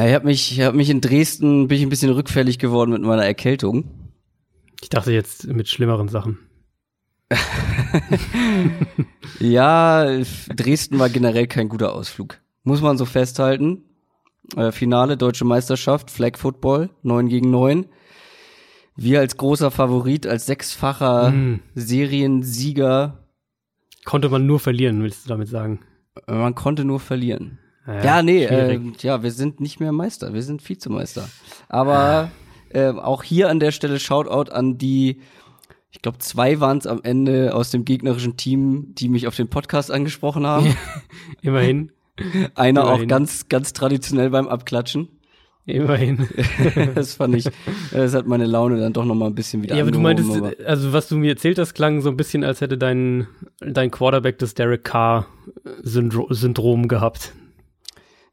Ja, ich habe mich, ich hab mich in Dresden bin ich ein bisschen rückfällig geworden mit meiner Erkältung. Ich dachte jetzt mit schlimmeren Sachen. ja, Dresden war generell kein guter Ausflug. Muss man so festhalten. Äh, Finale Deutsche Meisterschaft, Flag Football, 9 gegen 9. Wir als großer Favorit, als sechsfacher mm. Seriensieger. Konnte man nur verlieren, willst du damit sagen? Äh, man konnte nur verlieren. Ja, ja nee, äh, ja, wir sind nicht mehr Meister, wir sind Vizemeister. Aber äh, auch hier an der Stelle Shoutout an die, ich glaube, zwei waren es am Ende aus dem gegnerischen Team, die mich auf den Podcast angesprochen haben. Immerhin. Einer Immerhin. auch ganz, ganz traditionell beim Abklatschen. Immerhin. das fand ich, das hat meine Laune dann doch noch mal ein bisschen wieder Ja, aber du meintest, aber also was du mir erzählt hast, klang so ein bisschen, als hätte dein, dein Quarterback das Derek Carr Syndrom gehabt.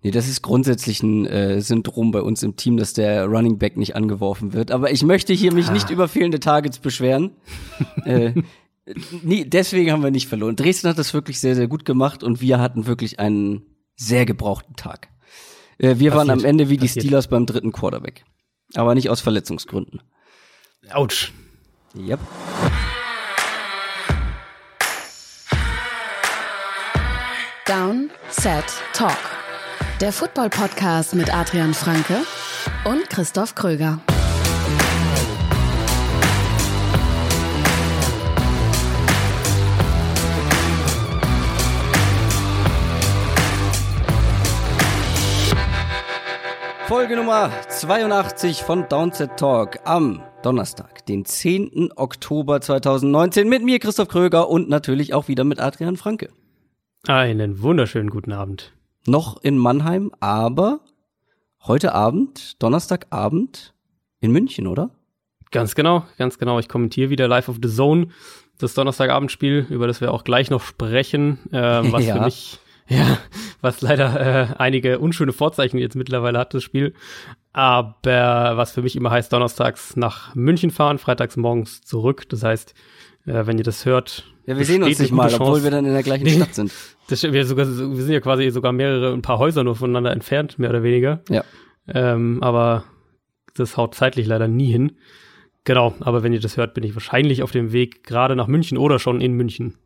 Nee, das ist grundsätzlich ein äh, Syndrom bei uns im Team, dass der Running Back nicht angeworfen wird. Aber ich möchte hier mich ah. nicht über fehlende Targets beschweren. äh, nee, deswegen haben wir nicht verloren. Dresden hat das wirklich sehr, sehr gut gemacht und wir hatten wirklich einen sehr gebrauchten Tag. Äh, wir Passiert. waren am Ende wie die Passiert. Steelers beim dritten Quarterback. Aber nicht aus Verletzungsgründen. Autsch. Yep. Down, Set, Talk. Der Football-Podcast mit Adrian Franke und Christoph Kröger. Folge Nummer 82 von Downset Talk am Donnerstag, den 10. Oktober 2019 mit mir Christoph Kröger und natürlich auch wieder mit Adrian Franke. Einen wunderschönen guten Abend noch in Mannheim, aber heute Abend, Donnerstagabend in München, oder? Ganz genau, ganz genau. Ich kommentiere wieder live auf The Zone das Donnerstagabendspiel, über das wir auch gleich noch sprechen, äh, was ja. für mich ja, was leider äh, einige unschöne Vorzeichen jetzt mittlerweile hat, das Spiel. Aber was für mich immer heißt, donnerstags nach München fahren, freitags morgens zurück. Das heißt, äh, wenn ihr das hört. Ja, wir sehen uns nicht mal, Chance. obwohl wir dann in der gleichen Stadt sind. Das, wir, sogar, wir sind ja quasi sogar mehrere, ein paar Häuser nur voneinander entfernt, mehr oder weniger. Ja. Ähm, aber das haut zeitlich leider nie hin. Genau, aber wenn ihr das hört, bin ich wahrscheinlich auf dem Weg gerade nach München oder schon in München.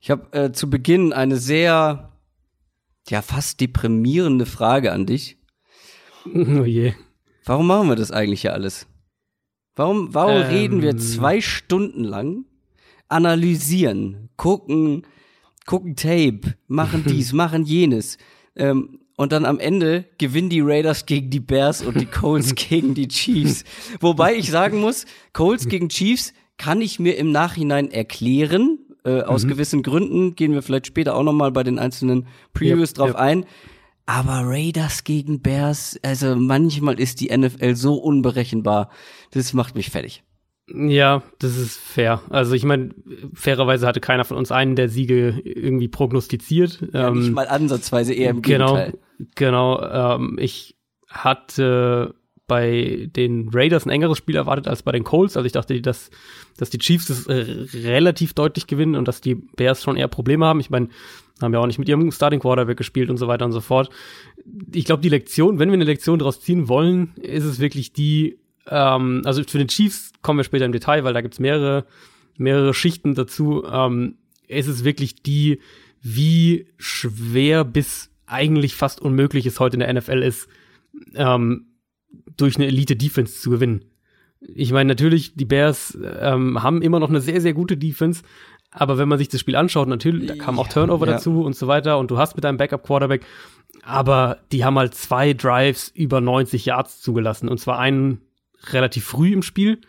Ich habe äh, zu Beginn eine sehr, ja, fast deprimierende Frage an dich. Oh je. Warum machen wir das eigentlich hier alles? Warum, warum ähm, reden wir zwei Stunden lang, analysieren, gucken, gucken Tape, machen dies, machen jenes. Ähm, und dann am Ende gewinnen die Raiders gegen die Bears und die Colts gegen die Chiefs. Wobei ich sagen muss, Colts gegen Chiefs kann ich mir im Nachhinein erklären. Äh, aus mhm. gewissen Gründen gehen wir vielleicht später auch noch mal bei den einzelnen Previews yep, drauf yep. ein. Aber Raiders gegen Bears, also manchmal ist die NFL so unberechenbar. Das macht mich fertig. Ja, das ist fair. Also ich meine, fairerweise hatte keiner von uns einen der Siege irgendwie prognostiziert. Ja, ähm, nicht mal ansatzweise eher im genau, Gegenteil. Genau, ähm, ich hatte bei den Raiders ein engeres Spiel erwartet als bei den Colts. Also ich dachte, dass, dass die Chiefs das äh, relativ deutlich gewinnen und dass die Bears schon eher Probleme haben. Ich meine, haben ja auch nicht mit ihrem Starting Quarterback gespielt und so weiter und so fort. Ich glaube, die Lektion, wenn wir eine Lektion daraus ziehen wollen, ist es wirklich die, ähm, also für den Chiefs kommen wir später im Detail, weil da gibt's mehrere, mehrere Schichten dazu. Ähm, ist es wirklich die, wie schwer bis eigentlich fast unmöglich es heute in der NFL ist, ähm, durch eine Elite-Defense zu gewinnen. Ich meine, natürlich, die Bears ähm, haben immer noch eine sehr, sehr gute Defense, aber wenn man sich das Spiel anschaut, natürlich, da kam auch Turnover ja. dazu und so weiter und du hast mit deinem Backup-Quarterback, aber die haben halt zwei Drives über 90 Yards zugelassen und zwar einen relativ früh im Spiel.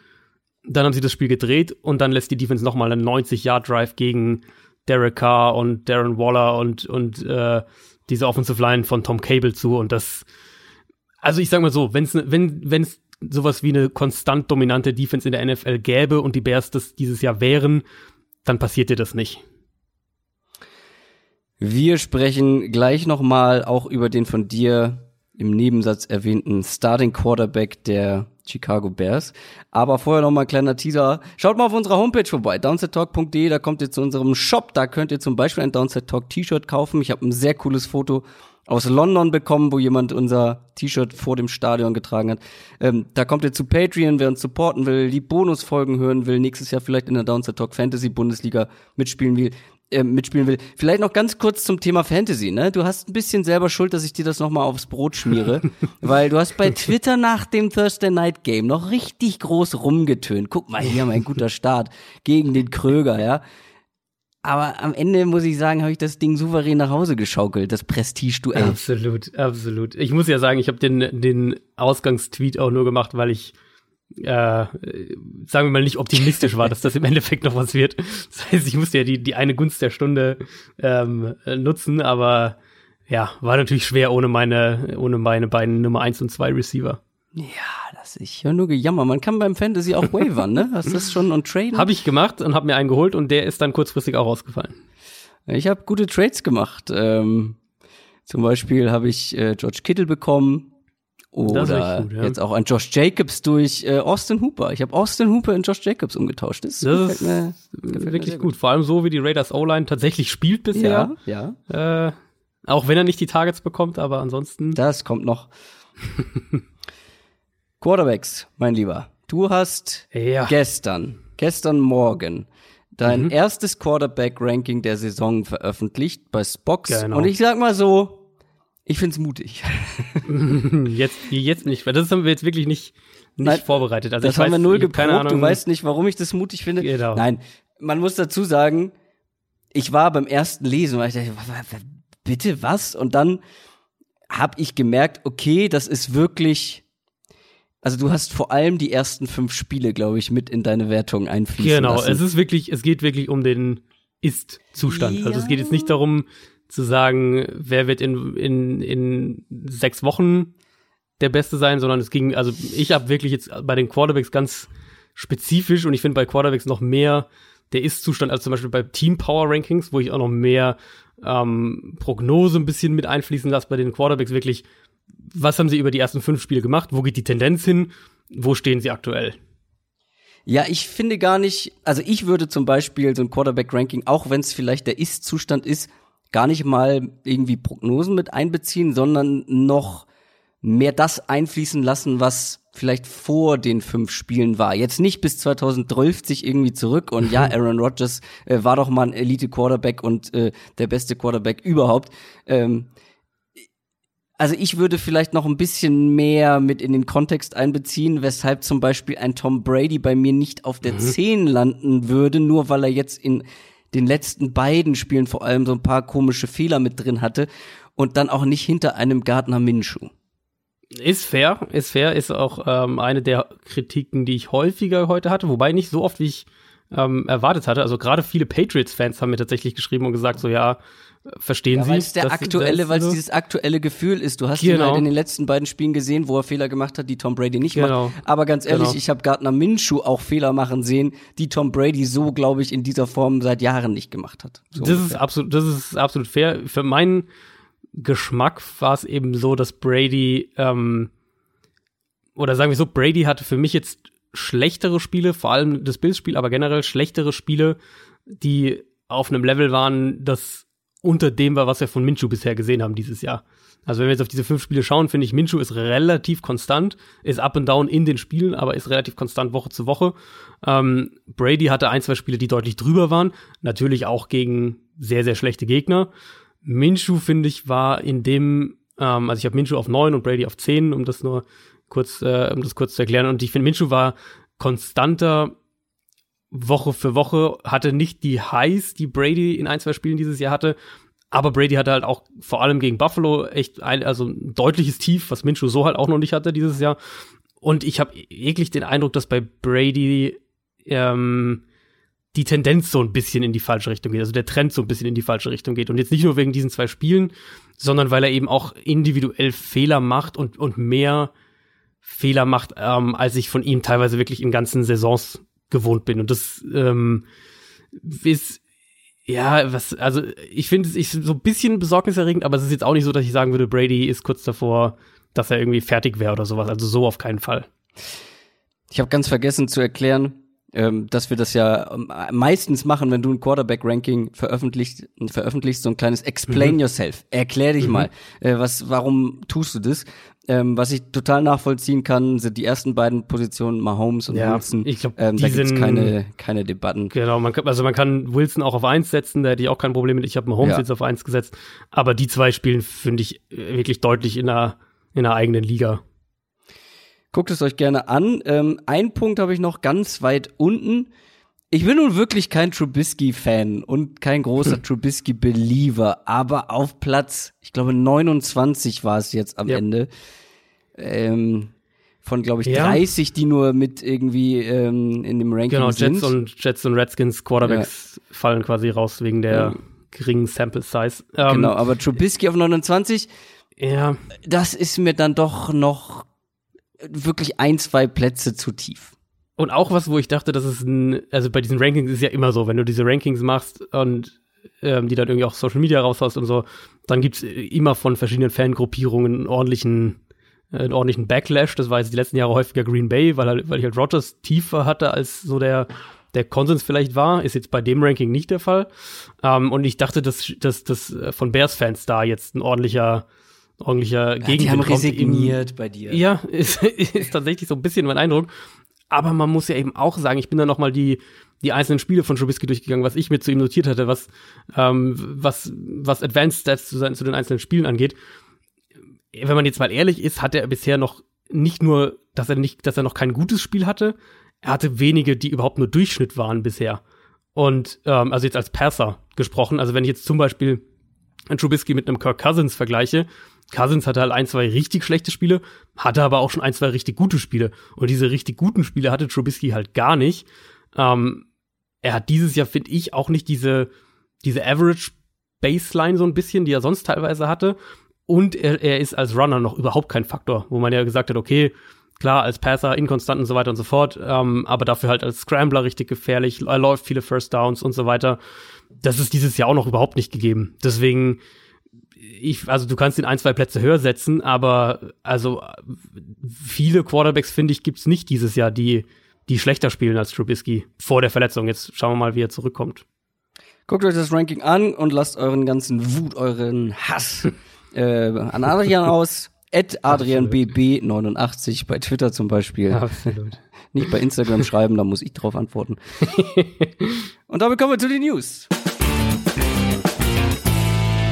Dann haben sie das Spiel gedreht und dann lässt die Defense nochmal einen 90-Yard-Drive gegen Derek Carr und Darren Waller und, und äh, diese Offensive Line von Tom Cable zu. Und das, also ich sag mal so, wenn's, wenn wenn's sowas wie eine konstant dominante Defense in der NFL gäbe und die Bears das dieses Jahr wären, dann passiert dir das nicht. Wir sprechen gleich nochmal auch über den von dir im Nebensatz erwähnten Starting Quarterback der Chicago Bears. Aber vorher noch mal ein kleiner Teaser. Schaut mal auf unserer Homepage vorbei, downsettalk.de, da kommt ihr zu unserem Shop, da könnt ihr zum Beispiel ein Downset Talk T-Shirt kaufen. Ich habe ein sehr cooles Foto aus London bekommen, wo jemand unser T-Shirt vor dem Stadion getragen hat. Ähm, da kommt ihr zu Patreon, wer uns supporten will, die Bonusfolgen hören will, nächstes Jahr vielleicht in der Downside Talk Fantasy Bundesliga mitspielen will. Äh, mitspielen will. Vielleicht noch ganz kurz zum Thema Fantasy, ne? Du hast ein bisschen selber Schuld, dass ich dir das nochmal aufs Brot schmiere, weil du hast bei Twitter nach dem Thursday Night Game noch richtig groß rumgetönt. Guck mal hier, mein guter Start gegen den Kröger, ja. Aber am Ende muss ich sagen, habe ich das Ding souverän nach Hause geschaukelt, das Prestige-Duell. Absolut, absolut. Ich muss ja sagen, ich habe den, den Ausgangstweet auch nur gemacht, weil ich äh, sagen wir mal nicht optimistisch war, dass das im Endeffekt noch was wird. Das heißt, ich musste ja die, die eine Gunst der Stunde ähm, nutzen, aber ja, war natürlich schwer ohne meine, ohne meine beiden Nummer eins und zwei Receiver. Ja, das ich höre nur gejammer. Man kann beim Fantasy auch wavern, ne? Hast du das schon und traden? Habe ich gemacht und habe mir einen geholt und der ist dann kurzfristig auch rausgefallen. Ich habe gute Trades gemacht. Ähm, zum Beispiel habe ich äh, George Kittle bekommen oder gut, ja. jetzt auch ein Josh Jacobs durch äh, Austin Hooper. Ich habe Austin Hooper in Josh Jacobs umgetauscht. Das, das ist mir, wirklich gut. gut. Vor allem so, wie die Raiders O-Line tatsächlich spielt bisher. Ja, ja. Äh, auch wenn er nicht die Targets bekommt, aber ansonsten. Das kommt noch. Quarterbacks, mein Lieber. Du hast ja. gestern, gestern Morgen dein mhm. erstes Quarterback-Ranking der Saison veröffentlicht bei Spox. Genau. Und ich sag mal so, ich find's mutig. jetzt, jetzt nicht, weil das haben wir jetzt wirklich nicht, nicht Nein, vorbereitet. Also das haben weiß, wir null geprobt. Du weißt nicht, warum ich das mutig finde. Genau. Nein, man muss dazu sagen, ich war beim ersten Lesen, weil ich dachte, bitte was? Und dann habe ich gemerkt, okay, das ist wirklich also du hast vor allem die ersten fünf Spiele, glaube ich, mit in deine Wertung einfließen Genau, lassen. es ist wirklich, es geht wirklich um den Ist-Zustand. Ja. Also es geht jetzt nicht darum zu sagen, wer wird in, in, in sechs Wochen der Beste sein, sondern es ging, also ich habe wirklich jetzt bei den Quarterbacks ganz spezifisch und ich finde bei Quarterbacks noch mehr der Ist-Zustand als zum Beispiel bei Team Power Rankings, wo ich auch noch mehr ähm, Prognose ein bisschen mit einfließen lasse, bei den Quarterbacks wirklich was haben sie über die ersten fünf Spiele gemacht? Wo geht die Tendenz hin? Wo stehen sie aktuell? Ja, ich finde gar nicht, also ich würde zum Beispiel so ein Quarterback-Ranking, auch wenn es vielleicht der Ist-Zustand ist, gar nicht mal irgendwie Prognosen mit einbeziehen, sondern noch mehr das einfließen lassen, was vielleicht vor den fünf Spielen war. Jetzt nicht bis 2012 sich irgendwie zurück und ja, Aaron Rodgers äh, war doch mal ein Elite-Quarterback und äh, der beste Quarterback überhaupt. Ähm, also ich würde vielleicht noch ein bisschen mehr mit in den Kontext einbeziehen, weshalb zum Beispiel ein Tom Brady bei mir nicht auf der mhm. 10 landen würde, nur weil er jetzt in den letzten beiden Spielen vor allem so ein paar komische Fehler mit drin hatte und dann auch nicht hinter einem Gardner Minshew. Ist fair, ist fair, ist auch ähm, eine der Kritiken, die ich häufiger heute hatte, wobei nicht so oft, wie ich ähm, erwartet hatte. Also gerade viele Patriots-Fans haben mir tatsächlich geschrieben und gesagt, so ja, Verstehen ja, Sie? Weil es der aktuelle, weil es dieses aktuelle Gefühl ist. Du hast genau. ihn halt in den letzten beiden Spielen gesehen, wo er Fehler gemacht hat, die Tom Brady nicht genau. macht. Aber ganz ehrlich, genau. ich habe Gardner Minshew auch Fehler machen sehen, die Tom Brady so, glaube ich, in dieser Form seit Jahren nicht gemacht hat. So das ungefähr. ist absolut, das ist absolut fair. Für meinen Geschmack war es eben so, dass Brady ähm, oder sagen wir so, Brady hatte für mich jetzt schlechtere Spiele, vor allem das Bills-Spiel, aber generell schlechtere Spiele, die auf einem Level waren, das unter dem war, was wir von Minshu bisher gesehen haben dieses Jahr. Also wenn wir jetzt auf diese fünf Spiele schauen, finde ich, Minshu ist relativ konstant, ist up and down in den Spielen, aber ist relativ konstant Woche zu Woche. Ähm, Brady hatte ein, zwei Spiele, die deutlich drüber waren, natürlich auch gegen sehr, sehr schlechte Gegner. Minshu, finde ich, war in dem, ähm, also ich habe Minshu auf neun und Brady auf zehn, um das nur kurz, äh, um das kurz zu erklären. Und ich finde, Minshu war konstanter Woche für Woche, hatte nicht die Highs, die Brady in ein, zwei Spielen dieses Jahr hatte. Aber Brady hatte halt auch vor allem gegen Buffalo echt ein, also ein deutliches Tief, was Minshew so halt auch noch nicht hatte dieses Jahr. Und ich habe eklig den Eindruck, dass bei Brady ähm, die Tendenz so ein bisschen in die falsche Richtung geht, also der Trend so ein bisschen in die falsche Richtung geht. Und jetzt nicht nur wegen diesen zwei Spielen, sondern weil er eben auch individuell Fehler macht und, und mehr Fehler macht, ähm, als ich von ihm teilweise wirklich in ganzen Saisons gewohnt bin. Und das ähm, ist ja, was, also ich finde es ich, so ein bisschen besorgniserregend, aber es ist jetzt auch nicht so, dass ich sagen würde, Brady ist kurz davor, dass er irgendwie fertig wäre oder sowas. Also so auf keinen Fall. Ich habe ganz vergessen zu erklären, ähm, dass wir das ja ähm, meistens machen, wenn du ein Quarterback-Ranking veröffentlicht, veröffentlichst, so ein kleines Explain mhm. yourself. Erklär dich mhm. mal, äh, was, warum tust du das? Ähm, was ich total nachvollziehen kann, sind die ersten beiden Positionen Mahomes und ja, Wilson. Ich glaube, ähm, da gibt's keine, keine Debatten. Genau, man kann, also man kann Wilson auch auf eins setzen, da hätte ich auch kein Problem mit. Ich habe Mahomes ja. jetzt auf eins gesetzt. Aber die zwei spielen, finde ich, wirklich deutlich in einer, in einer eigenen Liga. Guckt es euch gerne an. Ähm, ein Punkt habe ich noch ganz weit unten. Ich bin nun wirklich kein Trubisky-Fan und kein großer Trubisky-Believer, aber auf Platz, ich glaube 29 war es jetzt am ja. Ende, ähm, von glaube ich ja. 30, die nur mit irgendwie ähm, in dem Ranking genau, sind. Genau, Jets und Jets und Redskins Quarterbacks ja. fallen quasi raus wegen der geringen Sample Size. Ähm, genau, aber Trubisky auf 29, ja, das ist mir dann doch noch wirklich ein, zwei Plätze zu tief. Und auch was, wo ich dachte, dass es ein, also bei diesen Rankings ist ja immer so, wenn du diese Rankings machst und ähm, die dann irgendwie auch Social Media raushaust und so, dann gibt's immer von verschiedenen Fangruppierungen einen ordentlichen, äh, einen ordentlichen Backlash. Das war jetzt die letzten Jahre häufiger Green Bay, weil, halt, weil ich halt Rogers tiefer hatte, als so der, der Konsens vielleicht war. Ist jetzt bei dem Ranking nicht der Fall. Ähm, und ich dachte, dass, dass, dass äh, von Bears-Fans da jetzt ein ordentlicher ordentlicher ja, Gegenwind Die haben resigniert bei dir. Ja, ist, ist tatsächlich so ein bisschen mein Eindruck. Aber man muss ja eben auch sagen, ich bin da noch mal die die einzelnen Spiele von Trubisky durchgegangen, was ich mir zu ihm notiert hatte, was ähm, was was Advanced Stats zu, zu den einzelnen Spielen angeht. Wenn man jetzt mal ehrlich ist, hat er bisher noch nicht nur, dass er nicht, dass er noch kein gutes Spiel hatte, er hatte wenige, die überhaupt nur Durchschnitt waren bisher. Und ähm, also jetzt als Passer gesprochen, also wenn ich jetzt zum Beispiel Trubisky mit einem Kirk Cousins vergleiche, Cousins hatte halt ein, zwei richtig schlechte Spiele, hatte aber auch schon ein, zwei richtig gute Spiele. Und diese richtig guten Spiele hatte Trubisky halt gar nicht. Ähm, er hat dieses Jahr, finde ich, auch nicht diese, diese Average Baseline so ein bisschen, die er sonst teilweise hatte. Und er, er ist als Runner noch überhaupt kein Faktor, wo man ja gesagt hat, okay, klar, als Passer inkonstant und so weiter und so fort, ähm, aber dafür halt als Scrambler richtig gefährlich, er läuft viele First Downs und so weiter. Das ist dieses Jahr auch noch überhaupt nicht gegeben. Deswegen, ich, also du kannst ihn ein, zwei Plätze höher setzen, aber also viele Quarterbacks, finde ich, gibt's nicht dieses Jahr, die, die schlechter spielen als Trubisky vor der Verletzung. Jetzt schauen wir mal, wie er zurückkommt. Guckt euch das Ranking an und lasst euren ganzen Wut, euren Hass äh, an Adrian aus. At AdrianBB89 bei Twitter zum Beispiel. Absolut. Nicht bei Instagram schreiben, da muss ich drauf antworten. und damit kommen wir zu den News.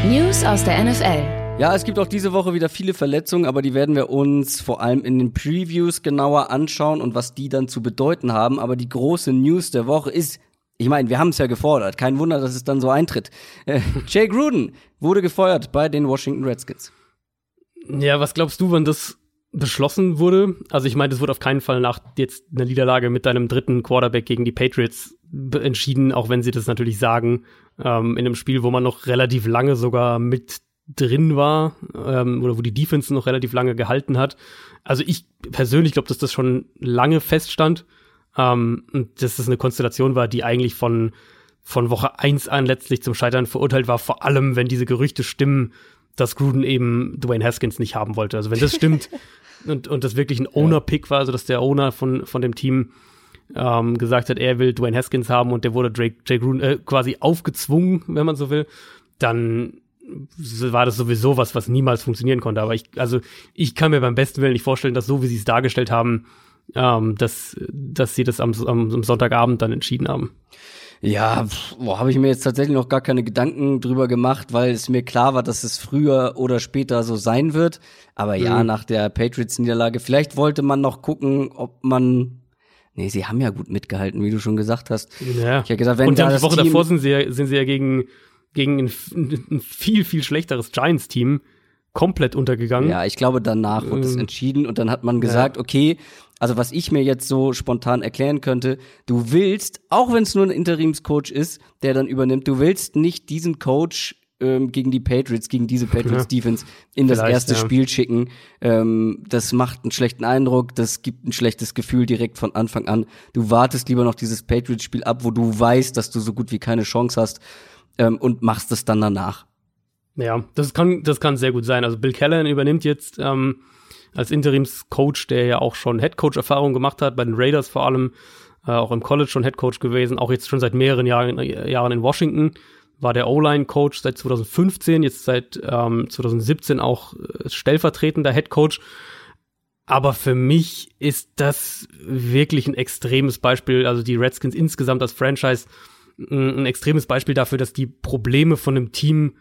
News aus der NFL. Ja, es gibt auch diese Woche wieder viele Verletzungen, aber die werden wir uns vor allem in den Previews genauer anschauen und was die dann zu bedeuten haben. Aber die große News der Woche ist, ich meine, wir haben es ja gefordert. Kein Wunder, dass es dann so eintritt. Äh, Jay Gruden wurde gefeuert bei den Washington Redskins. Ja, was glaubst du, wann das beschlossen wurde? Also ich meine, das wurde auf keinen Fall nach jetzt einer Niederlage mit deinem dritten Quarterback gegen die Patriots entschieden, auch wenn sie das natürlich sagen, ähm, in einem Spiel, wo man noch relativ lange sogar mit drin war ähm, oder wo die Defense noch relativ lange gehalten hat. Also ich persönlich glaube, dass das schon lange feststand ähm, und dass das eine Konstellation war, die eigentlich von von Woche eins an letztlich zum Scheitern verurteilt war, vor allem wenn diese Gerüchte stimmen, dass Gruden eben Dwayne Haskins nicht haben wollte. Also wenn das stimmt und, und das wirklich ein Owner-Pick war, also dass der Owner von, von dem Team ähm, gesagt hat, er will Dwayne Haskins haben und der wurde Drake, Jake Gruden äh, quasi aufgezwungen, wenn man so will, dann war das sowieso was, was niemals funktionieren konnte. Aber ich, also ich kann mir beim besten Willen nicht vorstellen, dass so wie sie es dargestellt haben, ähm, dass, dass sie das am, am, am Sonntagabend dann entschieden haben. Ja, habe ich mir jetzt tatsächlich noch gar keine Gedanken drüber gemacht, weil es mir klar war, dass es früher oder später so sein wird. Aber ja, mhm. nach der Patriots-Niederlage, vielleicht wollte man noch gucken, ob man Nee, sie haben ja gut mitgehalten, wie du schon gesagt hast. Ja. Ich hab gesagt, wenn Und da die Woche Team davor sind sie ja, sind sie ja gegen, gegen ein, ein viel, viel schlechteres Giants-Team komplett untergegangen. Ja, ich glaube, danach ähm, wurde es ähm, entschieden und dann hat man gesagt, ja. okay, also was ich mir jetzt so spontan erklären könnte, du willst, auch wenn es nur ein Interimscoach ist, der dann übernimmt, du willst nicht diesen Coach ähm, gegen die Patriots, gegen diese Patriots Defense in das erste ja. Spiel schicken. Ähm, das macht einen schlechten Eindruck, das gibt ein schlechtes Gefühl direkt von Anfang an. Du wartest lieber noch dieses Patriots-Spiel ab, wo du weißt, dass du so gut wie keine Chance hast ähm, und machst es dann danach. Ja, das kann, das kann sehr gut sein. Also Bill Callahan übernimmt jetzt ähm, als Interimscoach, der ja auch schon Headcoach-Erfahrung gemacht hat, bei den Raiders vor allem, äh, auch im College schon Head Coach gewesen, auch jetzt schon seit mehreren Jahren, Jahren in Washington, war der O-Line-Coach seit 2015, jetzt seit ähm, 2017 auch äh, stellvertretender Head Coach. Aber für mich ist das wirklich ein extremes Beispiel, also die Redskins insgesamt als Franchise ein extremes Beispiel dafür, dass die Probleme von einem Team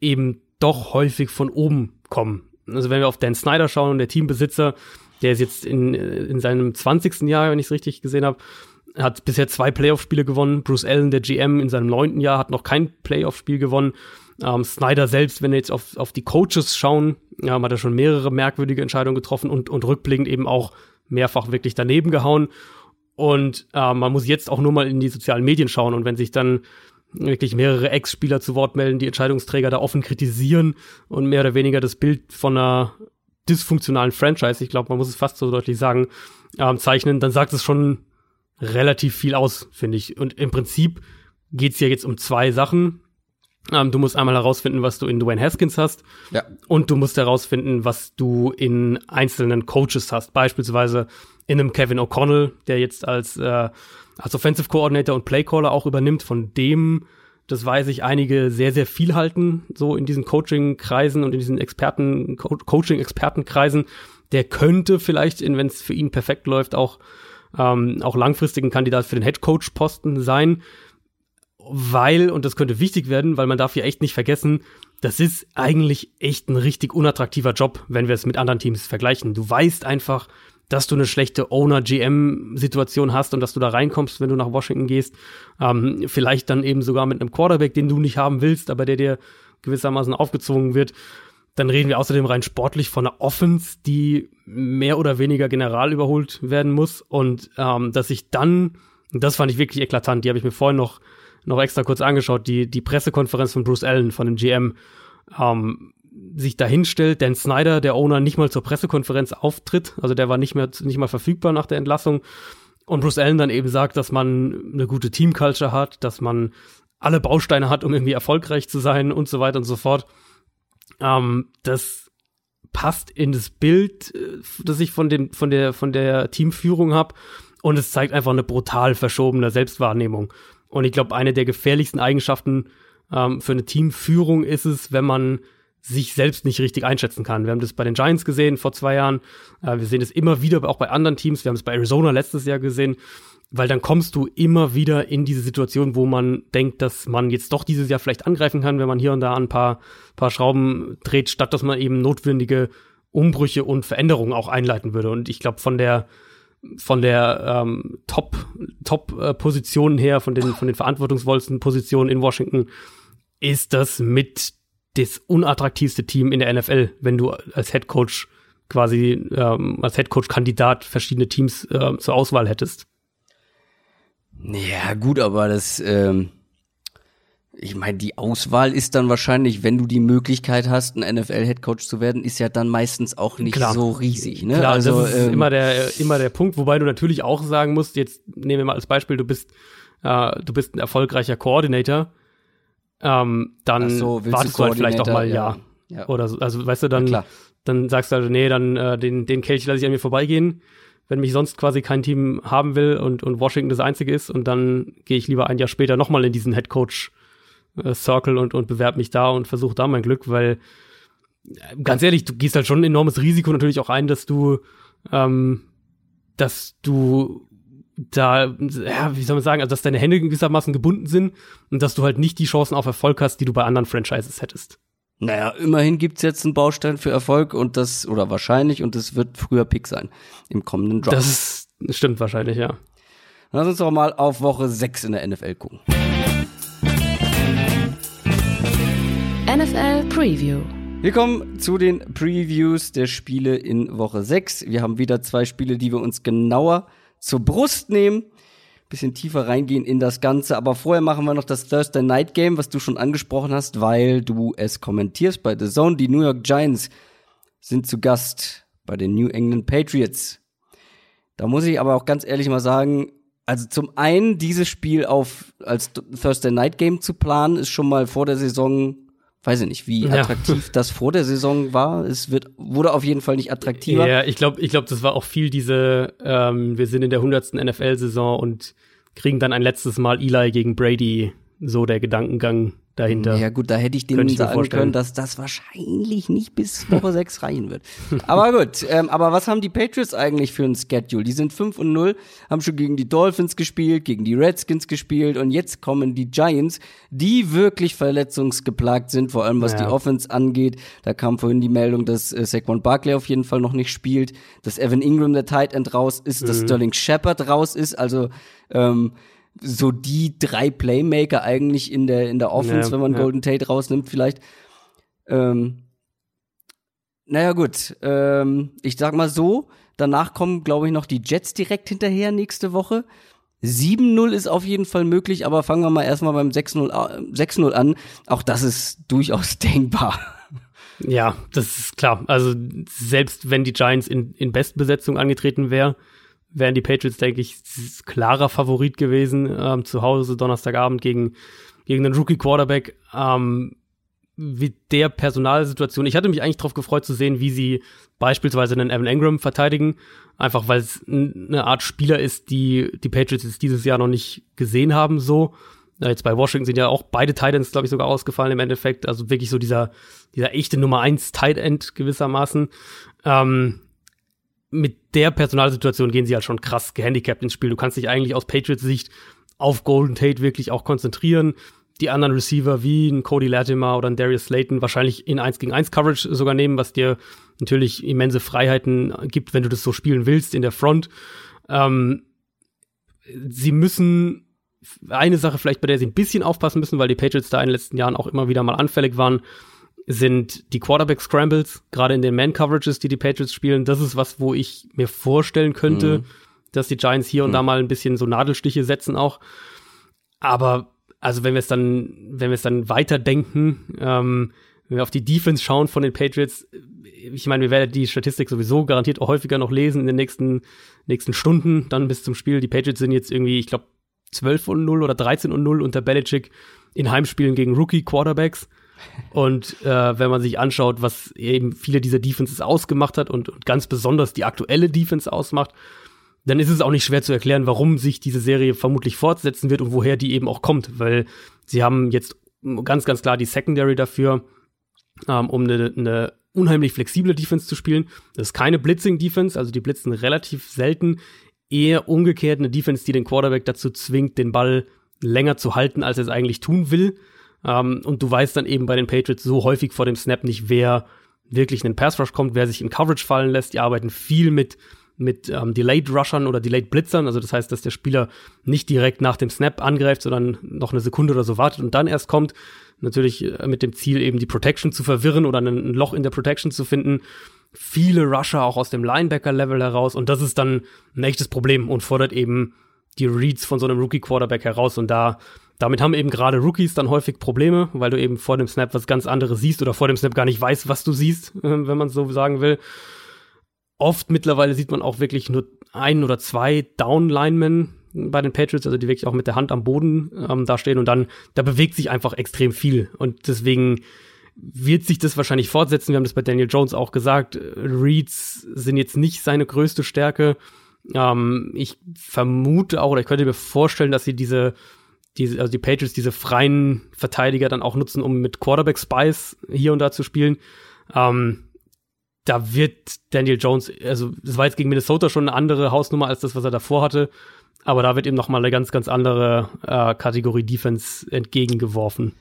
eben doch häufig von oben kommen. Also wenn wir auf Dan Snyder schauen der Teambesitzer, der ist jetzt in, in seinem 20. Jahr, wenn ich es richtig gesehen habe, hat bisher zwei Playoff-Spiele gewonnen. Bruce Allen, der GM, in seinem neunten Jahr hat noch kein Playoff-Spiel gewonnen. Ähm, Snyder selbst, wenn wir jetzt auf, auf die Coaches schauen, ja, hat er schon mehrere merkwürdige Entscheidungen getroffen und, und rückblickend eben auch mehrfach wirklich daneben gehauen. Und äh, man muss jetzt auch nur mal in die sozialen Medien schauen und wenn sich dann wirklich mehrere Ex-Spieler zu Wort melden, die Entscheidungsträger da offen kritisieren und mehr oder weniger das Bild von einer dysfunktionalen Franchise, ich glaube, man muss es fast so deutlich sagen, ähm, zeichnen, dann sagt es schon relativ viel aus, finde ich. Und im Prinzip geht's ja jetzt um zwei Sachen. Ähm, du musst einmal herausfinden, was du in Dwayne Haskins hast. Ja. Und du musst herausfinden, was du in einzelnen Coaches hast. Beispielsweise in einem Kevin O'Connell, der jetzt als, äh, als Offensive Coordinator und Playcaller auch übernimmt, von dem, das weiß ich, einige sehr, sehr viel halten, so in diesen Coaching-Kreisen und in diesen Experten, Co Coaching-Expertenkreisen. Der könnte vielleicht, wenn es für ihn perfekt läuft, auch, ähm, auch langfristigen Kandidat für den Head-Coach-Posten sein weil, und das könnte wichtig werden, weil man darf ja echt nicht vergessen, das ist eigentlich echt ein richtig unattraktiver Job, wenn wir es mit anderen Teams vergleichen. Du weißt einfach, dass du eine schlechte Owner-GM-Situation hast und dass du da reinkommst, wenn du nach Washington gehst. Ähm, vielleicht dann eben sogar mit einem Quarterback, den du nicht haben willst, aber der dir gewissermaßen aufgezwungen wird. Dann reden wir außerdem rein sportlich von einer Offense, die mehr oder weniger general überholt werden muss. Und ähm, dass ich dann, das fand ich wirklich eklatant, die habe ich mir vorhin noch noch extra kurz angeschaut, die, die Pressekonferenz von Bruce Allen, von dem GM, ähm, sich dahinstellt, Dan Snyder, der Owner, nicht mal zur Pressekonferenz auftritt, also der war nicht mehr, nicht mal verfügbar nach der Entlassung. Und Bruce Allen dann eben sagt, dass man eine gute Teamculture hat, dass man alle Bausteine hat, um irgendwie erfolgreich zu sein und so weiter und so fort. Ähm, das passt in das Bild, äh, das ich von dem, von der, von der Teamführung habe. Und es zeigt einfach eine brutal verschobene Selbstwahrnehmung. Und ich glaube, eine der gefährlichsten Eigenschaften ähm, für eine Teamführung ist es, wenn man sich selbst nicht richtig einschätzen kann. Wir haben das bei den Giants gesehen vor zwei Jahren. Äh, wir sehen es immer wieder auch bei anderen Teams. Wir haben es bei Arizona letztes Jahr gesehen. Weil dann kommst du immer wieder in diese Situation, wo man denkt, dass man jetzt doch dieses Jahr vielleicht angreifen kann, wenn man hier und da ein paar, paar Schrauben dreht, statt dass man eben notwendige Umbrüche und Veränderungen auch einleiten würde. Und ich glaube, von der von der ähm, Top Top äh, Positionen her, von den von den verantwortungsvollsten Positionen in Washington, ist das mit das unattraktivste Team in der NFL, wenn du als Head Coach quasi ähm, als Head Coach Kandidat verschiedene Teams äh, zur Auswahl hättest. Ja, gut, aber das ähm, ich meine, die Auswahl ist dann wahrscheinlich, wenn du die Möglichkeit hast, ein NFL-Headcoach zu werden, ist ja dann meistens auch nicht Klar. so riesig. Ne? Klar, also, das ist ähm, immer der immer der Punkt, wobei du natürlich auch sagen musst, jetzt nehmen wir mal als Beispiel, du bist äh, du bist ein erfolgreicher Koordinator, ähm, dann so, wartest du, halt vielleicht auch mal Jahr. Ja. Oder so, also weißt du, dann, dann sagst du halt, nee, dann äh, den, den Kelch lasse ich an mir vorbeigehen, wenn mich sonst quasi kein Team haben will und, und Washington das einzige ist und dann gehe ich lieber ein Jahr später nochmal in diesen Headcoach äh, Circle und, und bewerb mich da und versuche da mein Glück, weil äh, ganz ehrlich, du gehst halt schon ein enormes Risiko natürlich auch ein, dass du, ähm, dass du da, ja, wie soll man sagen, also dass deine Hände gewissermaßen gebunden sind und dass du halt nicht die Chancen auf Erfolg hast, die du bei anderen Franchises hättest. Naja, immerhin gibt's jetzt einen Baustein für Erfolg und das, oder wahrscheinlich, und das wird früher Pick sein im kommenden Draft. Das stimmt wahrscheinlich, ja. Lass uns doch mal auf Woche 6 in der NFL gucken. NFL Preview. Wir kommen zu den Previews der Spiele in Woche 6. Wir haben wieder zwei Spiele, die wir uns genauer zur Brust nehmen. Bisschen tiefer reingehen in das Ganze. Aber vorher machen wir noch das Thursday Night Game, was du schon angesprochen hast, weil du es kommentierst bei The Zone. Die New York Giants sind zu Gast bei den New England Patriots. Da muss ich aber auch ganz ehrlich mal sagen, also zum einen dieses Spiel auf als Thursday Night Game zu planen, ist schon mal vor der Saison weiß ich nicht, wie ja. attraktiv das vor der Saison war. Es wird, wurde auf jeden Fall nicht attraktiver. Ja, ich glaube, ich glaube, das war auch viel diese, ähm, wir sind in der hundertsten NFL-Saison und kriegen dann ein letztes Mal Eli gegen Brady, so der Gedankengang dahinter. Ja gut, da hätte ich denen sagen können, dass das wahrscheinlich nicht bis Woche 6 reichen wird. Aber gut, ähm, aber was haben die Patriots eigentlich für ein Schedule? Die sind 5 und 0, haben schon gegen die Dolphins gespielt, gegen die Redskins gespielt und jetzt kommen die Giants, die wirklich verletzungsgeplagt sind, vor allem was ja. die Offense angeht. Da kam vorhin die Meldung, dass äh, Saquon Barkley auf jeden Fall noch nicht spielt, dass Evan Ingram der Tight End raus ist, mhm. dass Sterling Shepard raus ist, also ähm, so die drei Playmaker eigentlich in der, in der Offense, ja, wenn man ja. Golden Tate rausnimmt, vielleicht. Ähm, naja, gut. Ähm, ich sag mal so, danach kommen, glaube ich, noch die Jets direkt hinterher nächste Woche. 7-0 ist auf jeden Fall möglich, aber fangen wir mal erstmal beim 6-0 an. Auch das ist durchaus denkbar. Ja, das ist klar. Also selbst wenn die Giants in, in Bestbesetzung angetreten wäre, wären die Patriots, denke ich, klarer Favorit gewesen. Ähm, zu Hause Donnerstagabend gegen, gegen einen Rookie-Quarterback. Ähm, wie der Personalsituation. Ich hatte mich eigentlich darauf gefreut zu sehen, wie sie beispielsweise einen Evan Engram verteidigen. Einfach weil es eine Art Spieler ist, die die Patriots jetzt dieses Jahr noch nicht gesehen haben, so. Jetzt bei Washington sind ja auch beide Titans, glaube ich, sogar ausgefallen im Endeffekt. Also wirklich so dieser, dieser echte Nummer eins Tight End gewissermaßen. Ähm, mit der Personalsituation gehen sie halt schon krass gehandicapt ins Spiel. Du kannst dich eigentlich aus Patriots Sicht auf Golden Tate wirklich auch konzentrieren. Die anderen Receiver wie ein Cody Latimer oder ein Darius Slayton wahrscheinlich in 1 gegen 1 Coverage sogar nehmen, was dir natürlich immense Freiheiten gibt, wenn du das so spielen willst in der Front. Ähm, sie müssen eine Sache vielleicht, bei der sie ein bisschen aufpassen müssen, weil die Patriots da in den letzten Jahren auch immer wieder mal anfällig waren, sind die Quarterback Scrambles, gerade in den Man Coverages, die die Patriots spielen. Das ist was, wo ich mir vorstellen könnte, mhm. dass die Giants hier und mhm. da mal ein bisschen so Nadelstiche setzen auch. Aber also wenn wir es dann, wenn wir es dann weiterdenken, ähm, wenn wir auf die Defense schauen von den Patriots, ich meine, wir werden die Statistik sowieso garantiert auch häufiger noch lesen in den nächsten, nächsten Stunden, dann bis zum Spiel. Die Patriots sind jetzt irgendwie, ich glaube, 12 und 0 oder 13 und 0 unter Belichick in Heimspielen gegen Rookie-Quarterbacks. Und äh, wenn man sich anschaut, was eben viele dieser Defenses ausgemacht hat und, und ganz besonders die aktuelle Defense ausmacht, dann ist es auch nicht schwer zu erklären, warum sich diese Serie vermutlich fortsetzen wird und woher die eben auch kommt, weil sie haben jetzt ganz, ganz klar die Secondary dafür, ähm, um eine, eine unheimlich flexible Defense zu spielen. Das ist keine Blitzing-Defense, also die blitzen relativ selten. Eher umgekehrt eine Defense, die den Quarterback dazu zwingt, den Ball länger zu halten, als er es eigentlich tun will. Ähm, und du weißt dann eben bei den Patriots so häufig vor dem Snap nicht, wer wirklich in den Pass Rush kommt, wer sich in Coverage fallen lässt. Die arbeiten viel mit mit ähm, Delayed Rushern oder Delayed Blitzern, also das heißt, dass der Spieler nicht direkt nach dem Snap angreift, sondern noch eine Sekunde oder so wartet und dann erst kommt. Natürlich äh, mit dem Ziel, eben die Protection zu verwirren oder ein Loch in der Protection zu finden. Viele Rusher auch aus dem Linebacker-Level heraus und das ist dann ein echtes Problem und fordert eben die Reads von so einem Rookie-Quarterback heraus und da damit haben eben gerade Rookies dann häufig Probleme, weil du eben vor dem Snap was ganz anderes siehst oder vor dem Snap gar nicht weißt, was du siehst, äh, wenn man so sagen will. Oft mittlerweile sieht man auch wirklich nur ein oder zwei Down-Linemen bei den Patriots, also die wirklich auch mit der Hand am Boden ähm, da stehen und dann, da bewegt sich einfach extrem viel und deswegen wird sich das wahrscheinlich fortsetzen. Wir haben das bei Daniel Jones auch gesagt. Reads sind jetzt nicht seine größte Stärke. Ähm, ich vermute auch, oder ich könnte mir vorstellen, dass sie diese die, also die Patriots diese freien Verteidiger dann auch nutzen, um mit Quarterback Spies hier und da zu spielen. Ähm, da wird Daniel Jones, also das war jetzt gegen Minnesota schon eine andere Hausnummer als das, was er davor hatte, aber da wird ihm noch mal eine ganz, ganz andere äh, Kategorie Defense entgegengeworfen.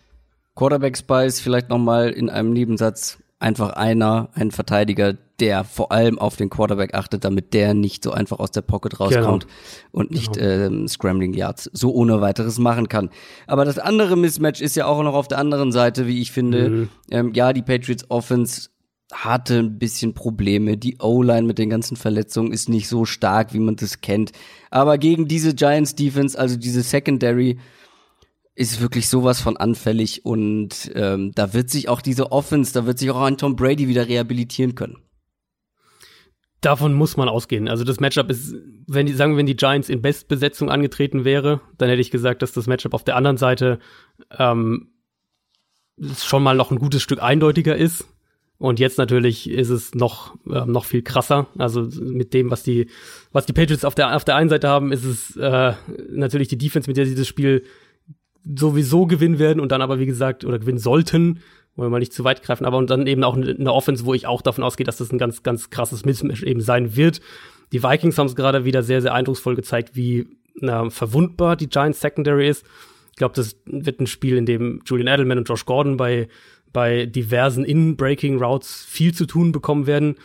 Quarterback Spies vielleicht noch mal in einem Nebensatz einfach einer, ein Verteidiger, der vor allem auf den Quarterback achtet, damit der nicht so einfach aus der Pocket rauskommt genau. und nicht genau. ähm, Scrambling Yards so ohne weiteres machen kann. Aber das andere Mismatch ist ja auch noch auf der anderen Seite, wie ich finde. Mhm. Ähm, ja, die Patriots Offense hatte ein bisschen Probleme. Die O-Line mit den ganzen Verletzungen ist nicht so stark, wie man das kennt. Aber gegen diese Giants Defense, also diese Secondary, ist wirklich sowas von anfällig und ähm, da wird sich auch diese Offense, da wird sich auch ein Tom Brady wieder rehabilitieren können. Davon muss man ausgehen. Also das Matchup ist, wenn die sagen, wenn die Giants in Bestbesetzung angetreten wäre, dann hätte ich gesagt, dass das Matchup auf der anderen Seite ähm, schon mal noch ein gutes Stück eindeutiger ist. Und jetzt natürlich ist es noch, äh, noch viel krasser. Also mit dem, was die, was die Patriots auf der, auf der einen Seite haben, ist es äh, natürlich die Defense, mit der sie das Spiel sowieso gewinnen werden und dann aber, wie gesagt, oder gewinnen sollten, wollen wir mal nicht zu weit greifen, aber und dann eben auch eine Offense, wo ich auch davon ausgehe, dass das ein ganz, ganz krasses Mismatch eben sein wird. Die Vikings haben es gerade wieder sehr, sehr eindrucksvoll gezeigt, wie na, verwundbar die Giants Secondary ist. Ich glaube, das wird ein Spiel, in dem Julian Edelman und Josh Gordon bei, bei diversen In-Breaking Routes viel zu tun bekommen werden.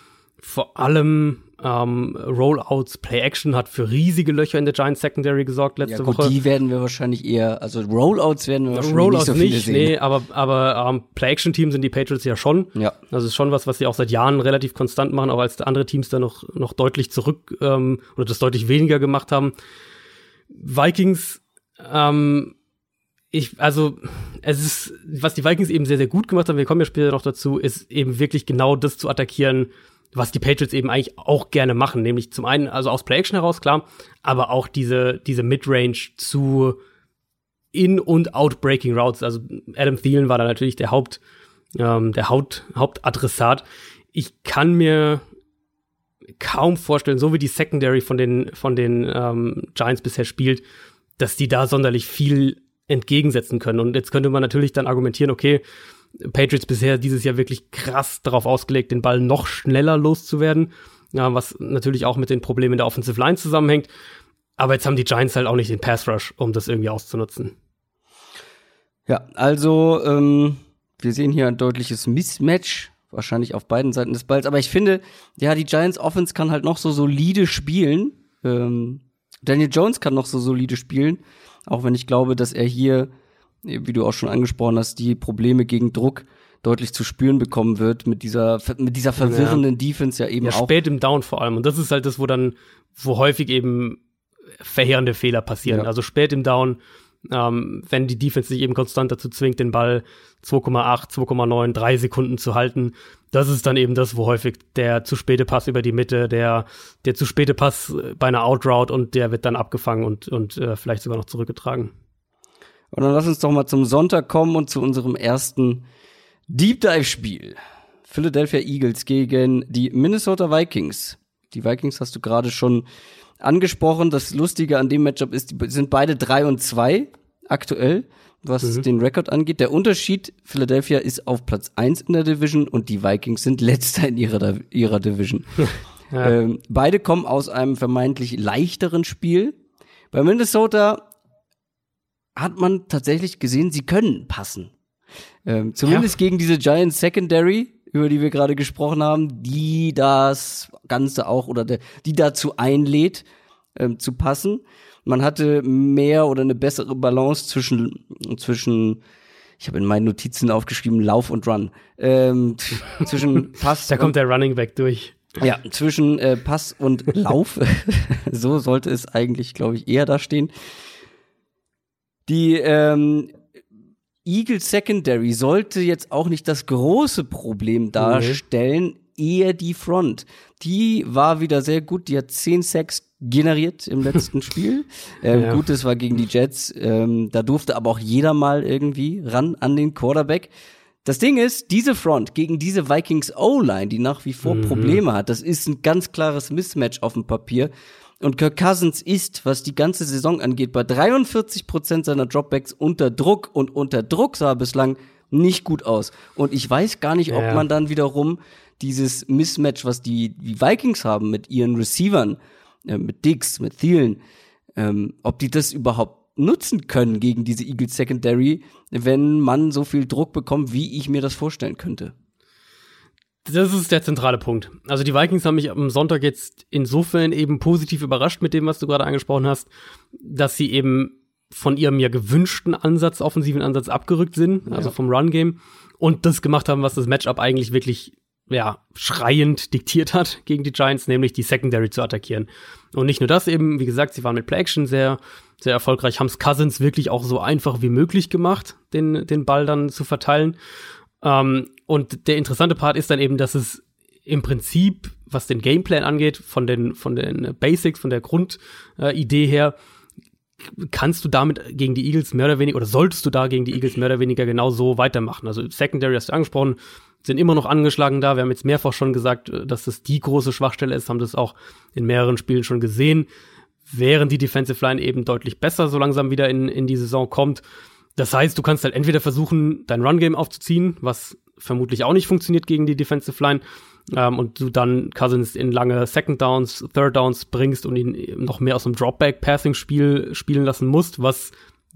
Vor allem ähm, Rollouts, Play-Action hat für riesige Löcher in der Giants Secondary gesorgt letzte ja, gut, Woche. Die werden wir wahrscheinlich eher, also Rollouts werden wir wahrscheinlich Rollouts nicht so viele nicht, sehen. Nee, aber, aber ähm, Play-Action-Team sind die Patriots ja schon. Ja. Das ist schon was, was sie auch seit Jahren relativ konstant machen, auch als andere Teams da noch, noch deutlich zurück ähm, oder das deutlich weniger gemacht haben. Vikings, ähm, ich, also, es ist, was die Vikings eben sehr, sehr gut gemacht haben, wir kommen ja später noch dazu, ist eben wirklich genau das zu attackieren, was die Patriots eben eigentlich auch gerne machen, nämlich zum einen, also aus Play-Action heraus, klar, aber auch diese, diese Midrange zu In- und Out-Breaking Routes. Also Adam Thielen war da natürlich der Haupt, ähm, der Haupt, Hauptadressat. Ich kann mir kaum vorstellen, so wie die Secondary von den, von den ähm, Giants bisher spielt, dass die da sonderlich viel entgegensetzen können. Und jetzt könnte man natürlich dann argumentieren, okay, Patriots bisher dieses Jahr wirklich krass darauf ausgelegt, den Ball noch schneller loszuwerden, ja, was natürlich auch mit den Problemen der Offensive Line zusammenhängt. Aber jetzt haben die Giants halt auch nicht den Pass Rush, um das irgendwie auszunutzen. Ja, also ähm, wir sehen hier ein deutliches Mismatch, wahrscheinlich auf beiden Seiten des Balls. Aber ich finde, ja, die Giants Offense kann halt noch so solide spielen. Ähm, Daniel Jones kann noch so solide spielen, auch wenn ich glaube, dass er hier wie du auch schon angesprochen hast, die Probleme gegen Druck deutlich zu spüren bekommen wird mit dieser mit dieser verwirrenden ja. Defense ja eben ja, auch spät im Down vor allem und das ist halt das wo dann wo häufig eben verheerende Fehler passieren ja. also spät im Down ähm, wenn die Defense sich eben konstant dazu zwingt den Ball 2,8 2,9 3 Sekunden zu halten das ist dann eben das wo häufig der zu späte Pass über die Mitte der der zu späte Pass bei einer Outroute und der wird dann abgefangen und und äh, vielleicht sogar noch zurückgetragen und dann lass uns doch mal zum Sonntag kommen und zu unserem ersten Deep Dive Spiel. Philadelphia Eagles gegen die Minnesota Vikings. Die Vikings hast du gerade schon angesprochen. Das Lustige an dem Matchup ist, die sind beide drei und zwei aktuell, was mhm. den Rekord angeht. Der Unterschied, Philadelphia ist auf Platz eins in der Division und die Vikings sind letzter in ihrer, ihrer Division. ja. ähm, beide kommen aus einem vermeintlich leichteren Spiel. Bei Minnesota hat man tatsächlich gesehen, sie können passen. Ähm, zumindest ja. gegen diese Giant Secondary, über die wir gerade gesprochen haben, die das Ganze auch oder de, die dazu einlädt, ähm, zu passen. Man hatte mehr oder eine bessere Balance zwischen, zwischen ich habe in meinen Notizen aufgeschrieben, Lauf und Run. Ähm, zwischen Pass. da kommt der Running Back durch. Ja, zwischen äh, Pass und Lauf. so sollte es eigentlich, glaube ich, eher da stehen. Die ähm, Eagle Secondary sollte jetzt auch nicht das große Problem darstellen, nee. eher die Front. Die war wieder sehr gut, die hat 10 Sacks generiert im letzten Spiel. Ähm, ja. Gut, das war gegen die Jets. Ähm, da durfte aber auch jeder mal irgendwie ran an den Quarterback. Das Ding ist, diese Front gegen diese Vikings O-Line, die nach wie vor mhm. Probleme hat, das ist ein ganz klares Mismatch auf dem Papier. Und Kirk Cousins ist, was die ganze Saison angeht, bei 43 Prozent seiner Dropbacks unter Druck und unter Druck sah bislang nicht gut aus. Und ich weiß gar nicht, ob ja. man dann wiederum dieses Mismatch, was die, die Vikings haben mit ihren Receivern, äh, mit Dix, mit Thielen, ähm, ob die das überhaupt nutzen können gegen diese Eagles Secondary, wenn man so viel Druck bekommt, wie ich mir das vorstellen könnte. Das ist der zentrale Punkt. Also die Vikings haben mich am Sonntag jetzt insofern eben positiv überrascht mit dem, was du gerade angesprochen hast, dass sie eben von ihrem ja gewünschten Ansatz, offensiven Ansatz abgerückt sind, ja. also vom Run-Game, und das gemacht haben, was das Matchup eigentlich wirklich ja, schreiend diktiert hat gegen die Giants, nämlich die Secondary zu attackieren. Und nicht nur das eben, wie gesagt, sie waren mit Play-Action sehr, sehr erfolgreich, haben es Cousins wirklich auch so einfach wie möglich gemacht, den, den Ball dann zu verteilen. Ähm, und der interessante Part ist dann eben, dass es im Prinzip, was den Gameplan angeht, von den, von den Basics, von der Grundidee äh, her, kannst du damit gegen die Eagles mehr oder weniger, oder solltest du da gegen die Eagles mehr oder weniger genau so weitermachen. Also Secondary hast du angesprochen, sind immer noch angeschlagen da. Wir haben jetzt mehrfach schon gesagt, dass das die große Schwachstelle ist, haben das auch in mehreren Spielen schon gesehen. Während die Defensive Line eben deutlich besser so langsam wieder in, in die Saison kommt. Das heißt, du kannst halt entweder versuchen, dein Run-Game aufzuziehen, was vermutlich auch nicht funktioniert gegen die Defensive Line, ähm, und du dann Cousins in lange Second Downs, Third Downs bringst und ihn noch mehr aus dem Dropback-Passing-Spiel spielen lassen musst, was,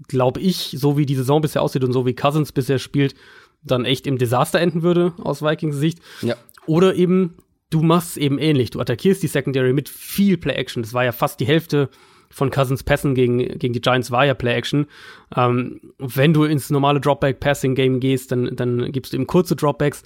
glaube ich, so wie die Saison bisher aussieht und so wie Cousins bisher spielt, dann echt im Desaster enden würde aus Vikings Sicht. Ja. Oder eben, du machst es eben ähnlich. Du attackierst die Secondary mit viel Play-Action. Das war ja fast die Hälfte von Cousins Pässen gegen, gegen die Giants war ja Play-Action. Ähm, wenn du ins normale Dropback-Passing-Game gehst, dann, dann gibst du eben kurze Dropbacks,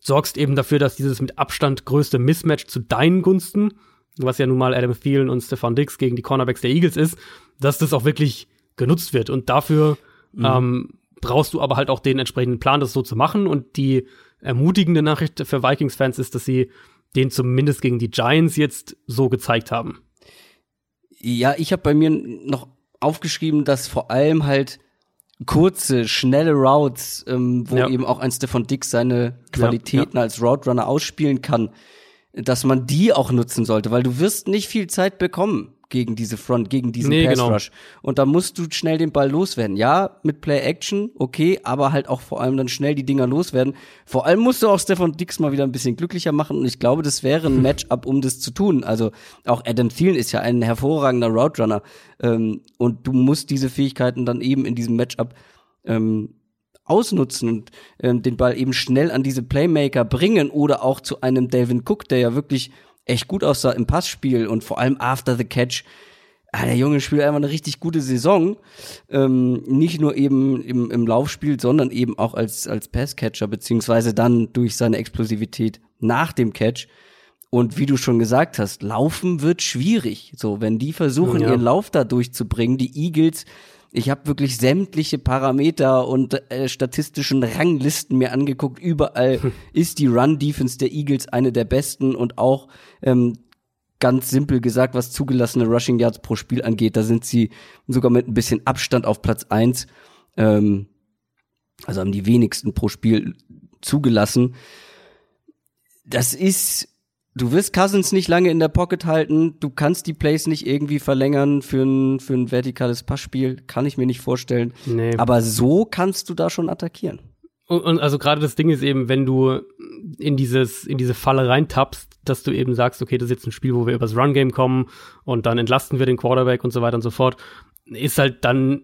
sorgst eben dafür, dass dieses mit Abstand größte Mismatch zu deinen Gunsten, was ja nun mal Adam Thielen und Stefan Dix gegen die Cornerbacks der Eagles ist, dass das auch wirklich genutzt wird. Und dafür mhm. ähm, brauchst du aber halt auch den entsprechenden Plan, das so zu machen. Und die ermutigende Nachricht für Vikings-Fans ist, dass sie den zumindest gegen die Giants jetzt so gezeigt haben. Ja, ich habe bei mir noch aufgeschrieben, dass vor allem halt kurze, schnelle Routes, ähm, wo ja. eben auch ein Stefan Dix seine Qualitäten ja, ja. als Route Runner ausspielen kann, dass man die auch nutzen sollte, weil du wirst nicht viel Zeit bekommen gegen diese Front, gegen diesen nee, Pass Rush. Genau. Und da musst du schnell den Ball loswerden. Ja, mit Play Action, okay, aber halt auch vor allem dann schnell die Dinger loswerden. Vor allem musst du auch Stefan Dix mal wieder ein bisschen glücklicher machen und ich glaube, das wäre ein Matchup, um das zu tun. Also auch Adam Thielen ist ja ein hervorragender Route Runner ähm, und du musst diese Fähigkeiten dann eben in diesem Matchup ähm, ausnutzen und ähm, den Ball eben schnell an diese Playmaker bringen oder auch zu einem Delvin Cook, der ja wirklich echt gut aussah im Passspiel und vor allem after the catch. Ah, der Junge spielt einfach eine richtig gute Saison. Ähm, nicht nur eben im, im Laufspiel, sondern eben auch als, als Passcatcher, beziehungsweise dann durch seine Explosivität nach dem Catch. Und wie du schon gesagt hast, Laufen wird schwierig. So, wenn die versuchen, ja. ihren Lauf da durchzubringen, die Eagles ich habe wirklich sämtliche Parameter und äh, statistischen Ranglisten mir angeguckt. Überall ist die Run-Defense der Eagles eine der besten und auch ähm, ganz simpel gesagt, was zugelassene Rushing Yards pro Spiel angeht, da sind sie sogar mit ein bisschen Abstand auf Platz eins. Ähm, also haben die wenigsten pro Spiel zugelassen. Das ist Du wirst Cousins nicht lange in der Pocket halten. Du kannst die Plays nicht irgendwie verlängern für ein, für ein vertikales Passspiel. Kann ich mir nicht vorstellen. Nee. Aber so kannst du da schon attackieren. Und, und also gerade das Ding ist eben, wenn du in dieses, in diese Falle reintappst, dass du eben sagst, okay, das ist jetzt ein Spiel, wo wir übers Run-Game kommen und dann entlasten wir den Quarterback und so weiter und so fort, ist halt dann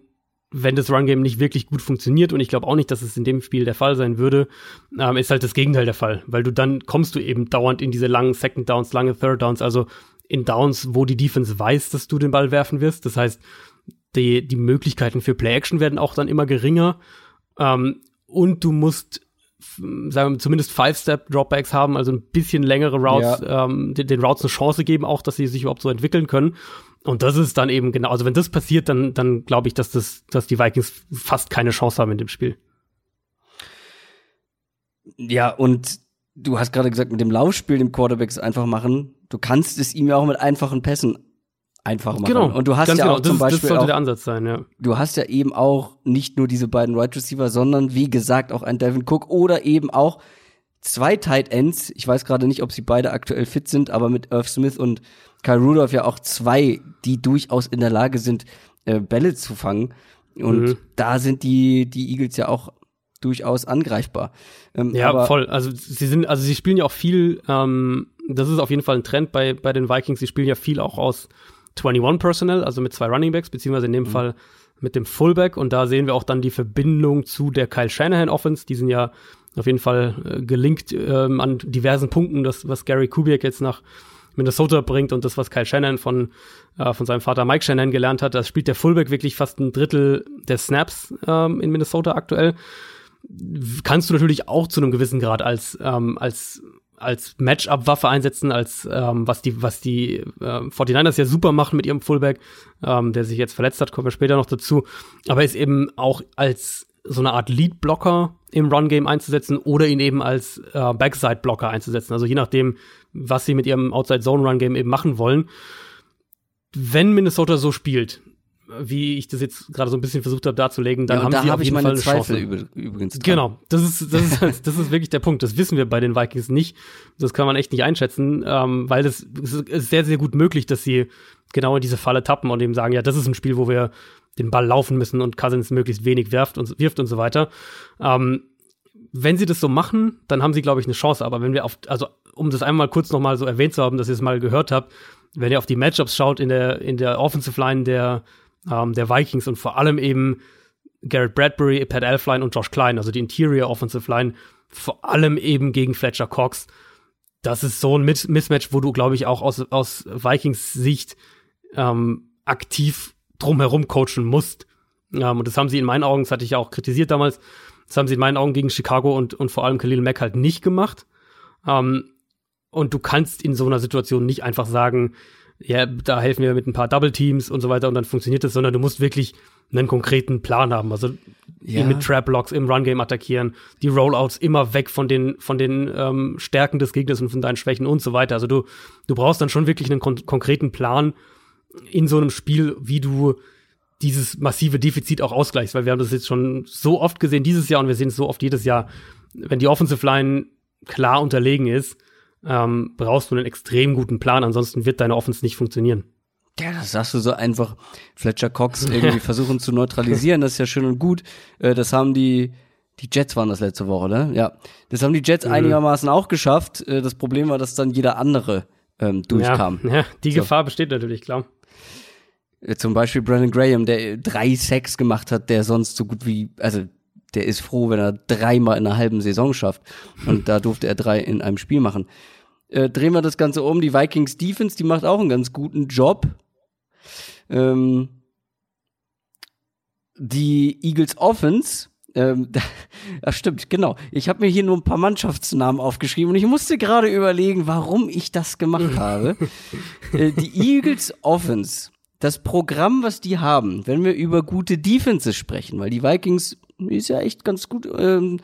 wenn das Run-Game nicht wirklich gut funktioniert, und ich glaube auch nicht, dass es in dem Spiel der Fall sein würde, ähm, ist halt das Gegenteil der Fall, weil du dann kommst du eben dauernd in diese langen Second Downs, lange Third Downs, also in Downs, wo die Defense weiß, dass du den Ball werfen wirst. Das heißt, die, die Möglichkeiten für Play-Action werden auch dann immer geringer. Ähm, und du musst sagen wir zumindest Five-Step-Dropbacks haben, also ein bisschen längere Routes, ja. ähm, den, den Routes eine Chance geben, auch dass sie sich überhaupt so entwickeln können. Und das ist dann eben genau, also wenn das passiert, dann, dann glaube ich, dass das, dass die Vikings fast keine Chance haben in dem Spiel. Ja, und du hast gerade gesagt, mit dem Laufspiel dem Quarterbacks einfach machen. Du kannst es ihm ja auch mit einfachen Pässen einfach machen. Genau. Und du hast ja genau. auch zum das, Beispiel das sollte auch, der Ansatz sein, ja. Du hast ja eben auch nicht nur diese beiden Wide right Receiver, sondern wie gesagt auch ein Devin Cook oder eben auch zwei Tight Ends. Ich weiß gerade nicht, ob sie beide aktuell fit sind, aber mit Irv Smith und Kyle Rudolph ja auch zwei, die durchaus in der Lage sind, äh, Bälle zu fangen. Und mhm. da sind die, die Eagles ja auch durchaus angreifbar. Ähm, ja, voll. Also sie sind, also sie spielen ja auch viel, ähm, das ist auf jeden Fall ein Trend bei, bei den Vikings, sie spielen ja viel auch aus 21 Personnel, also mit zwei Running Backs, beziehungsweise in dem mhm. Fall mit dem Fullback. Und da sehen wir auch dann die Verbindung zu der Kyle Shanahan Offense. Die sind ja auf jeden Fall äh, gelinkt ähm, an diversen Punkten, das, was Gary Kubiak jetzt nach Minnesota bringt und das, was Kyle Shannon von, äh, von seinem Vater Mike Shannon gelernt hat. Da spielt der Fullback wirklich fast ein Drittel der Snaps ähm, in Minnesota aktuell. Kannst du natürlich auch zu einem gewissen Grad als, ähm, als als Matchup-Waffe einsetzen, als ähm, was die, was die äh, 49ers ja super machen mit ihrem Fullback, ähm, der sich jetzt verletzt hat, kommen wir später noch dazu, aber ist eben auch als so eine Art Lead-Blocker im Run-Game einzusetzen oder ihn eben als äh, Backside-Blocker einzusetzen. Also je nachdem, was sie mit ihrem Outside-Zone-Run-Game eben machen wollen. Wenn Minnesota so spielt, wie ich das jetzt gerade so ein bisschen versucht habe darzulegen, dann ja, haben da sie hab auf jeden ich Fall eine Zweifel Chance. übrigens. dran. Genau, das ist, das, ist, halt, das ist wirklich der Punkt. Das wissen wir bei den Vikings nicht. Das kann man echt nicht einschätzen, ähm, weil das ist sehr, sehr gut möglich, dass sie genau in diese Falle tappen und eben sagen, ja, das ist ein Spiel, wo wir den Ball laufen müssen und Cousins möglichst wenig wirft und, wirft und so weiter. Ähm, wenn sie das so machen, dann haben sie, glaube ich, eine Chance. Aber wenn wir auf, also um das einmal kurz noch mal so erwähnt zu haben, dass ihr es mal gehört habt, wenn ihr auf die Matchups schaut in der, in der Offensive Line der, ähm, der Vikings und vor allem eben Garrett Bradbury, Pat Elfline und Josh Klein, also die Interior Offensive Line, vor allem eben gegen Fletcher Cox. Das ist so ein Mis Mismatch, wo du, glaube ich, auch aus, aus Vikings Sicht ähm, aktiv drumherum coachen musst. Ähm, und das haben sie in meinen Augen, das hatte ich ja auch kritisiert damals, das haben sie in meinen Augen gegen Chicago und, und vor allem Khalil Mack halt nicht gemacht. Ähm, und du kannst in so einer Situation nicht einfach sagen, ja, da helfen wir mit ein paar Double Teams und so weiter und dann funktioniert das, sondern du musst wirklich einen konkreten Plan haben. Also Ja. mit Trap Blocks im Run Game attackieren, die Rollouts immer weg von den von den ähm, Stärken des Gegners und von deinen Schwächen und so weiter. Also du du brauchst dann schon wirklich einen kon konkreten Plan in so einem Spiel, wie du dieses massive Defizit auch ausgleichst, weil wir haben das jetzt schon so oft gesehen dieses Jahr und wir sehen es so oft jedes Jahr, wenn die Offensive Line klar unterlegen ist, ähm, brauchst du einen extrem guten Plan, ansonsten wird deine Offense nicht funktionieren. Ja, das sagst du so einfach. Fletcher Cox irgendwie versuchen zu neutralisieren, das ist ja schön und gut. Äh, Das haben die, die Jets waren das letzte Woche, ne? Ja. Das haben die Jets Mhm. einigermaßen auch geschafft. Äh, Das Problem war, dass dann jeder andere ähm, durchkam. Ja, ja die So. Gefahr besteht natürlich, klar. Äh, Zum Beispiel Brandon Graham, der drei Sacks gemacht hat, der sonst so gut wie, also der ist froh, wenn er dreimal in einer halben Saison schafft. Und da durfte er drei in einem Spiel machen. Äh, drehen wir das Ganze um. Die Vikings Defense, die macht auch einen ganz guten Job. Ähm, die Eagles Offense, ähm, ja stimmt, genau. Ich habe mir hier nur ein paar Mannschaftsnamen aufgeschrieben und ich musste gerade überlegen, warum ich das gemacht habe. äh, die Eagles Offense, das Programm, was die haben, wenn wir über gute Defenses sprechen, weil die Vikings ist ja echt ganz gut, ähm,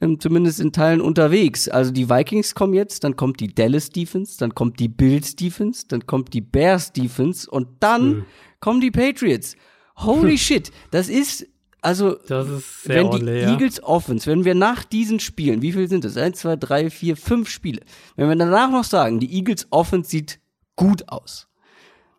ähm, zumindest in Teilen unterwegs. Also die Vikings kommen jetzt, dann kommt die Dallas Defense, dann kommt die Bills Defense, dann kommt die Bears Defense und dann kommen die Patriots. Holy shit, das ist also Das ist sehr wenn die ordentlich, ja. Eagles Offense, wenn wir nach diesen Spielen, wie viel sind es? Eins, zwei, drei, vier, fünf Spiele. Wenn wir danach noch sagen, die Eagles Offense sieht gut aus,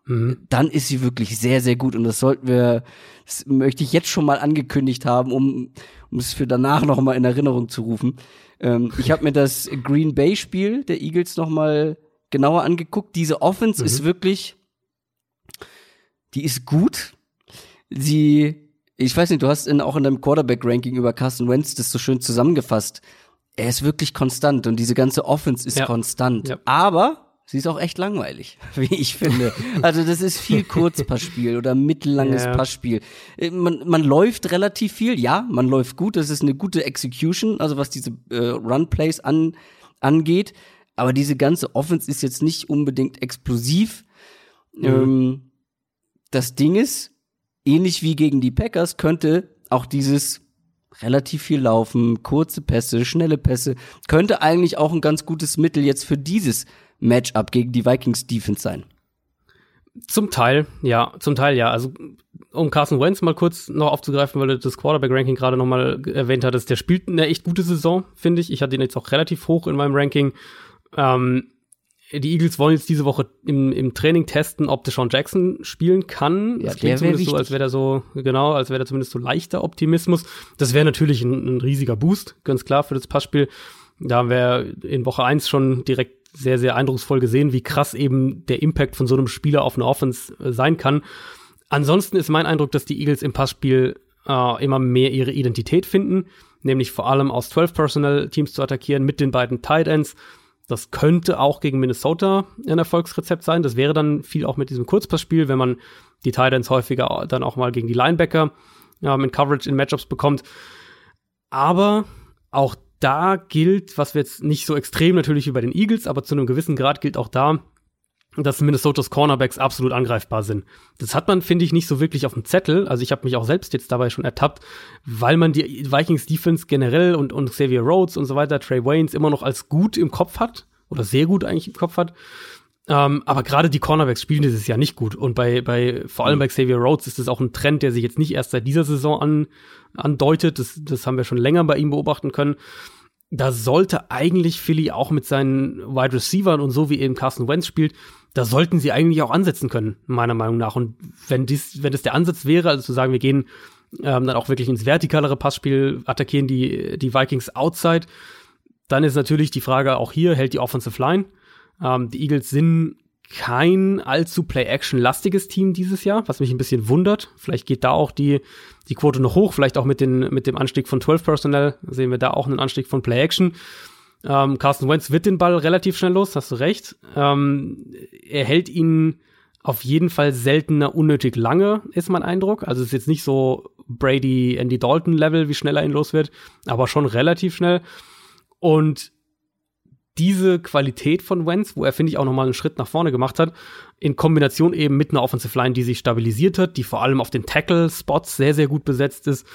Mhm. dann ist sie wirklich sehr, sehr gut. Und das sollten wir, das möchte ich jetzt schon mal angekündigt haben, um, um es für danach noch mal in Erinnerung zu rufen. Ähm, ich habe mir das Green Bay Spiel der Eagles noch mal genauer angeguckt. Diese Offense Mhm. ist wirklich, die ist gut. Sie, ich weiß nicht, du hast in, auch in deinem Quarterback-Ranking über Carson Wentz das so schön zusammengefasst. Er ist wirklich konstant und diese ganze Offense ist Ja. konstant. Ja. Aber sie ist auch echt langweilig, wie ich finde. Also das ist viel Kurzpassspiel oder mittellanges Ja. Passspiel. Äh, Man, man läuft relativ viel, ja, man läuft gut. Das ist eine gute Execution, also was diese äh, Run-Plays an, angeht. Aber diese ganze Offense ist jetzt nicht unbedingt explosiv. Ähm, das Ding ist, ähnlich wie gegen die Packers, könnte auch dieses relativ viel laufen, kurze Pässe, schnelle Pässe, könnte eigentlich auch ein ganz gutes Mittel jetzt für dieses Matchup gegen die Vikings Defense sein. Zum Teil, ja, zum Teil ja. Also um Carson Wentz mal kurz noch aufzugreifen, weil du das Quarterback-Ranking gerade noch mal erwähnt hattest, der spielt eine echt gute Saison, finde ich. Ich hatte ihn jetzt auch relativ hoch in meinem Ranking. Ähm, die Eagles wollen jetzt diese Woche im, im Training testen, ob Deshaun Jackson spielen kann. Ja, das klingt zumindest so, als wäre der so, genau, als wäre der zumindest so leichter Optimismus. Das wäre natürlich ein, ein riesiger Boost, ganz klar, für das Passspiel. Da haben wir in Woche eins schon direkt sehr, sehr eindrucksvoll gesehen, wie krass eben der Impact von so einem Spieler auf eine Offense äh, sein kann. Ansonsten ist mein Eindruck, dass die Eagles im Passspiel äh, immer mehr ihre Identität finden, nämlich vor allem aus 12-Personal-Teams zu attackieren mit den beiden Tight Ends. Das könnte auch gegen Minnesota ein Erfolgsrezept sein. Das wäre dann viel auch mit diesem Kurzpassspiel, wenn man die Tight Ends häufiger dann auch mal gegen die Linebacker ähm, in Coverage in Matchups bekommt. Aber auch da gilt, was wir jetzt nicht so extrem natürlich wie bei den Eagles, aber zu einem gewissen Grad gilt auch da, dass Minnesotas Cornerbacks absolut angreifbar sind. Das hat man, finde ich, nicht so wirklich auf dem Zettel. Also ich habe mich auch selbst jetzt dabei schon ertappt, weil man die Vikings Defense generell und, und Xavier Rhodes und so weiter, Trey Waynes immer noch als gut im Kopf hat oder sehr gut eigentlich im Kopf hat. Ähm, aber gerade die Cornerbacks spielen dieses Jahr nicht gut. Und bei, bei vor allem bei Xavier Rhodes ist das auch ein Trend, der sich jetzt nicht erst seit dieser Saison an, andeutet. Das, das haben wir schon länger bei ihm beobachten können. Da sollte eigentlich Philly auch mit seinen Wide Receivers und so wie eben Carson Wentz spielt, da sollten sie eigentlich auch ansetzen können, meiner Meinung nach. Und wenn dies, wenn das der Ansatz wäre, also zu sagen, wir gehen ähm, dann auch wirklich ins vertikalere Passspiel, attackieren die, die Vikings outside, dann ist natürlich die Frage auch hier, hält die Offensive Line? Ähm, die Eagles sind kein allzu Play-Action-lastiges Team dieses Jahr, was mich ein bisschen wundert. Vielleicht geht da auch die, die Quote noch hoch, vielleicht auch mit, den, mit dem Anstieg von 12 Personnel sehen wir da auch einen Anstieg von Play-Action. Ähm, Carsten Wentz wird den Ball relativ schnell los, hast du recht. Ähm, er hält ihn auf jeden Fall seltener unnötig lange, ist mein Eindruck. Also es ist jetzt nicht so Brady, Andy Dalton Level, wie schnell er ihn los wird, aber schon relativ schnell. Und diese Qualität von Wentz, wo er, finde ich, auch nochmal einen Schritt nach vorne gemacht hat, in Kombination eben mit einer Offensive Line, die sich stabilisiert hat, die vor allem auf den Tackle-Spots sehr, sehr gut besetzt ist,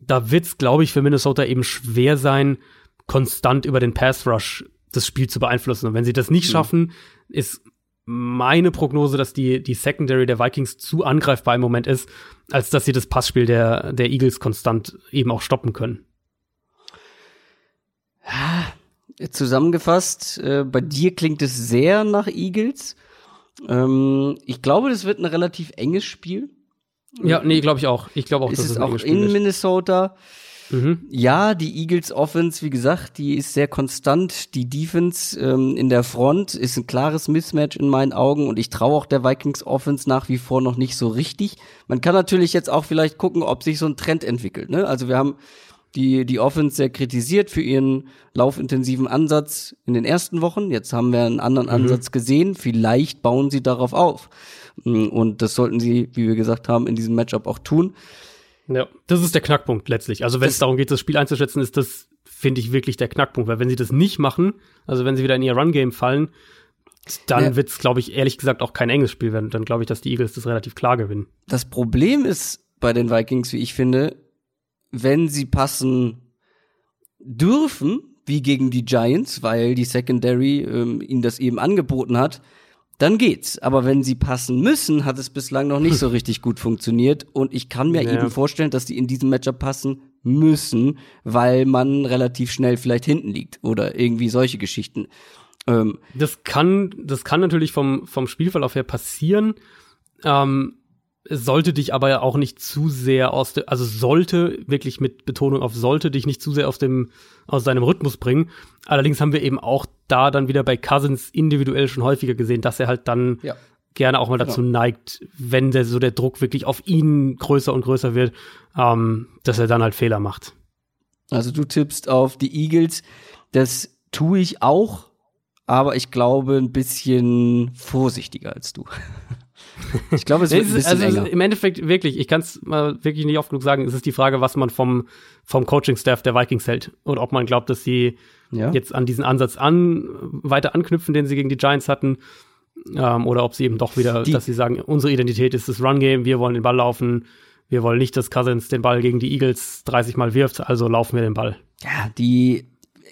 da wird's, glaube ich, für Minnesota eben schwer sein, konstant über den Pass-Rush das Spiel zu beeinflussen. Und wenn sie das nicht mhm. schaffen, ist meine Prognose, dass die, die Secondary der Vikings zu angreifbar im Moment ist, als dass sie das Passspiel der, der Eagles konstant eben auch stoppen können. Zusammengefasst, äh, bei dir klingt es sehr nach Eagles. Ähm, ich glaube, das wird ein relativ enges Spiel. Ja, nee, glaube ich auch. Ich glaube auch, es dass ist es auch in wird. Minnesota. Mhm. Ja, die Eagles Offense, wie gesagt, die ist sehr konstant. Die Defense ähm, in der Front ist ein klares Mismatch in meinen Augen und ich traue auch der Vikings Offense nach wie vor noch nicht so richtig. Man kann natürlich jetzt auch vielleicht gucken, ob sich so ein Trend entwickelt. Ne? Also wir haben die, die Offense sehr kritisiert für ihren laufintensiven Ansatz in den ersten Wochen. Jetzt haben wir einen anderen mhm. Ansatz gesehen. Vielleicht bauen sie darauf auf. Mm, und das sollten sie, wie wir gesagt haben, in diesem Matchup auch tun. Ja, das ist der Knackpunkt letztlich. Also wenn es darum geht, das Spiel einzuschätzen, ist das, finde ich, wirklich der Knackpunkt. Weil wenn sie das nicht machen, also wenn sie wieder in ihr Run-Game fallen, dann ja. wird es, glaube ich, ehrlich gesagt auch kein enges Spiel werden. Dann glaube ich, dass die Eagles das relativ klar gewinnen. Das Problem ist bei den Vikings, wie ich finde, wenn sie passen dürfen, wie gegen die Giants, weil die Secondary ähm, ihnen das eben angeboten hat, dann geht's. Aber wenn sie passen müssen, hat es bislang noch nicht so richtig gut funktioniert. Und ich kann mir ja. eben vorstellen, dass die in diesem Matchup passen müssen, weil man relativ schnell vielleicht hinten liegt oder irgendwie solche Geschichten. Ähm, das kann, das kann natürlich vom, vom Spielverlauf her passieren. Ähm, sollte dich aber auch nicht zu sehr aus der, also sollte, wirklich mit Betonung auf sollte, dich nicht zu sehr aus dem, aus seinem Rhythmus bringen. Allerdings haben wir eben auch da dann wieder bei Cousins individuell schon häufiger gesehen, dass er halt dann ja. gerne auch mal dazu genau. neigt, wenn der, so der Druck wirklich auf ihn größer und größer wird, ähm, dass er dann halt Fehler macht. Also du tippst auf die Eagles. Das tue ich auch, aber ich glaube ein bisschen vorsichtiger als du. Ich glaube, es wird ein bisschen also Im Endeffekt wirklich, ich kann es mal wirklich nicht oft genug sagen, es ist die Frage, was man vom, vom Coaching-Staff der Vikings hält. Und ob man glaubt, dass sie ja. jetzt an diesen Ansatz an, weiter anknüpfen, den sie gegen die Giants hatten. Ähm, oder ob sie eben doch wieder, die, dass sie sagen, unsere Identität ist das Run-Game, wir wollen den Ball laufen, wir wollen nicht, dass Cousins den Ball gegen die Eagles 30 Mal wirft, also laufen wir den Ball. Ja, die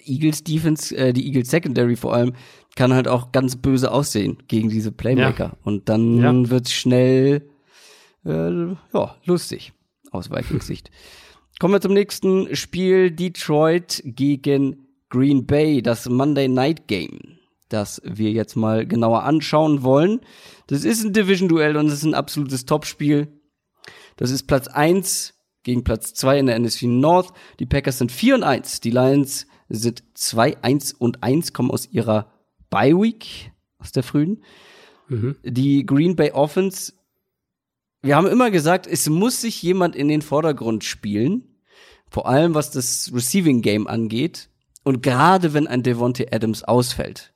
Eagles Defense, äh, die Eagles Secondary vor allem, kann halt auch ganz böse aussehen gegen diese Playmaker. Ja. Und dann ja. wird's schnell äh, ja, lustig aus Vikings Sicht. Kommen wir zum nächsten Spiel. Detroit gegen Green Bay, das Monday Night Game, das wir jetzt mal genauer anschauen wollen. Das ist ein Division-Duell und es ist ein absolutes Topspiel. Das ist Platz eins gegen Platz zwei in der NFC North. Die Packers sind 4 und 1. Die Lions sind 2, 1 und 1, kommen aus ihrer Bye Week, aus der frühen. Mhm. Die Green Bay Offense, wir haben immer gesagt, es muss sich jemand in den Vordergrund spielen. Vor allem was das Receiving Game angeht. Und gerade wenn ein Devontae Adams ausfällt.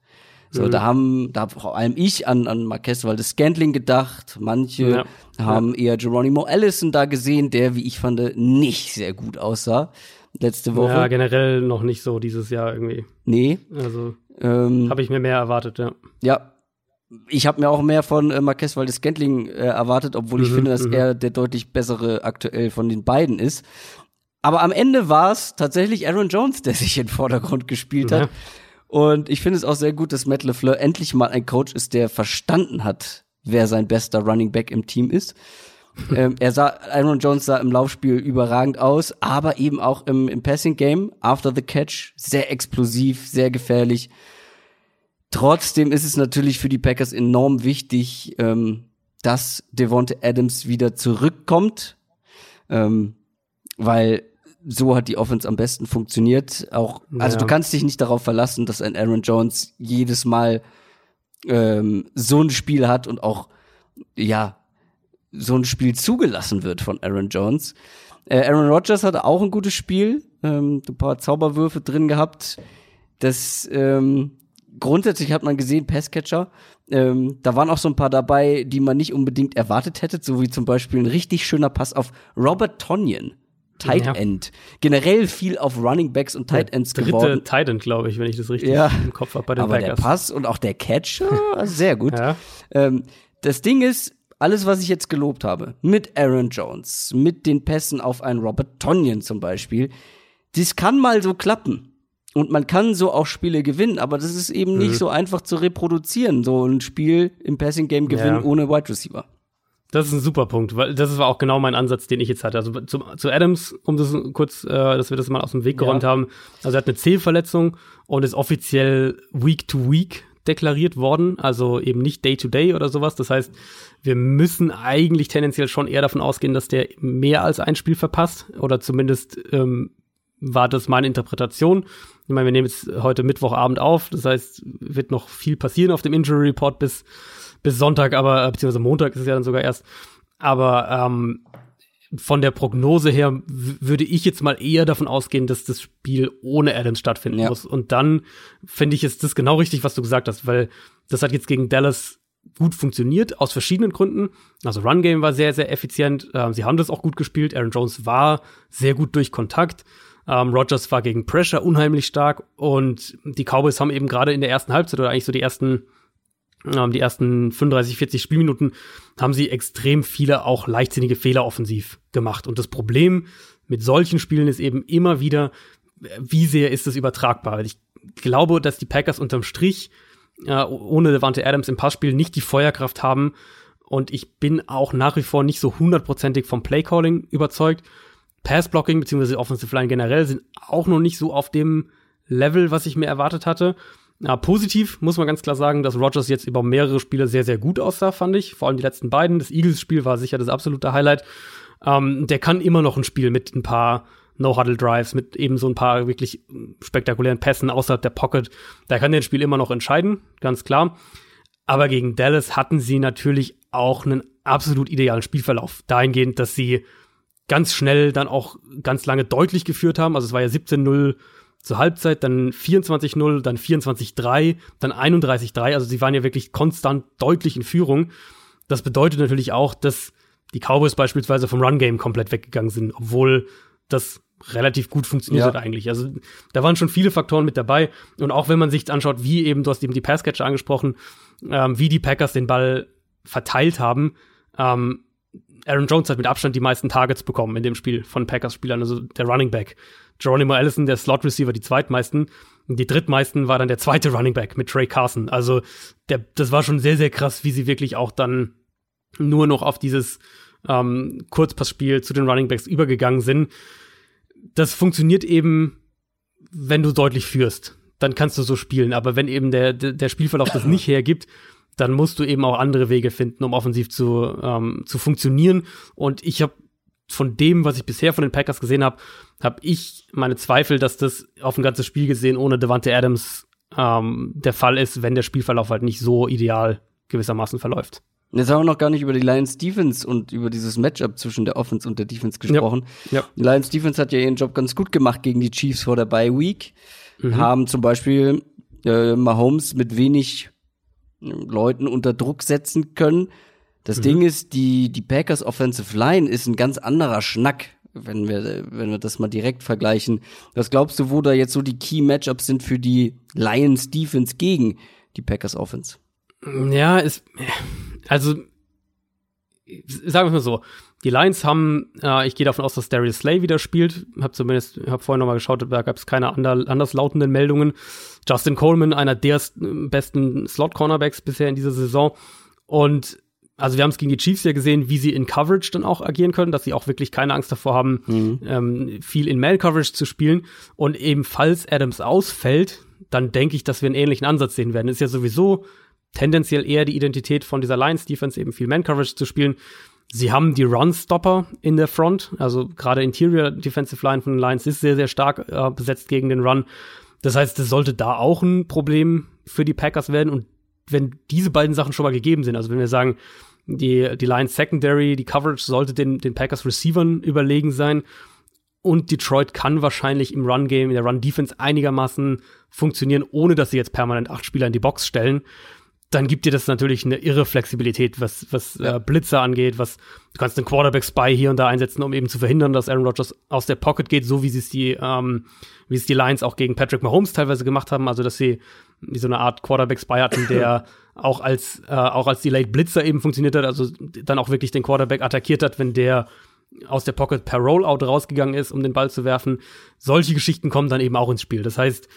So, mhm. da haben, da vor allem ich an, an Marquez Waldes Scantling gedacht. Manche ja. haben ja. eher Geronimo Allison da gesehen, der, wie ich fand, nicht sehr gut aussah letzte Woche. Ja, generell noch nicht so dieses Jahr irgendwie. Nee. Also ähm, habe ich mir mehr erwartet, ja. Ja. Ich habe mir auch mehr von äh, Marquez Waldes Scantling äh, erwartet, obwohl ich mhm, finde, dass mhm. er der deutlich bessere aktuell von den beiden ist. Aber am Ende war es tatsächlich Aaron Jones, der sich in den Vordergrund gespielt hat. Und ich finde es auch sehr gut, dass Matt LeFleur endlich mal ein Coach ist, der verstanden hat, wer sein bester Running Back im Team ist. Ähm, er sah, Aaron Jones sah im Laufspiel überragend aus, aber eben auch im, im Passing Game, after the catch, sehr explosiv, sehr gefährlich. Trotzdem ist es natürlich für die Packers enorm wichtig, ähm, dass Devonte Adams wieder zurückkommt, ähm, weil so hat die Offense am besten funktioniert. Auch, also ja. du kannst dich nicht darauf verlassen, dass ein Aaron Jones jedes Mal ähm, so ein Spiel hat und auch ja so ein Spiel zugelassen wird von Aaron Jones. Äh, Aaron Rodgers hatte auch ein gutes Spiel, ähm, ein paar Zauberwürfe drin gehabt. Das ähm, grundsätzlich hat man gesehen, Passcatcher. Ähm, da waren auch so ein paar dabei, die man nicht unbedingt erwartet hätte, so wie zum Beispiel ein richtig schöner Pass auf Robert Tonyan. Tight End. Generell viel auf Running Backs und Tight Ends dritte geworden. Tight End, glaube ich, wenn ich das richtig ja. im Kopf habe bei den Aber Packers. der Pass und auch der Catch, äh, sehr gut. Ja. Ähm, das Ding ist, alles, was ich jetzt gelobt habe, mit Aaron Jones, mit den Pässen auf einen Robert Tonyan zum Beispiel, das kann mal so klappen. Und man kann so auch Spiele gewinnen, aber das ist eben nicht Mhm. so einfach zu reproduzieren, so ein Spiel im Passing Game gewinnen Ja. ohne Wide Receiver. Das ist ein super Punkt, weil das war auch genau mein Ansatz, den ich jetzt hatte. Also zu, zu Adams, um das kurz, äh, dass wir das mal aus dem Weg geräumt Ja. haben. Also er hat eine Zählverletzung und ist offiziell Week to Week deklariert worden, also eben nicht Day to Day oder sowas. Das heißt, wir müssen eigentlich tendenziell schon eher davon ausgehen, dass der mehr als ein Spiel verpasst oder zumindest ähm, war das meine Interpretation. Ich meine, wir nehmen jetzt heute Mittwochabend auf, das heißt, wird noch viel passieren auf dem Injury Report bis bis Sonntag, aber äh, beziehungsweise Montag ist es ja dann sogar erst. Aber ähm, von der Prognose her würde ich jetzt mal eher davon ausgehen, dass das Spiel ohne Adams stattfinden Ja. muss. Und dann finde ich ist das genau richtig, was du gesagt hast, weil das hat jetzt gegen Dallas gut funktioniert, aus verschiedenen Gründen. Also Run Game war sehr, sehr effizient. Ähm, sie haben das auch gut gespielt. Aaron Jones war sehr gut durch Kontakt. Ähm, Rogers war gegen Pressure unheimlich stark und die Cowboys haben eben gerade in der ersten Halbzeit oder eigentlich so die ersten ähm, die ersten 35, 40 Spielminuten haben sie extrem viele auch leichtsinnige Fehler offensiv gemacht. Und das Problem mit solchen Spielen ist eben immer wieder, wie sehr ist das übertragbar? Ich glaube, dass die Packers unterm Strich äh, ohne Devante Adams im Passspiel nicht die Feuerkraft haben. Und ich bin auch nach wie vor nicht so hundertprozentig vom Playcalling überzeugt. Passblocking bzw. Offensive Line generell sind auch noch nicht so auf dem Level, was ich mir erwartet hatte. Ja, positiv muss man ganz klar sagen, dass Rogers jetzt über mehrere Spiele sehr, sehr gut aussah, fand ich. Vor allem die letzten beiden. Das Eagles-Spiel war sicher das absolute Highlight. Ähm, der kann immer noch ein Spiel mit ein paar No-Huddle-Drives, mit eben so ein paar wirklich spektakulären Pässen außerhalb der Pocket. Da kann der Spiel immer noch entscheiden, ganz klar. Aber gegen Dallas hatten sie natürlich auch einen absolut idealen Spielverlauf. Dahingehend, dass sie ganz schnell dann auch ganz lange deutlich geführt haben. Also es war ja 17-0 zur Halbzeit, dann 24-0, dann 24-3, dann 31-3. Also sie waren ja wirklich konstant deutlich in Führung. Das bedeutet natürlich auch, dass die Cowboys beispielsweise vom Run-Game komplett weggegangen sind, obwohl das relativ gut funktioniert Ja. hat eigentlich. Also da waren schon viele Faktoren mit dabei. Und auch wenn man sich anschaut, wie eben, du hast eben die Passcatcher angesprochen, ähm, wie die Packers den Ball verteilt haben, ähm, Aaron Jones hat mit Abstand die meisten Targets bekommen in dem Spiel von Packers-Spielern, also der Running Back. Geronimo Allison, der Slot-Receiver, die zweitmeisten. Und die drittmeisten war dann der zweite Running Back mit Trey Carson. Also der, das war schon sehr, sehr krass, wie sie wirklich auch dann nur noch auf dieses ähm, Kurzpassspiel zu den Running Backs übergegangen sind. Das funktioniert eben, wenn du deutlich führst. Dann kannst du so spielen. Aber wenn eben der, der, der Spielverlauf das nicht hergibt, dann musst du eben auch andere Wege finden, um offensiv zu, ähm, zu funktionieren. Und ich habe von dem, was ich bisher von den Packers gesehen habe, habe ich meine Zweifel, dass das auf ein ganzes Spiel gesehen ohne Devante Adams ähm, der Fall ist, wenn der Spielverlauf halt nicht so ideal gewissermaßen verläuft. Jetzt haben wir noch gar nicht über die Lions Defense und über dieses Matchup zwischen der Offense und der Defense gesprochen. Ja. Die Lions Defense hat ja ihren Job ganz gut gemacht gegen die Chiefs vor der Bye Week. Haben zum Beispiel äh, Mahomes mit wenig äh, Leuten unter Druck setzen können. Das Ding ist, die, die Packers Offensive Line ist ein ganz anderer Schnack, wenn wir, wenn wir das mal direkt vergleichen. Was glaubst du, wo da jetzt so die Key Matchups sind für die Lions Defense gegen die Packers Offense? Ja, ist, also sagen wir mal so, die Lions haben, äh, ich gehe davon aus, dass Darius Slay wieder spielt. Hab zumindest, hab vorhin noch mal geschaut, da gab es keine ander, anders lautenden Meldungen. Justin Coleman, einer der besten Slot-Cornerbacks bisher in dieser Saison. Und also wir haben es gegen die Chiefs ja gesehen, wie sie in Coverage dann auch agieren können, dass sie auch wirklich keine Angst davor haben, mhm. ähm, viel in Mail-Coverage zu spielen. Und eben falls Adams ausfällt, dann denke ich, dass wir einen ähnlichen Ansatz sehen werden. ist ja sowieso tendenziell eher die Identität von dieser Lions-Defense, eben viel Man-Coverage zu spielen. Sie haben die Run-Stopper in der Front, also gerade Interior Defensive Line von den Lions ist sehr, sehr stark äh, besetzt gegen den Run. Das heißt, es sollte da auch ein Problem für die Packers werden. Und wenn diese beiden Sachen schon mal gegeben sind, also wenn wir sagen, die, die Lions Secondary, die Coverage sollte den, den Packers Receivern überlegen sein. Und Detroit kann wahrscheinlich im Run-Game, in der Run-Defense einigermaßen funktionieren, ohne dass sie jetzt permanent acht Spieler in die Box stellen dann gibt dir das natürlich eine irre Flexibilität, was, was ja. äh, Blitzer angeht, was du kannst einen Quarterback-Spy hier und da einsetzen, um eben zu verhindern, dass Aaron Rodgers aus der Pocket geht, so wie sie es die, ähm, wie es die Lions auch gegen Patrick Mahomes teilweise gemacht haben, also dass sie wie so eine Art Quarterback-Spy hatten, der auch als, äh, auch als Delayed Blitzer eben funktioniert hat, also dann auch wirklich den Quarterback attackiert hat, wenn der aus der Pocket per Rollout rausgegangen ist, um den Ball zu werfen. Solche Geschichten kommen dann eben auch ins Spiel. Das heißt,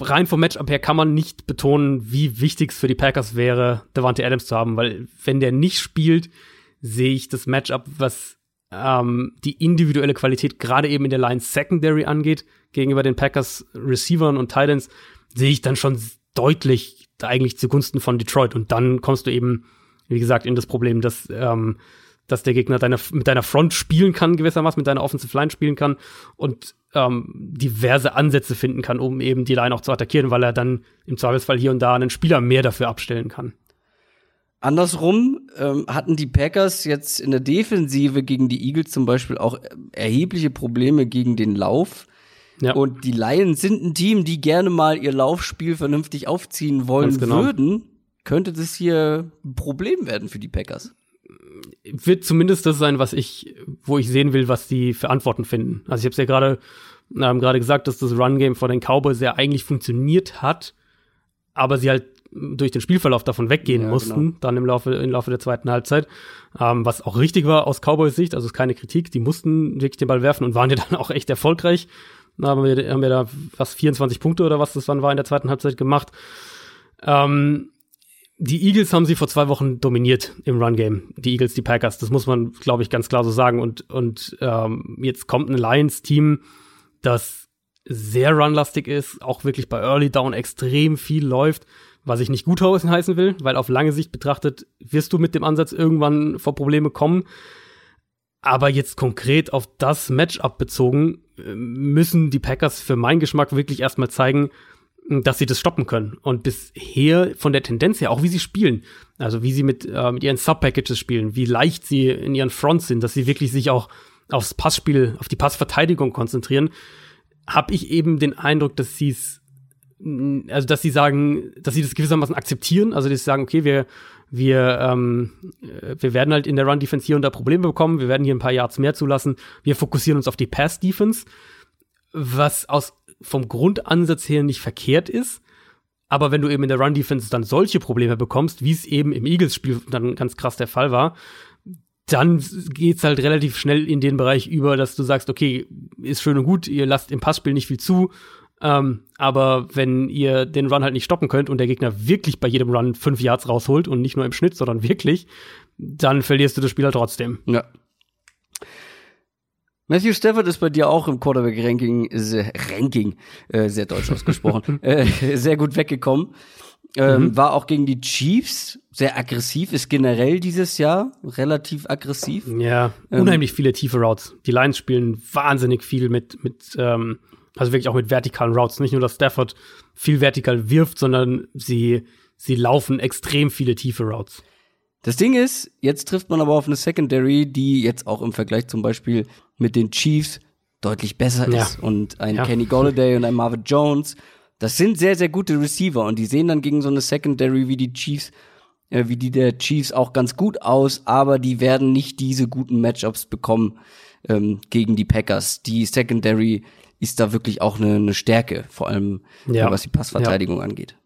rein vom Matchup her kann man nicht betonen, wie wichtig es für die Packers wäre, Devante Adams zu haben, weil wenn der nicht spielt, sehe ich das Matchup, was ähm, die individuelle Qualität gerade eben in der Line Secondary angeht, gegenüber den Packers Receivern und Titans, sehe ich dann schon deutlich eigentlich zugunsten von Detroit. Und dann kommst du eben, wie gesagt, in das Problem, dass ähm, dass der Gegner deine, mit deiner Front spielen kann, gewissermaßen, mit deiner Offensive Line spielen kann und ähm, diverse Ansätze finden kann, um eben die Line auch zu attackieren, weil er dann im Zweifelsfall hier und da einen Spieler mehr dafür abstellen kann. Andersrum ähm, hatten die Packers jetzt in der Defensive gegen die Eagles zum Beispiel auch erhebliche Probleme gegen den Lauf. Ja. Und die Lions sind ein Team, die gerne mal ihr Laufspiel vernünftig aufziehen wollen genau. würden. Könnte das hier ein Problem werden für die Packers? wird zumindest das sein, was ich, wo ich sehen will, was die für Antworten finden. Also ich habe es ja gerade ähm, gerade gesagt, dass das Run-Game von den Cowboys ja eigentlich funktioniert hat, aber sie halt durch den Spielverlauf davon weggehen ja, mussten, genau. dann im Laufe, im Laufe der zweiten Halbzeit. Ähm, was auch richtig war aus Cowboys Sicht, also ist keine Kritik, die mussten wirklich den Ball werfen und waren ja dann auch echt erfolgreich. Da haben wir, haben wir da was 24 Punkte oder was das dann war in der zweiten Halbzeit gemacht. Ähm, die Eagles haben sie vor zwei Wochen dominiert im Run-Game. Die Eagles, die Packers. Das muss man, glaube ich, ganz klar so sagen. Und, und ähm, jetzt kommt ein Lions-Team, das sehr runlastig ist, auch wirklich bei Early Down extrem viel läuft, was ich nicht gut heißen will, weil auf lange Sicht betrachtet wirst du mit dem Ansatz irgendwann vor Probleme kommen. Aber jetzt konkret auf das Matchup bezogen, müssen die Packers für meinen Geschmack wirklich erstmal zeigen, dass sie das stoppen können. Und bisher von der Tendenz her, auch wie sie spielen, also wie sie mit, äh, mit ihren Sub-Packages spielen, wie leicht sie in ihren Fronts sind, dass sie wirklich sich auch aufs Passspiel, auf die Passverteidigung konzentrieren, habe ich eben den Eindruck, dass sie es, also dass sie sagen, dass sie das gewissermaßen akzeptieren, also dass sie sagen, okay, wir wir, ähm, wir werden halt in der Run-Defense hier und da Probleme bekommen, wir werden hier ein paar Yards mehr zulassen, wir fokussieren uns auf die Pass-Defense, was aus vom Grundansatz her nicht verkehrt ist. Aber wenn du eben in der Run-Defense dann solche Probleme bekommst, wie es eben im Eagles-Spiel dann ganz krass der Fall war, dann geht's halt relativ schnell in den Bereich über, dass du sagst, okay, ist schön und gut, ihr lasst im Passspiel nicht viel zu, ähm, aber wenn ihr den Run halt nicht stoppen könnt und der Gegner wirklich bei jedem Run fünf Yards rausholt und nicht nur im Schnitt, sondern wirklich, dann verlierst du das Spiel halt trotzdem. Ja. Matthew Stafford ist bei dir auch im Quarterback-Ranking, Ranking, äh, sehr deutsch ausgesprochen, äh, sehr gut weggekommen. Ähm, mhm. War auch gegen die Chiefs sehr aggressiv, ist generell dieses Jahr relativ aggressiv. Ja, ähm, unheimlich viele tiefe Routes. Die Lions spielen wahnsinnig viel mit, mit ähm, also wirklich auch mit vertikalen Routes. Nicht nur, dass Stafford viel vertikal wirft, sondern sie, sie laufen extrem viele tiefe Routes. Das Ding ist, jetzt trifft man aber auf eine Secondary, die jetzt auch im Vergleich zum Beispiel mit den Chiefs deutlich besser ja. ist. Und ein ja. Kenny Golladay und ein Marvin Jones, das sind sehr, sehr gute Receiver und die sehen dann gegen so eine Secondary wie die Chiefs, äh, wie die der Chiefs auch ganz gut aus, aber die werden nicht diese guten Matchups bekommen ähm, gegen die Packers. Die Secondary ist da wirklich auch eine, eine Stärke, vor allem ja. was die Passverteidigung angeht.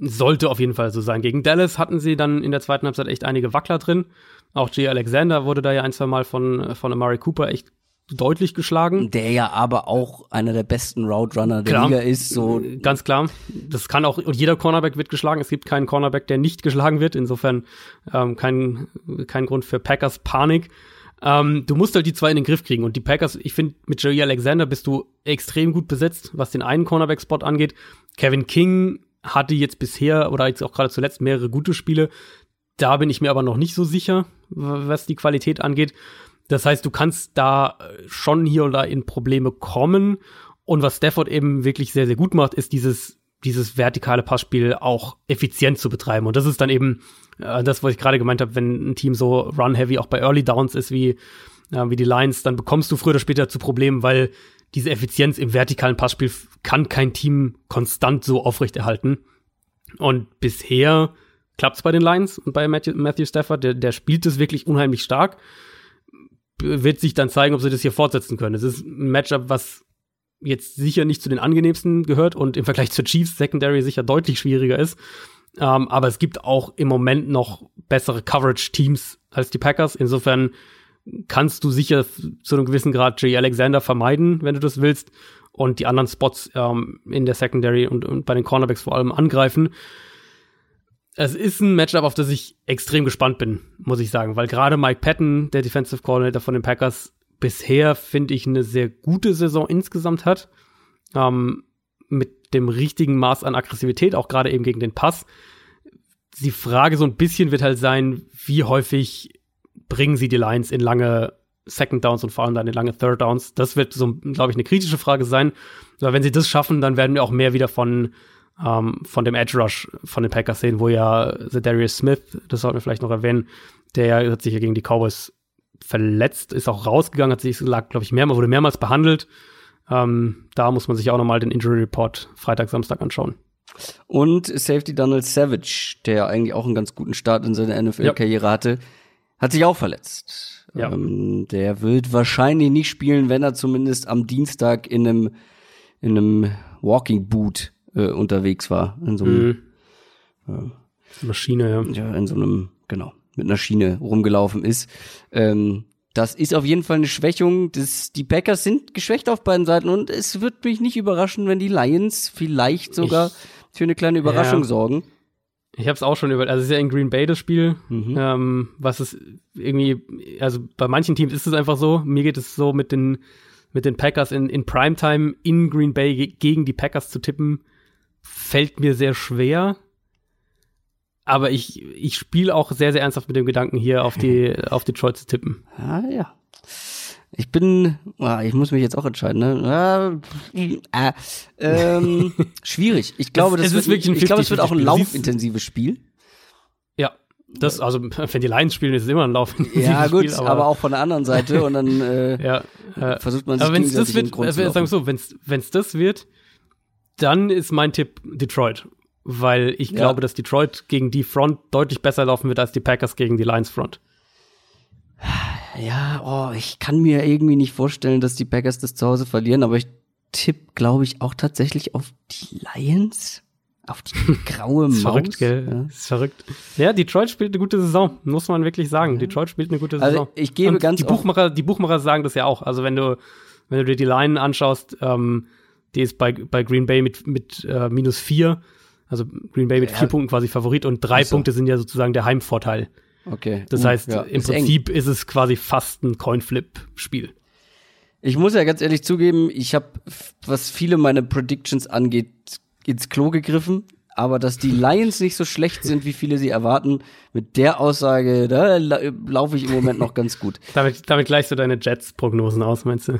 Sollte auf jeden Fall so sein. Gegen Dallas hatten sie dann in der zweiten Halbzeit echt einige Wackler drin. Auch Jay Alexander wurde da ja ein, zwei Mal von, von Amari Cooper echt deutlich geschlagen. Der ja aber auch einer der besten Route Runner der klar, Liga ist. So. Ganz klar. Das kann auch, jeder Cornerback wird geschlagen. Es gibt keinen Cornerback, der nicht geschlagen wird. Insofern ähm, kein, kein Grund für Packers Panik. Ähm, du musst halt die zwei in den Griff kriegen. Und die Packers, ich finde, mit Jerry Alexander bist du extrem gut besetzt, was den einen Cornerback-Spot angeht. Kevin King hatte jetzt bisher oder jetzt auch gerade zuletzt mehrere gute Spiele. Da bin ich mir aber noch nicht so sicher, was die Qualität angeht. Das heißt, du kannst da äh, schon hier oder in Probleme kommen. Und was Stafford eben wirklich sehr, sehr gut macht, ist dieses, dieses vertikale Passspiel auch effizient zu betreiben. Und das ist dann eben äh, das, was ich gerade gemeint habe, wenn ein Team so run-heavy auch bei Early Downs ist wie, äh, wie die Lions, dann bekommst du früher oder später zu Problemen, weil diese Effizienz im vertikalen Passspiel kann kein Team konstant so aufrechterhalten. Und bisher klappt es bei den Lions und bei Matthew, Matthew Stafford, der, der spielt es wirklich unheimlich stark wird sich dann zeigen, ob sie das hier fortsetzen können. Es ist ein Matchup, was jetzt sicher nicht zu den angenehmsten gehört und im Vergleich zur Chiefs Secondary sicher deutlich schwieriger ist. Ähm, aber es gibt auch im Moment noch bessere Coverage-Teams als die Packers. Insofern kannst du sicher zu einem gewissen Grad Jay Alexander vermeiden, wenn du das willst, und die anderen Spots ähm, in der Secondary und, und bei den Cornerbacks vor allem angreifen es ist ein Matchup, auf das ich extrem gespannt bin, muss ich sagen, weil gerade Mike Patton, der Defensive Coordinator von den Packers, bisher finde ich eine sehr gute Saison insgesamt hat. Ähm, mit dem richtigen Maß an Aggressivität, auch gerade eben gegen den Pass. Die Frage so ein bisschen wird halt sein, wie häufig bringen sie die Lines in lange Second Downs und vor allem dann in lange Third Downs. Das wird so, glaube ich, eine kritische Frage sein. Aber wenn sie das schaffen, dann werden wir auch mehr wieder von ähm, von dem Edge Rush von den Packers sehen, wo ja The Darius Smith, das sollten wir vielleicht noch erwähnen, der hat sich ja gegen die Cowboys verletzt, ist auch rausgegangen, hat sich, glaube ich, mehrmals, wurde mehrmals behandelt. Ähm, da muss man sich auch nochmal den Injury Report Freitag, Samstag anschauen. Und Safety Donald Savage, der eigentlich auch einen ganz guten Start in seiner NFL-Karriere ja. hatte, hat sich auch verletzt. Ja. Ähm, der wird wahrscheinlich nicht spielen, wenn er zumindest am Dienstag in einem, in einem Walking Boot äh, unterwegs war. In so einem mhm. äh, Maschine, ja. Ja, in so einem, genau, mit einer Schiene rumgelaufen ist. Ähm, das ist auf jeden Fall eine Schwächung. Das, die Packers sind geschwächt auf beiden Seiten und es wird mich nicht überraschen, wenn die Lions vielleicht sogar ich, für eine kleine Überraschung ja. sorgen. Ich habe es auch schon über, also es ist ja in Green Bay das Spiel, mhm. ähm, was ist irgendwie, also bei manchen Teams ist es einfach so. Mir geht es so mit den mit den Packers in, in Primetime in Green Bay gegen die Packers zu tippen fällt mir sehr schwer. Aber ich, ich spiele auch sehr, sehr ernsthaft mit dem Gedanken, hier auf die, auf Detroit zu tippen. Ah, ja. Ich bin, ah, ich muss mich jetzt auch entscheiden, ne? Ah, äh, ähm, schwierig. Ich glaube, das, wird, wirklich ein ich glaube, es wird auch ein laufintensives Spiel. Ja, das, also, wenn die Lions spielen, ist es immer ein laufintensives Ja, gut, Spiel, aber, aber, auch von der anderen Seite und dann äh, ja, äh, versucht man sich aber wenn's das wird, äh, sagen wir so, wenn's, wenn's das wird, dann ist mein Tipp Detroit. Weil ich ja. glaube, dass Detroit gegen die Front deutlich besser laufen wird als die Packers gegen die Lions Front. Ja, oh, ich kann mir irgendwie nicht vorstellen, dass die Packers das zu Hause verlieren, aber ich tippe, glaube ich, auch tatsächlich auf die Lions. Auf die graue Maus. verrückt, gell? Ja. ist verrückt. Ja, Detroit spielt eine gute Saison, muss man wirklich sagen. Detroit spielt eine gute also, Saison. Also ich gebe Und ganz die Buchmacher, die Buchmacher sagen das ja auch. Also wenn du, wenn du dir die Line anschaust, ähm, die ist bei, bei Green Bay mit, mit äh, minus vier. Also Green Bay mit ja. vier Punkten quasi Favorit und drei so. Punkte sind ja sozusagen der Heimvorteil. Okay. Das uh, heißt, ja, im ist Prinzip eng. ist es quasi fast ein Coinflip-Spiel. Ich muss ja ganz ehrlich zugeben, ich habe, was viele meine Predictions angeht, ins Klo gegriffen. Aber dass die Lions nicht so schlecht sind, wie viele sie erwarten, mit der Aussage, da laufe ich im Moment noch ganz gut. damit, damit gleichst du deine Jets-Prognosen aus, meinst du?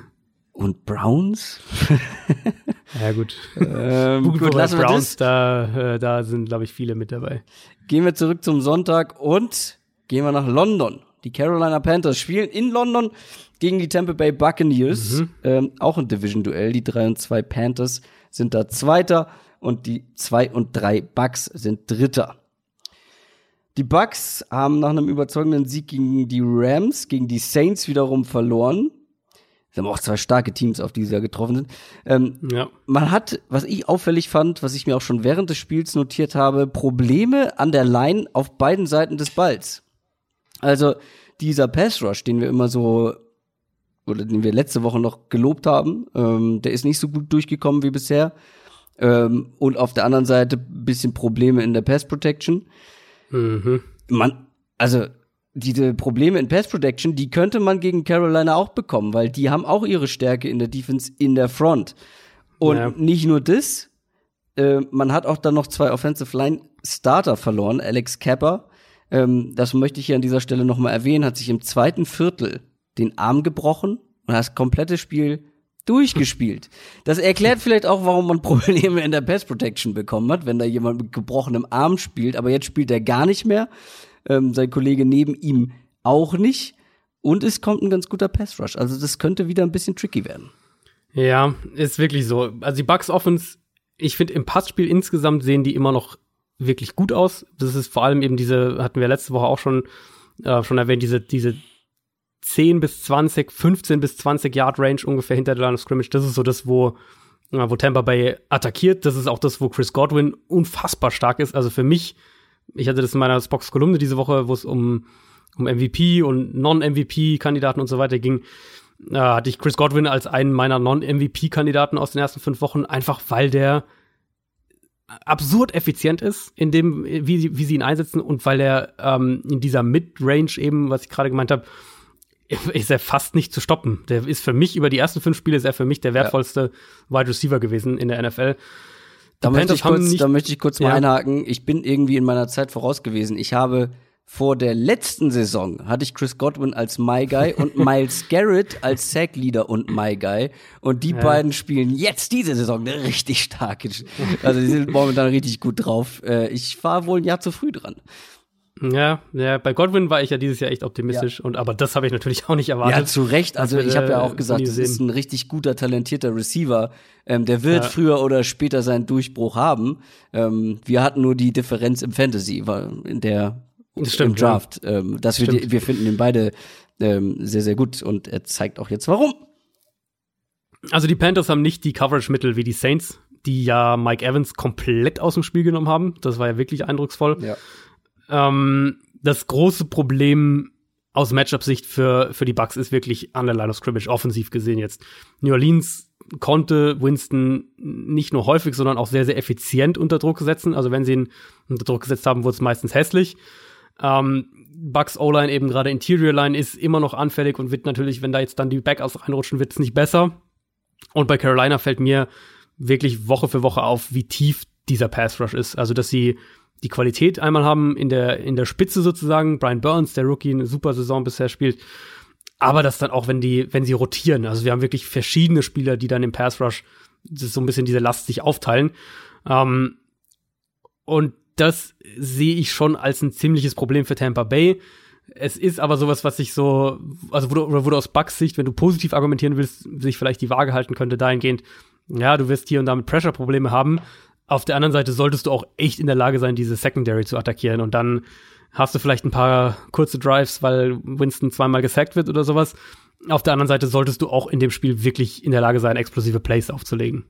Und Browns? ja, gut. Ähm, gut, gut lassen Browns, da, äh, da sind, glaube ich, viele mit dabei. Gehen wir zurück zum Sonntag und gehen wir nach London. Die Carolina Panthers spielen in London gegen die Tampa Bay Buccaneers. Mhm. Ähm, auch ein Division-Duell. Die 3 und 2 Panthers sind da Zweiter und die 2 und 3 Bucks sind Dritter. Die Bucks haben nach einem überzeugenden Sieg gegen die Rams, gegen die Saints wiederum verloren Es haben auch zwei starke Teams, auf die sie getroffen sind. Ähm, Ja. man hat, was ich auffällig fand, was ich mir auch schon während des Spiels notiert habe, Probleme an der Line auf beiden Seiten des Balls. Also dieser Pass Rush, den wir immer so oder den wir letzte Woche noch gelobt haben, ähm, der ist nicht so gut durchgekommen wie bisher. Ähm, und auf der anderen Seite bisschen Probleme in der Pass Protection. Mhm. Man, also diese Probleme in Pass Protection, die könnte man gegen Carolina auch bekommen, weil die haben auch ihre Stärke in der Defense in der Front. Und Ja. nicht nur das, äh, man hat auch dann noch zwei Offensive Line Starter verloren. Alex Kapper, ähm, das möchte ich hier an dieser Stelle noch mal erwähnen, hat sich im zweiten Viertel den Arm gebrochen und hat das komplette Spiel durchgespielt. Das erklärt vielleicht auch, warum man Probleme in der Pass Protection bekommen hat, wenn da jemand mit gebrochenem Arm spielt. Aber jetzt spielt er gar nicht mehr. Ähm, sein Kollege neben ihm auch nicht. Und es kommt ein ganz guter Pass Rush. Also das könnte wieder ein bisschen tricky werden. Ja, ist wirklich so. Also die Bucks Offense, ich finde im Passspiel insgesamt sehen die immer noch wirklich gut aus. Das ist vor allem eben diese, hatten wir letzte Woche auch schon, äh, schon erwähnt, diese, diese 10 bis 20, 15 bis 20 Yard Range ungefähr hinter der Line of Scrimmage. Das ist so das, wo, äh, wo Tampa Bay attackiert. Das ist auch das, wo Chris Godwin unfassbar stark ist. Also für mich, ich hatte das in meiner Spox-Kolumne diese Woche, wo es um, um MVP und Non-MVP-Kandidaten und so weiter ging äh, hatte ich Chris Godwin als einen meiner Non-MVP-Kandidaten aus den ersten fünf Wochen, einfach weil der absurd effizient ist in dem, wie, sie- wie sie ihn einsetzen und weil er ähm, in dieser Mid-Range eben, was ich gerade gemeint habe, ist er fast nicht zu stoppen. Der ist für mich, über die ersten fünf Spiele ist er für mich der wertvollste Wide Receiver gewesen in der NFL. Da möchte, ich kurz, da möchte ich kurz mal Ja. einhaken. Ich bin irgendwie in meiner Zeit voraus gewesen. Ich habe vor der letzten Saison hatte ich Chris Godwin als My Guy und Miles Garrett als Sack Leader und My Guy. Und die beiden spielen jetzt diese Saison eine richtig starke. Also die sind momentan richtig gut drauf. Äh, Ich war wohl ein Jahr zu früh dran. Ja, ja, bei Godwin war ich ja dieses Jahr echt optimistisch und aber das habe ich natürlich auch nicht erwartet. Ja, zu Recht. Also ich habe ja auch gesagt, das ist ein richtig guter, talentierter Receiver. Ähm, der wird Ja. früher oder später seinen Durchbruch haben. Ähm, wir hatten nur die Differenz im Fantasy, war in der Das stimmt, im Draft, ähm, dass wir, die, Stimmt. wir finden ihn beide ähm, sehr, sehr gut und er zeigt auch jetzt warum. Also die Panthers haben nicht die Coverage-Mittel wie die Saints, die ja Mike Evans komplett aus dem Spiel genommen haben. Das war ja wirklich eindrucksvoll. Ja. Ähm, das große Problem aus Matchup-Sicht für, für die Bucks ist wirklich an der Line of Scrimmage, offensiv gesehen jetzt. New Orleans konnte Winston nicht nur häufig, sondern auch sehr, sehr effizient unter Druck setzen. Also wenn sie ihn unter Druck gesetzt haben, wurde es meistens hässlich. Ähm, Bucks O-Line eben gerade Interior Line ist immer noch anfällig und wird natürlich, wenn da jetzt dann die Backups reinrutschen, wird es nicht besser. Und bei Carolina fällt mir wirklich Woche für Woche auf, wie tief dieser Pass Rush ist. Also, dass sie die Qualität einmal haben in der, in der Spitze sozusagen. Brian Burns, der Rookie, eine super Saison bisher spielt. Aber das dann auch, wenn die, wenn sie rotieren. Also wir haben wirklich verschiedene Spieler, die dann im Pass Rush so ein bisschen diese Last sich aufteilen. Ähm, und das sehe ich schon als ein ziemliches Problem für Tampa Bay. Es ist aber sowas, was sich so, also wo du, wo du aus Bucks Sicht, wenn du positiv argumentieren willst, sich vielleicht die Waage halten könnte, dahingehend, ja, du wirst hier und da mit Pressure-Probleme haben. Auf der anderen Seite solltest du auch echt in der Lage sein, diese Secondary zu attackieren. Und dann hast du vielleicht ein paar kurze Drives, weil Winston zweimal gesackt wird oder sowas. Auf der anderen Seite solltest du auch in dem Spiel wirklich in der Lage sein, explosive Plays aufzulegen.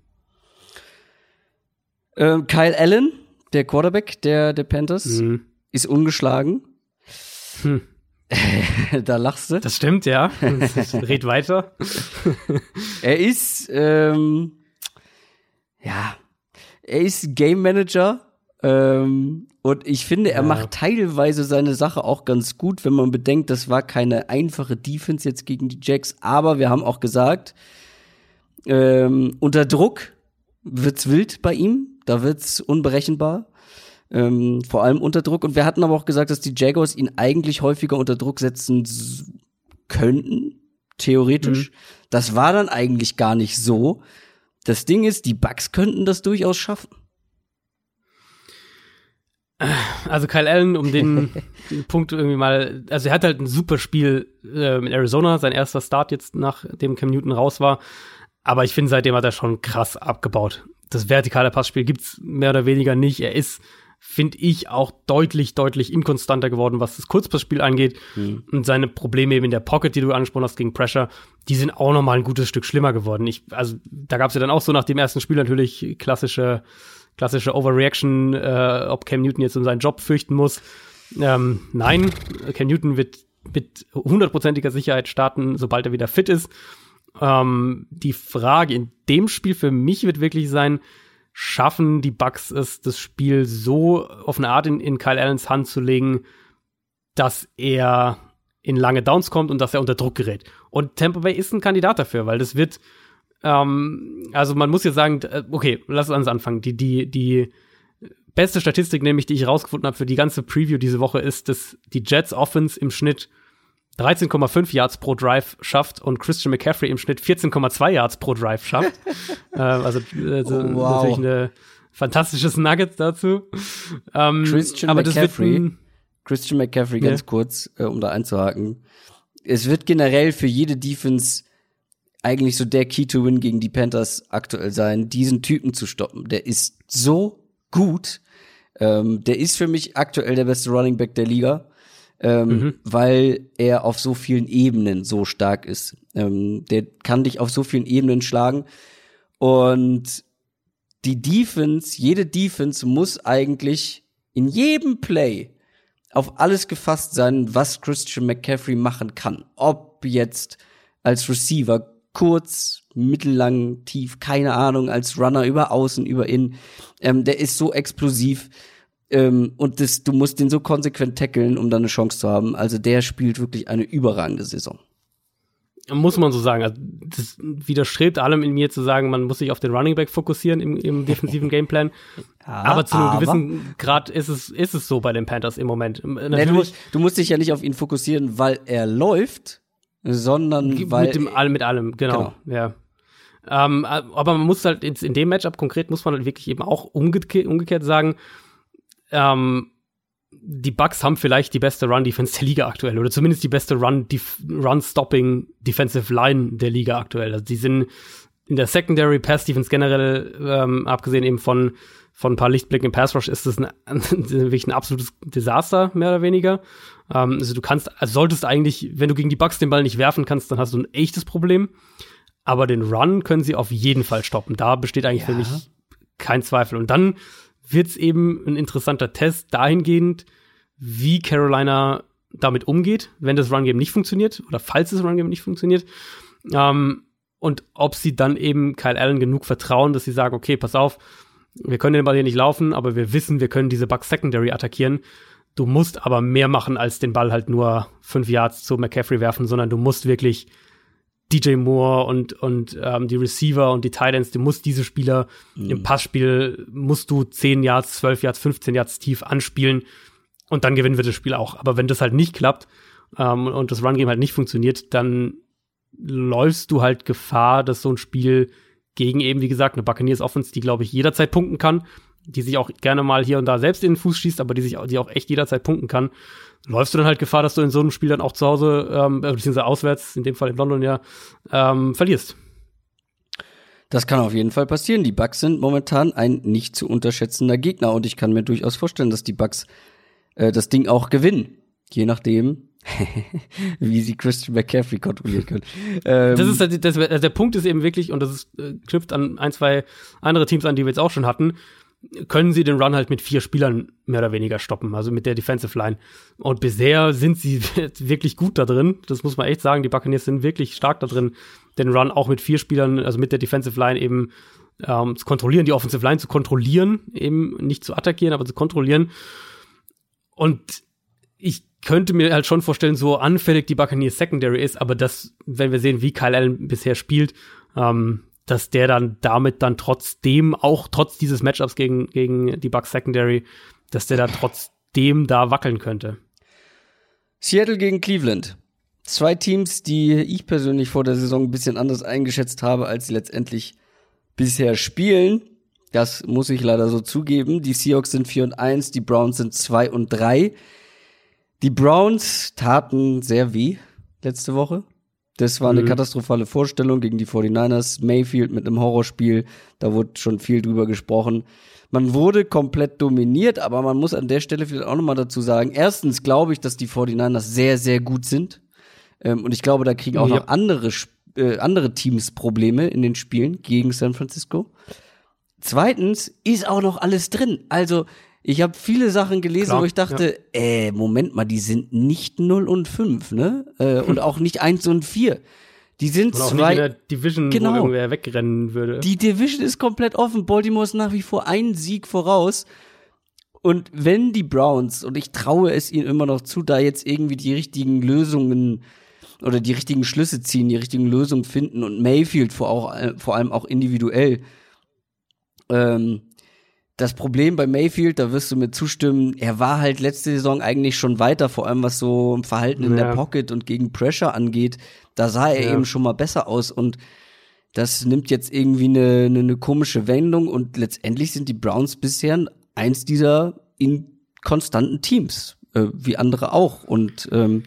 Ähm, Kyle Allen, der Quarterback der, der Panthers, Mhm. ist ungeschlagen. Hm. da lachst du. Das stimmt, ja. Red weiter. Er ist, ähm, ja, er ist Game Manager. Ähm, und ich finde, er Ja. macht teilweise seine Sache auch ganz gut, wenn man bedenkt, das war keine einfache Defense jetzt gegen die Jacks. Aber wir haben auch gesagt, ähm, unter Druck wird's wild bei ihm. Da wird's unberechenbar. Ähm, vor allem unter Druck. Und wir hatten aber auch gesagt, dass die Jaguars ihn eigentlich häufiger unter Druck setzen könnten, theoretisch. Das war dann eigentlich gar nicht so. Das Ding ist, die Bucks könnten das durchaus schaffen. Also Kyle Allen, um den, den Punkt irgendwie mal, also er hat halt ein super Spiel äh, mit Arizona, sein erster Start jetzt nachdem Cam Newton raus war. Aber ich finde, seitdem hat er schon krass abgebaut. Das vertikale Passspiel gibt's mehr oder weniger nicht. Er ist finde ich, auch deutlich, deutlich inkonstanter geworden, was das Kurzpassspiel angeht. Mhm. Und seine Probleme eben in der Pocket, die du angesprochen hast, gegen Pressure, die sind auch noch mal ein gutes Stück schlimmer geworden. Ich, also da gab es ja dann auch so nach dem ersten Spiel natürlich klassische, klassische Overreaction, äh, ob Cam Newton jetzt um seinen Job fürchten muss. Ähm, nein, Cam Newton wird mit hundertprozentiger Sicherheit starten, sobald er wieder fit ist. Ähm, die Frage in dem Spiel für mich wird wirklich sein, schaffen die Bucks es, das Spiel so auf eine Art in, in Kyle Allens Hand zu legen, dass er in lange Downs kommt und dass er unter Druck gerät. Und Tampa Bay ist ein Kandidat dafür, weil das wird, ähm, also man muss jetzt sagen, äh, okay, lass uns anfangen. Die, die, die beste Statistik nämlich, die ich rausgefunden habe für die ganze Preview diese Woche, ist, dass die Jets Offense im Schnitt 13,5 Yards pro Drive schafft und Christian McCaffrey im Schnitt 14,2 Yards pro Drive schafft. äh, also, also oh, wow. natürlich eine fantastisches Nugget dazu. Ähm, Christian McCaffrey, ein, Christian McCaffrey, ganz ja. kurz, äh, um da einzuhaken. Es wird generell für jede Defense eigentlich so der Key to Win gegen die Panthers aktuell sein, diesen Typen zu stoppen. Der ist so gut. Ähm, der ist für mich aktuell der beste Running Back der Liga ähm, mhm. weil er auf so vielen Ebenen so stark ist. Ähm, der kann dich auf so vielen Ebenen schlagen. Und die Defense, jede Defense muss eigentlich in jedem Play auf alles gefasst sein, was Christian McCaffrey machen kann. Ob jetzt als Receiver kurz, mittellang, tief, keine Ahnung, als Runner über außen, über innen. Ähm, der ist so explosiv. Ähm, und das, du musst den so konsequent tackeln, um dann eine Chance zu haben. Also der spielt wirklich eine überragende Saison. Muss man so sagen. Also das widerstrebt allem in mir zu sagen, man muss sich auf den Running Back fokussieren im, im defensiven Gameplan. Ja, aber zu einem aber gewissen Grad ist es, ist es so bei den Panthers im Moment. Nee, du, musst, du musst dich ja nicht auf ihn fokussieren, weil er läuft, sondern weil. Mit, dem, mit allem, genau. genau. Ja. Ähm, aber man muss halt in dem Matchup konkret muss man halt wirklich eben auch umgekehrt, umgekehrt sagen, ähm, die Bucks haben vielleicht die beste Run-Defense der Liga aktuell oder zumindest die beste Run-Stopping Defensive Line der Liga aktuell. Also die sind in der Secondary Pass Defense generell, ähm, abgesehen eben von von ein paar Lichtblicken im Pass Rush, ist das ein, wirklich ein absolutes Desaster mehr oder weniger. Ähm, also du kannst, also solltest eigentlich, wenn du gegen die Bucks den Ball nicht werfen kannst, dann hast du ein echtes Problem. Aber den Run können sie auf jeden Fall stoppen. Da besteht eigentlich ja. für mich kein Zweifel. Und dann wird es eben ein interessanter Test dahingehend, wie Carolina damit umgeht, wenn das Run-Game nicht funktioniert oder falls das Run-Game nicht funktioniert. Ähm, und ob sie dann eben Kyle Allen genug vertrauen, dass sie sagen, okay, pass auf, wir können den Ball hier nicht laufen, aber wir wissen, wir können diese Bucks Secondary attackieren. Du musst aber mehr machen, als den Ball halt nur fünf Yards zu McCaffrey werfen, sondern du musst wirklich DJ Moore und, und ähm, die Receiver und die Titans, du musst diese Spieler mhm. im Passspiel, musst du 10 Yards, 12 Yards, 15 Yards tief anspielen und dann gewinnen wir das Spiel auch. Aber wenn das halt nicht klappt ähm, und das Run-Game halt nicht funktioniert, dann läufst du halt Gefahr, dass so ein Spiel gegen eben, wie gesagt, eine Buccaneers Offense, die, glaube ich, jederzeit punkten kann, die sich auch gerne mal hier und da selbst in den Fuß schießt, aber die sich die auch echt jederzeit punkten kann, läufst du dann halt Gefahr, dass du in so einem Spiel dann auch zu Hause, ähm, äh, beziehungsweise auswärts, in dem Fall in London ja, ähm, verlierst. Das kann auf jeden Fall passieren. Die Bucks sind momentan ein nicht zu unterschätzender Gegner und ich kann mir durchaus vorstellen, dass die Bucks äh, das Ding auch gewinnen. Je nachdem, wie sie Christian McCaffrey kontrollieren können. Ähm, das ist das, das, also der Punkt ist eben wirklich, und das ist, äh, knüpft an ein, zwei andere Teams an, die wir jetzt auch schon hatten können sie den Run halt mit vier Spielern mehr oder weniger stoppen, also mit der Defensive Line. Und bisher sind sie wirklich gut da drin. Das muss man echt sagen. Die Buccaneers sind wirklich stark da drin, den Run auch mit vier Spielern, also mit der Defensive Line eben ähm, zu kontrollieren, die Offensive Line zu kontrollieren, eben nicht zu attackieren, aber zu kontrollieren. Und ich könnte mir halt schon vorstellen, so anfällig die Buccaneers Secondary ist, aber das, wenn wir sehen, wie Kyle Allen bisher spielt, ähm, dass der dann damit dann trotzdem, auch trotz dieses Matchups gegen, gegen die Bucks Secondary, dass der da trotzdem da wackeln könnte. Seattle gegen Cleveland. Zwei Teams, die ich persönlich vor der Saison ein bisschen anders eingeschätzt habe, als sie letztendlich bisher spielen. Das muss ich leider so zugeben. Die Seahawks sind 4 und 1, die Browns sind 2 und 3. Die Browns taten sehr weh letzte Woche. Das war eine mhm. katastrophale Vorstellung gegen die 49ers. Mayfield mit einem Horrorspiel, da wurde schon viel drüber gesprochen. Man wurde komplett dominiert, aber man muss an der Stelle vielleicht auch nochmal dazu sagen, erstens glaube ich, dass die 49ers sehr, sehr gut sind. Ähm, und ich glaube, da kriegen auch ja. noch andere, äh, andere Teams Probleme in den Spielen gegen San Francisco. Zweitens ist auch noch alles drin. Also, ich habe viele Sachen gelesen, Klar, wo ich dachte, ja. äh, Moment mal, die sind nicht 0 und 5, ne? Äh, und auch nicht 1 und 4. Die sind und auch zwei. Nicht in der Division, genau, wo irgendwer wegrennen würde. Die Division ist komplett offen. Baltimore ist nach wie vor ein Sieg voraus. Und wenn die Browns, und ich traue es ihnen immer noch zu, da jetzt irgendwie die richtigen Lösungen oder die richtigen Schlüsse ziehen, die richtigen Lösungen finden und Mayfield vor, auch, äh, vor allem auch individuell ähm, das Problem bei Mayfield, da wirst du mir zustimmen, er war halt letzte Saison eigentlich schon weiter, vor allem was so Verhalten in ja. der Pocket und gegen Pressure angeht. Da sah er ja. eben schon mal besser aus und das nimmt jetzt irgendwie eine, eine, eine komische Wendung und letztendlich sind die Browns bisher eins dieser inkonstanten Teams, äh, wie andere auch. Und ähm,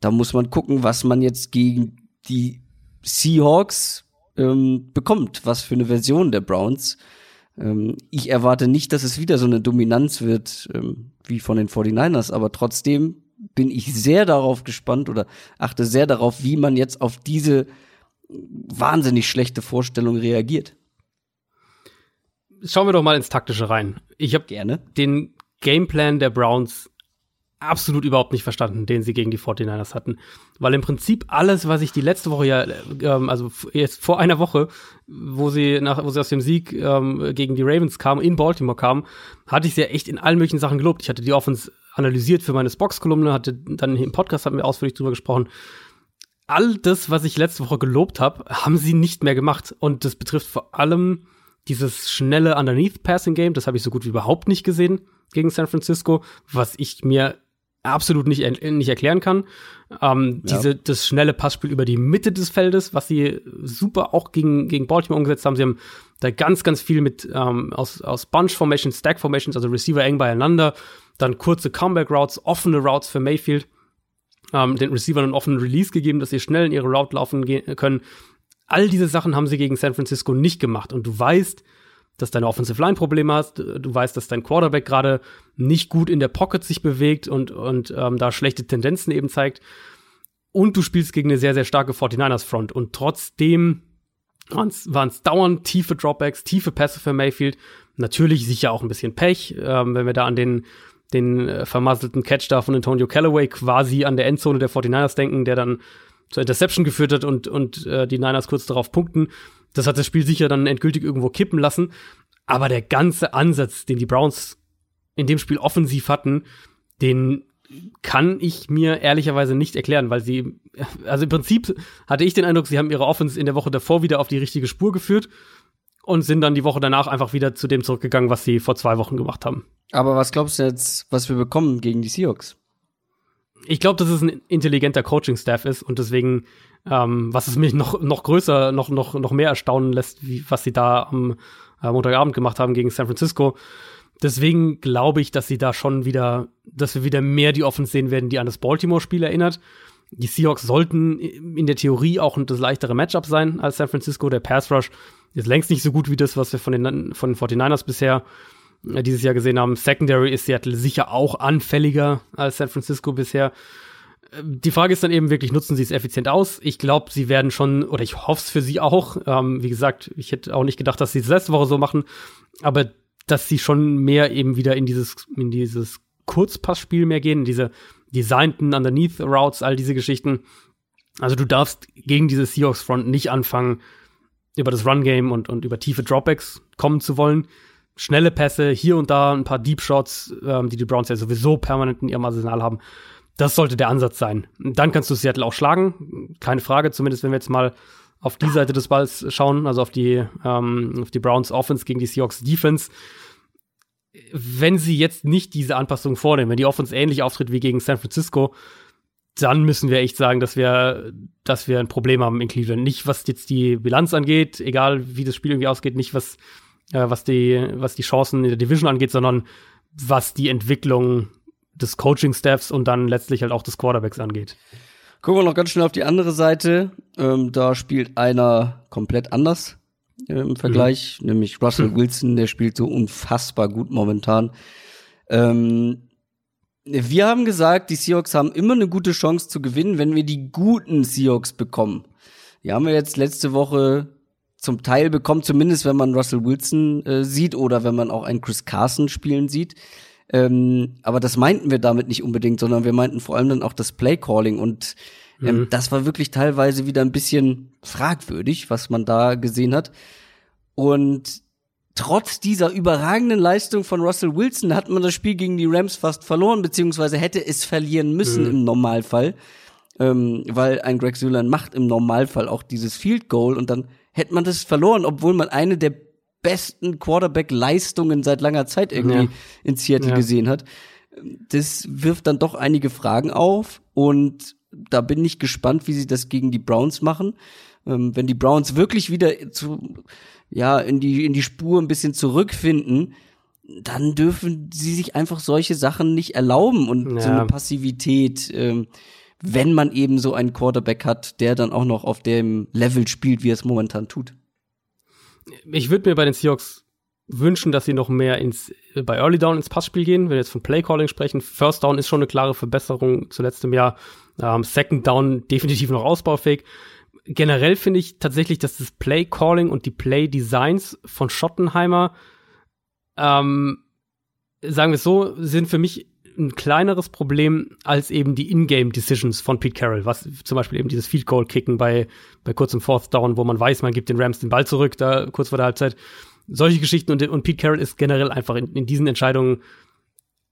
da muss man gucken, was man jetzt gegen die Seahawks ähm, bekommt, was für eine Version der Browns. Ähm, ich erwarte nicht, dass es wieder so eine Dominanz wird ähm, wie von den 49ers, aber trotzdem bin ich sehr darauf gespannt oder achte sehr darauf, wie man jetzt auf diese wahnsinnig schlechte Vorstellung reagiert. Schauen wir doch mal ins Taktische rein. Ich habe gerne den Gameplan der Browns absolut überhaupt nicht verstanden, den sie gegen die 49ers hatten. Weil im Prinzip alles, was ich die letzte Woche ja, ähm, also jetzt vor einer Woche, wo sie nach, wo sie aus dem Sieg ähm, gegen die Ravens kamen, in Baltimore kamen, hatte ich sie ja echt in allen möglichen Sachen gelobt. Ich hatte die Offense analysiert für meine Box-Kolumne, hatte dann im Podcast haben wir ausführlich drüber gesprochen. All das, was ich letzte Woche gelobt habe, haben sie nicht mehr gemacht. Und das betrifft vor allem dieses schnelle Underneath-Passing-Game, das habe ich so gut wie überhaupt nicht gesehen gegen San Francisco, was ich mir absolut nicht, nicht erklären kann. Ähm, ja. diese, das schnelle Passspiel über die Mitte des Feldes, was sie super auch gegen, gegen Baltimore umgesetzt haben. Sie haben da ganz, ganz viel mit ähm, aus, aus Bunch Formations, Stack Formations, also Receiver eng beieinander, dann kurze Comeback Routes, offene Routes für Mayfield, ähm, den Receiver einen offenen Release gegeben, dass sie schnell in ihre Route laufen können. All diese Sachen haben sie gegen San Francisco nicht gemacht. Und du weißt, dass deine Offensive Line Probleme hast, du weißt, dass dein Quarterback gerade nicht gut in der Pocket sich bewegt und, und ähm, da schlechte Tendenzen eben zeigt. Und du spielst gegen eine sehr, sehr starke 49ers Front. Und trotzdem waren es dauernd tiefe Dropbacks, tiefe Pässe für Mayfield. Natürlich sicher auch ein bisschen Pech, ähm, wenn wir da an den, den äh, vermasselten Catch da von Antonio Callaway quasi an der Endzone der 49ers denken, der dann zur Interception geführt hat und, und äh, die Niners kurz darauf punkten. Das hat das Spiel sicher dann endgültig irgendwo kippen lassen. Aber der ganze Ansatz, den die Browns in dem Spiel offensiv hatten, den kann ich mir ehrlicherweise nicht erklären, weil sie, also im Prinzip hatte ich den Eindruck, sie haben ihre Offense in der Woche davor wieder auf die richtige Spur geführt und sind dann die Woche danach einfach wieder zu dem zurückgegangen, was sie vor zwei Wochen gemacht haben. Aber was glaubst du jetzt, was wir bekommen gegen die Seahawks? Ich glaube, dass es ein intelligenter Coaching-Staff ist und deswegen ähm, was es mich noch, noch größer, noch, noch, noch mehr erstaunen lässt, wie, was sie da am äh, Montagabend gemacht haben gegen San Francisco. Deswegen glaube ich, dass sie da schon wieder, dass wir wieder mehr die Offense sehen werden, die an das Baltimore-Spiel erinnert. Die Seahawks sollten in der Theorie auch das leichtere Matchup sein als San Francisco. Der Pass Rush ist längst nicht so gut wie das, was wir von den, von den 49ers bisher äh, dieses Jahr gesehen haben. Secondary ist Seattle sicher auch anfälliger als San Francisco bisher die Frage ist dann eben wirklich, nutzen sie es effizient aus? Ich glaube, sie werden schon, oder ich hoffe es für sie auch. Ähm, wie gesagt, ich hätte auch nicht gedacht, dass sie es letzte Woche so machen, aber dass sie schon mehr eben wieder in dieses, in dieses Kurzpassspiel mehr gehen, in diese designten Underneath Routes, all diese Geschichten. Also du darfst gegen diese Seahawks Front nicht anfangen, über das Run Game und, und über tiefe Dropbacks kommen zu wollen. Schnelle Pässe, hier und da ein paar Deep Shots, ähm, die die Browns ja sowieso permanent in ihrem Arsenal haben. Das sollte der Ansatz sein. Dann kannst du Seattle auch schlagen, keine Frage, zumindest wenn wir jetzt mal auf die Seite des Balls schauen, also auf die, ähm, auf die Browns Offense gegen die Seahawks Defense. Wenn sie jetzt nicht diese Anpassung vornehmen, wenn die Offense ähnlich auftritt wie gegen San Francisco, dann müssen wir echt sagen, dass wir, dass wir ein Problem haben in Cleveland. Nicht was jetzt die Bilanz angeht, egal wie das Spiel irgendwie ausgeht, nicht was, äh, was die, was die Chancen in der Division angeht, sondern was die Entwicklung des Coaching-Staffs und dann letztlich halt auch des Quarterbacks angeht. Gucken wir noch ganz schnell auf die andere Seite. Ähm, da spielt einer komplett anders äh, im Vergleich, mhm. nämlich Russell Wilson, der spielt so unfassbar gut momentan. Ähm, wir haben gesagt, die Seahawks haben immer eine gute Chance zu gewinnen, wenn wir die guten Seahawks bekommen. Die haben wir jetzt letzte Woche zum Teil bekommen, zumindest wenn man Russell Wilson äh, sieht oder wenn man auch einen Chris Carson spielen sieht. Ähm, aber das meinten wir damit nicht unbedingt, sondern wir meinten vor allem dann auch das Play Calling und ähm, mhm. das war wirklich teilweise wieder ein bisschen fragwürdig, was man da gesehen hat. Und trotz dieser überragenden Leistung von Russell Wilson hat man das Spiel gegen die Rams fast verloren, beziehungsweise hätte es verlieren müssen mhm. im Normalfall, ähm, weil ein Greg Sülan macht im Normalfall auch dieses Field Goal und dann hätte man das verloren, obwohl man eine der besten Quarterback-Leistungen seit langer Zeit irgendwie ja. in Seattle ja. gesehen hat. Das wirft dann doch einige Fragen auf und da bin ich gespannt, wie sie das gegen die Browns machen. Ähm, wenn die Browns wirklich wieder zu, ja, in die, in die Spur ein bisschen zurückfinden, dann dürfen sie sich einfach solche Sachen nicht erlauben und ja. so eine Passivität, ähm, wenn man eben so einen Quarterback hat, der dann auch noch auf dem Level spielt, wie er es momentan tut ich würde mir bei den Seahawks wünschen, dass sie noch mehr ins, bei Early Down ins Passspiel gehen, wenn wir jetzt von Play Calling sprechen. First Down ist schon eine klare Verbesserung zu letztem Jahr. Ähm, Second Down definitiv noch ausbaufähig. Generell finde ich tatsächlich, dass das Play Calling und die Play Designs von Schottenheimer, ähm, sagen wir es so, sind für mich ein kleineres Problem als eben die Ingame Decisions von Pete Carroll, was zum Beispiel eben dieses Field Goal Kicken bei, bei kurzem Fourth Down, wo man weiß, man gibt den Rams den Ball zurück, da kurz vor der Halbzeit. Solche Geschichten und, und Pete Carroll ist generell einfach in, in diesen Entscheidungen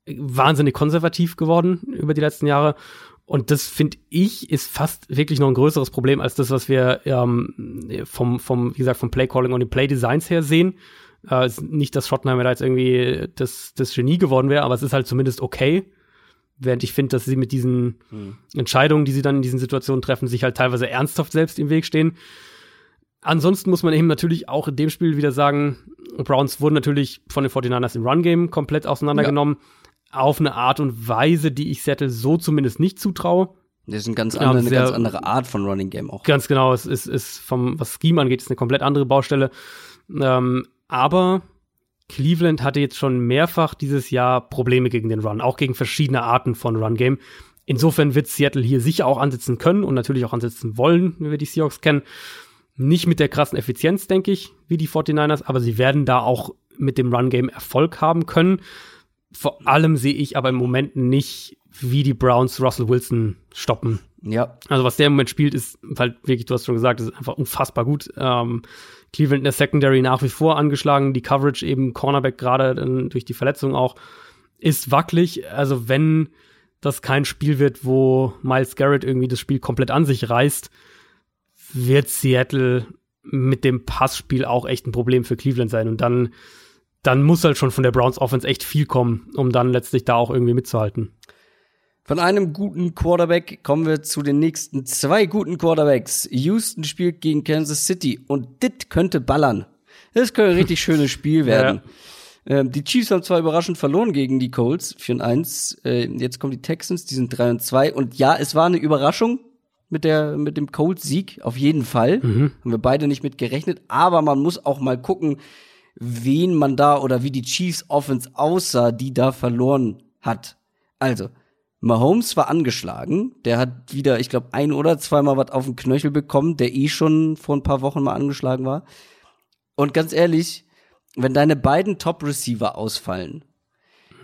wahnsinnig konservativ geworden über die letzten Jahre. Und das finde ich ist fast wirklich noch ein größeres Problem als das, was wir ähm, vom, vom, wie gesagt, vom Play Calling und den Play Designs her sehen. Äh, nicht, dass Schottenheimer da jetzt irgendwie das, das Genie geworden wäre, aber es ist halt zumindest okay. Während ich finde, dass sie mit diesen hm. Entscheidungen, die sie dann in diesen Situationen treffen, sich halt teilweise ernsthaft selbst im Weg stehen. Ansonsten muss man eben natürlich auch in dem Spiel wieder sagen, Browns wurden natürlich von den 49ers im Run-Game komplett auseinandergenommen. Ja. Auf eine Art und Weise, die ich Settle so zumindest nicht zutraue. Das ist eine ganz andere, eine ganz andere Art von Running Game auch. Ganz genau. Es ist, ist vom, was Scheme angeht, ist eine komplett andere Baustelle. Ähm, aber Cleveland hatte jetzt schon mehrfach dieses Jahr Probleme gegen den Run, auch gegen verschiedene Arten von Run-Game. Insofern wird Seattle hier sicher auch ansetzen können und natürlich auch ansetzen wollen, wie wir die Seahawks kennen. Nicht mit der krassen Effizienz, denke ich, wie die 49ers, aber sie werden da auch mit dem Run-Game Erfolg haben können. Vor allem sehe ich aber im Moment nicht, wie die Browns Russell Wilson stoppen. Ja. Also was der im Moment spielt, ist halt wirklich, du hast schon gesagt, ist einfach unfassbar gut. Ähm, Cleveland in der Secondary nach wie vor angeschlagen, die Coverage eben Cornerback gerade durch die Verletzung auch ist wackelig. Also wenn das kein Spiel wird, wo Miles Garrett irgendwie das Spiel komplett an sich reißt, wird Seattle mit dem Passspiel auch echt ein Problem für Cleveland sein und dann dann muss halt schon von der Browns Offense echt viel kommen, um dann letztlich da auch irgendwie mitzuhalten. Von einem guten Quarterback kommen wir zu den nächsten zwei guten Quarterbacks. Houston spielt gegen Kansas City und dit könnte ballern. Das könnte ein richtig schönes Spiel werden. Ja. Ähm, die Chiefs haben zwar überraschend verloren gegen die Colts 4 und 1. Äh, jetzt kommen die Texans, die sind 3 und 2. Und ja, es war eine Überraschung mit der, mit dem Colts-Sieg. Auf jeden Fall. Mhm. Haben wir beide nicht mit gerechnet. Aber man muss auch mal gucken, wen man da oder wie die Chiefs Offense aussah, die da verloren hat. Also, Mahomes war angeschlagen. Der hat wieder, ich glaube, ein oder zweimal was auf den Knöchel bekommen, der eh schon vor ein paar Wochen mal angeschlagen war. Und ganz ehrlich, wenn deine beiden Top-Receiver ausfallen,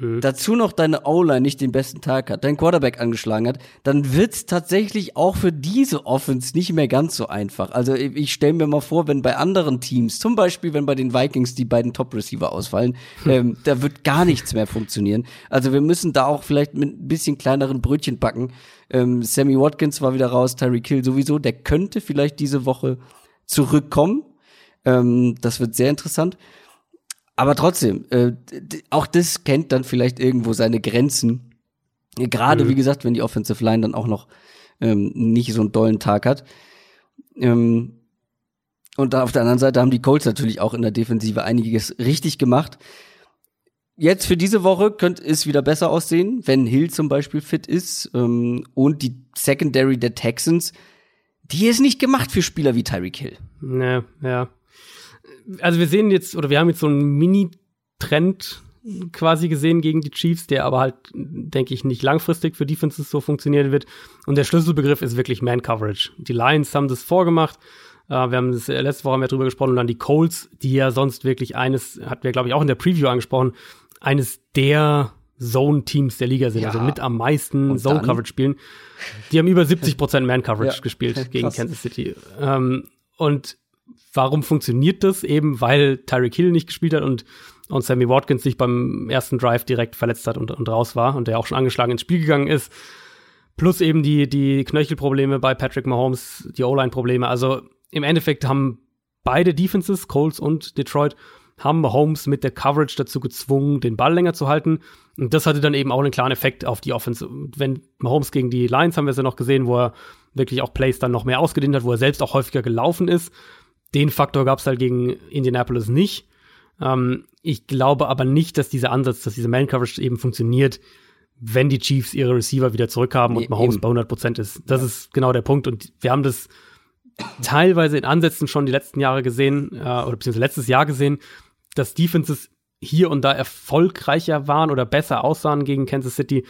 mhm. dazu noch deine O-Line nicht den besten Tag hat, dein Quarterback angeschlagen hat, dann wird's tatsächlich auch für diese Offense nicht mehr ganz so einfach. Also ich stelle mir mal vor, wenn bei anderen Teams, zum Beispiel wenn bei den Vikings die beiden Top-Receiver ausfallen, ähm, da wird gar nichts mehr funktionieren. Also wir müssen da auch vielleicht mit ein bisschen kleineren Brötchen backen. Ähm, Sammy Watkins war wieder raus, Tyreek Hill sowieso, der könnte vielleicht diese Woche zurückkommen. Ähm, das wird sehr interessant. Aber trotzdem, äh, auch das kennt dann vielleicht irgendwo seine Grenzen. Gerade, mhm. wie gesagt, wenn die Offensive Line dann auch noch ähm, nicht so einen dollen Tag hat. Ähm, und da auf der anderen Seite haben die Colts natürlich auch in der Defensive einiges richtig gemacht. jetzt für diese Woche könnte es wieder besser aussehen, wenn Hill zum Beispiel fit ist ähm, und die Secondary der Texans, die ist nicht gemacht für Spieler wie Tyreek Hill. Ne, ja. Also wir sehen jetzt, oder wir haben jetzt so einen Mini-Trend quasi gesehen gegen die Chiefs, der aber halt, denke ich, nicht langfristig für Defenses so funktionieren wird. Und der Schlüsselbegriff ist wirklich Man-Coverage. Die Lions haben das vorgemacht. Uh, wir haben das äh, letzte Woche haben wir drüber gesprochen und dann die Colts, die ja sonst wirklich eines, hatten wir glaube ich auch in der Preview angesprochen, eines der Zone-Teams der Liga sind, ja. also mit am meisten Zone-Coverage spielen. Die haben über 70 Prozent Man-Coverage ja. gespielt gegen. Kansas City. Ähm, und warum funktioniert das? Eben, weil Tyreek Hill nicht gespielt hat und, und Sammy Watkins sich beim ersten Drive direkt verletzt hat und, und raus war und der auch schon angeschlagen ins Spiel gegangen ist. Plus eben die, die Knöchelprobleme bei Patrick Mahomes, die O-Line-Probleme. Also im Endeffekt haben beide Defenses, Colts und Detroit, haben Mahomes mit der Coverage dazu gezwungen, den Ball länger zu halten. Und das hatte dann eben auch einen klaren Effekt auf die Offense. Wenn Mahomes gegen die Lions haben wir es ja noch gesehen, wo er wirklich auch Plays dann noch mehr ausgedehnt hat, wo er selbst auch häufiger gelaufen ist. Den Faktor gab es halt gegen Indianapolis nicht. Ähm, ich glaube aber nicht, dass dieser Ansatz, dass diese Man-Coverage eben funktioniert, wenn die Chiefs ihre Receiver wieder zurückhaben und Mahomes eben. bei 100 Prozent ist. Das ja. ist genau der Punkt. Und wir haben das teilweise in Ansätzen schon die letzten Jahre gesehen, äh, oder beziehungsweise letztes Jahr gesehen, dass Defenses hier und da erfolgreicher waren oder besser aussahen gegen Kansas City.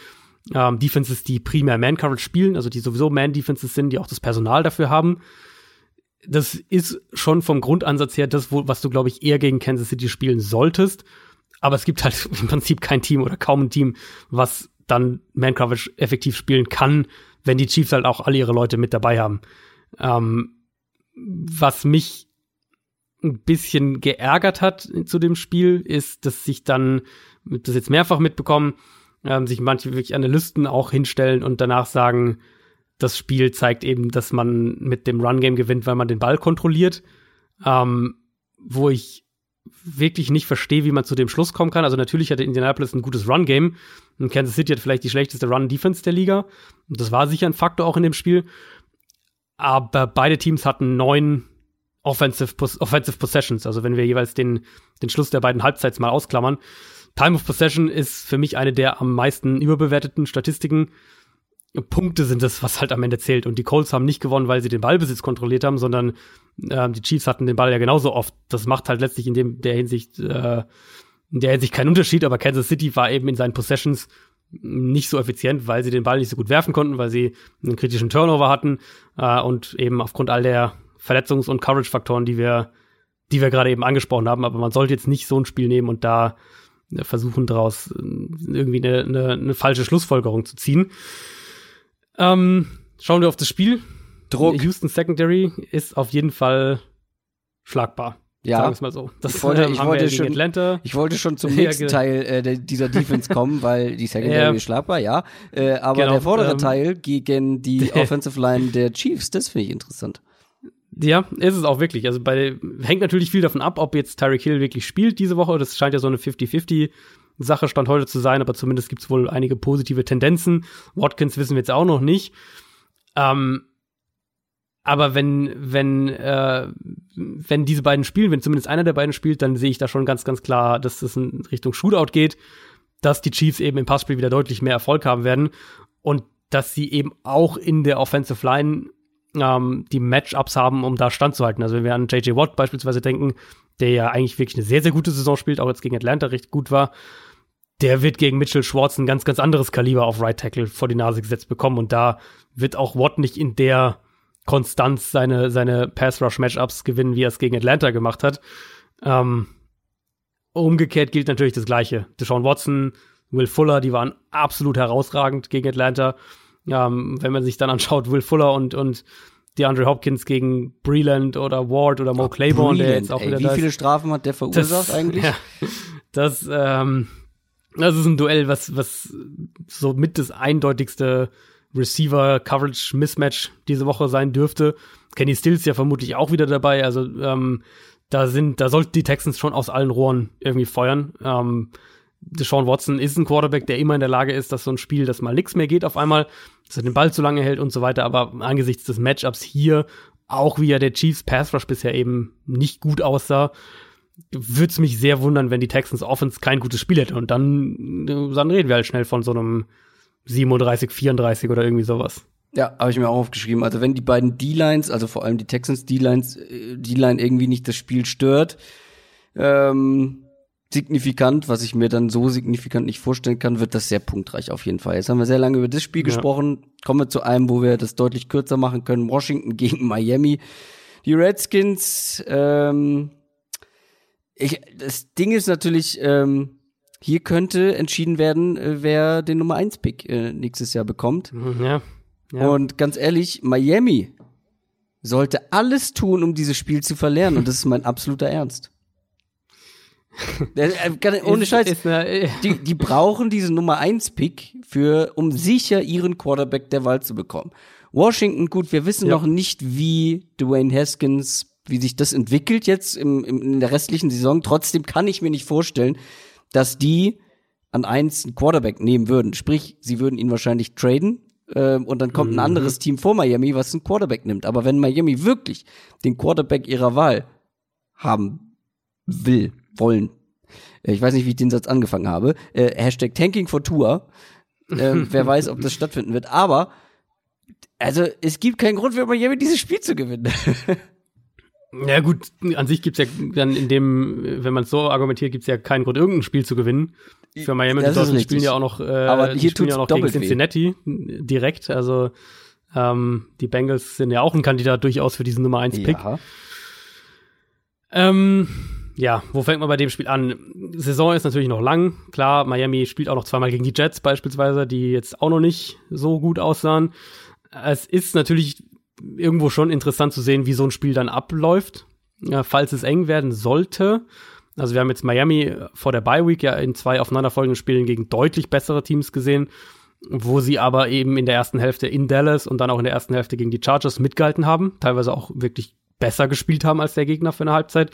Ähm, Defenses, die primär Man-Coverage spielen, also die sowieso Man-Defenses sind, die auch das Personal dafür haben. Das ist schon vom Grundansatz her das, wo, was du, glaube ich, eher gegen Kansas City spielen solltest. Aber es gibt halt im Prinzip kein Team oder kaum ein Team, was dann Man-Coverage effektiv spielen kann, wenn die Chiefs halt auch alle ihre Leute mit dabei haben. Ähm, was mich ein bisschen geärgert hat zu dem Spiel, ist, dass sich dann, das jetzt mehrfach mitbekommen, ähm, sich manche wirklich Analysten auch hinstellen und danach sagen, das Spiel zeigt eben, dass man mit dem Run-Game gewinnt, weil man den Ball kontrolliert. Ähm, wo ich wirklich nicht verstehe, wie man zu dem Schluss kommen kann. Also natürlich hatte Indianapolis ein gutes Run-Game und Kansas City hat vielleicht die schlechteste Run-Defense der Liga. Und das war sicher ein Faktor auch in dem Spiel. Aber beide Teams hatten neun Offensive, Offensive Possessions. Also wenn wir jeweils den, den Schluss der beiden Halbzeits mal ausklammern. Time of Possession ist für mich eine der am meisten überbewerteten Statistiken. Punkte sind das, was halt am Ende zählt. Und die Colts haben nicht gewonnen, weil sie den Ballbesitz kontrolliert haben, sondern äh, die Chiefs hatten den Ball ja genauso oft. Das macht halt letztlich in dem, der Hinsicht, äh, in der Hinsicht keinen Unterschied, aber Kansas City war eben in seinen Possessions nicht so effizient, weil sie den Ball nicht so gut werfen konnten, weil sie einen kritischen Turnover hatten äh, und eben aufgrund all der Verletzungs- und Coverage-Faktoren, die wir, die wir gerade eben angesprochen haben. Aber man sollte jetzt nicht so ein Spiel nehmen und da äh, versuchen, daraus äh, irgendwie eine, eine, eine falsche Schlussfolgerung zu ziehen. Ähm, schauen wir auf das Spiel. Druck. Houston Secondary ist auf jeden Fall schlagbar. Ja. Sagen wir es mal so. Das ich wollte, ich wollte, schon, Atlanta. ich wollte schon zum nächsten genau. Teil äh, dieser Defense kommen, weil die Secondary ja. ist schlagbar, ja. Äh, aber genau, der vordere ähm, Teil gegen die Offensive Line der Chiefs, das finde ich interessant. Ja, ist es auch wirklich. Also bei hängt natürlich viel davon ab, ob jetzt Tyreek Hill wirklich spielt diese Woche. Das scheint ja so eine 50-50 Sache stand heute zu sein, aber zumindest gibt es wohl einige positive Tendenzen. Watkins wissen wir jetzt auch noch nicht. Ähm, aber wenn, wenn, äh, wenn diese beiden spielen, wenn zumindest einer der beiden spielt, dann sehe ich da schon ganz, ganz klar, dass es in Richtung Shootout geht, dass die Chiefs eben im Passspiel wieder deutlich mehr Erfolg haben werden und dass sie eben auch in der Offensive Line ähm, die Matchups haben, um da standzuhalten. Also wenn wir an JJ Watt beispielsweise denken, der ja eigentlich wirklich eine sehr, sehr gute Saison spielt, auch jetzt gegen Atlanta recht gut war, der wird gegen Mitchell Schwartz ein ganz, ganz anderes Kaliber auf Right Tackle vor die Nase gesetzt bekommen. Und da wird auch Watt nicht in der Konstanz seine, seine Pass-Rush-Matchups gewinnen, wie er es gegen Atlanta gemacht hat. Ähm, umgekehrt gilt natürlich das Gleiche. Deshaun Watson, Will Fuller, die waren absolut herausragend gegen Atlanta. Ähm, wenn man sich dann anschaut, Will Fuller und, und DeAndre Hopkins gegen Breland oder Ward oder Mo Claiborne, der jetzt auch ey, wieder Wie viele Strafen hat der verursacht das, eigentlich? Ja, das, ähm, das ist ein Duell, was, was so mit das eindeutigste Receiver-Coverage-Mismatch diese Woche sein dürfte. Kenny Stills ja vermutlich auch wieder dabei. Also ähm, da sind, da sollten die Texans schon aus allen Rohren irgendwie feuern. Ähm, Deshaun Watson ist ein Quarterback, der immer in der Lage ist, dass so ein Spiel, das mal nichts mehr geht auf einmal, dass er den Ball zu lange hält und so weiter. Aber angesichts des Matchups hier, auch wie ja der Chiefs Pass Rush bisher eben nicht gut aussah, würde es mich sehr wundern, wenn die Texans Offense kein gutes Spiel hätte. Und dann, dann reden wir halt schnell von so einem 37, 34 oder irgendwie sowas. Ja, habe ich mir auch aufgeschrieben. Also wenn die beiden D-Lines, also vor allem die Texans D-Lines, äh, D-Line irgendwie nicht das Spiel stört, ähm, signifikant, was ich mir dann so signifikant nicht vorstellen kann, wird das sehr punktreich auf jeden Fall. Jetzt haben wir sehr lange über das Spiel ja. gesprochen. Kommen wir zu einem, wo wir das deutlich kürzer machen können. Washington gegen Miami. Die Redskins, ähm, ich, das Ding ist natürlich, ähm, hier könnte entschieden werden, äh, wer den Nummer 1 Pick äh, nächstes Jahr bekommt. Mhm, ja. ja. Und ganz ehrlich, Miami sollte alles tun, um dieses Spiel zu verlieren. Und das ist mein absoluter Ernst. Äh, ohne Scheiß. Die, die brauchen diesen Nummer 1 Pick für, um sicher ihren Quarterback der Wahl zu bekommen. Washington, gut, wir wissen ja. noch nicht, wie Dwayne Haskins, wie sich das entwickelt jetzt im, im, in der restlichen Saison. Trotzdem kann ich mir nicht vorstellen, dass die an eins einen Quarterback nehmen würden. Sprich, sie würden ihn wahrscheinlich traden äh, und dann kommt mhm. ein anderes Team vor Miami, was einen Quarterback nimmt. Aber wenn Miami wirklich den Quarterback ihrer Wahl haben will, wollen, äh, ich weiß nicht, wie ich den Satz angefangen habe, äh, Hashtag Tanking for Tour, äh, wer weiß, ob das stattfinden wird. Aber also es gibt keinen Grund für Miami dieses Spiel zu gewinnen. Ja gut, an sich gibt's ja dann in dem, wenn man so argumentiert, gibt's ja keinen Grund, irgendein Spiel zu gewinnen. Für Miami das die Dolphins spielen ja auch noch, äh, Aber hier spielen ja auch noch gegen Cincinnati weh. direkt. Also ähm, die Bengals sind ja auch ein Kandidat durchaus für diesen Nummer 1 Pick. Ja. Ähm, ja, wo fängt man bei dem Spiel an? Saison ist natürlich noch lang. Klar, Miami spielt auch noch zweimal gegen die Jets beispielsweise, die jetzt auch noch nicht so gut aussahen. Es ist natürlich irgendwo schon interessant zu sehen, wie so ein Spiel dann abläuft, ja, falls es eng werden sollte. Also wir haben jetzt Miami vor der Bye Week ja in zwei aufeinanderfolgenden Spielen gegen deutlich bessere Teams gesehen, wo sie aber eben in der ersten Hälfte in Dallas und dann auch in der ersten Hälfte gegen die Chargers mitgehalten haben, teilweise auch wirklich besser gespielt haben als der Gegner für eine Halbzeit.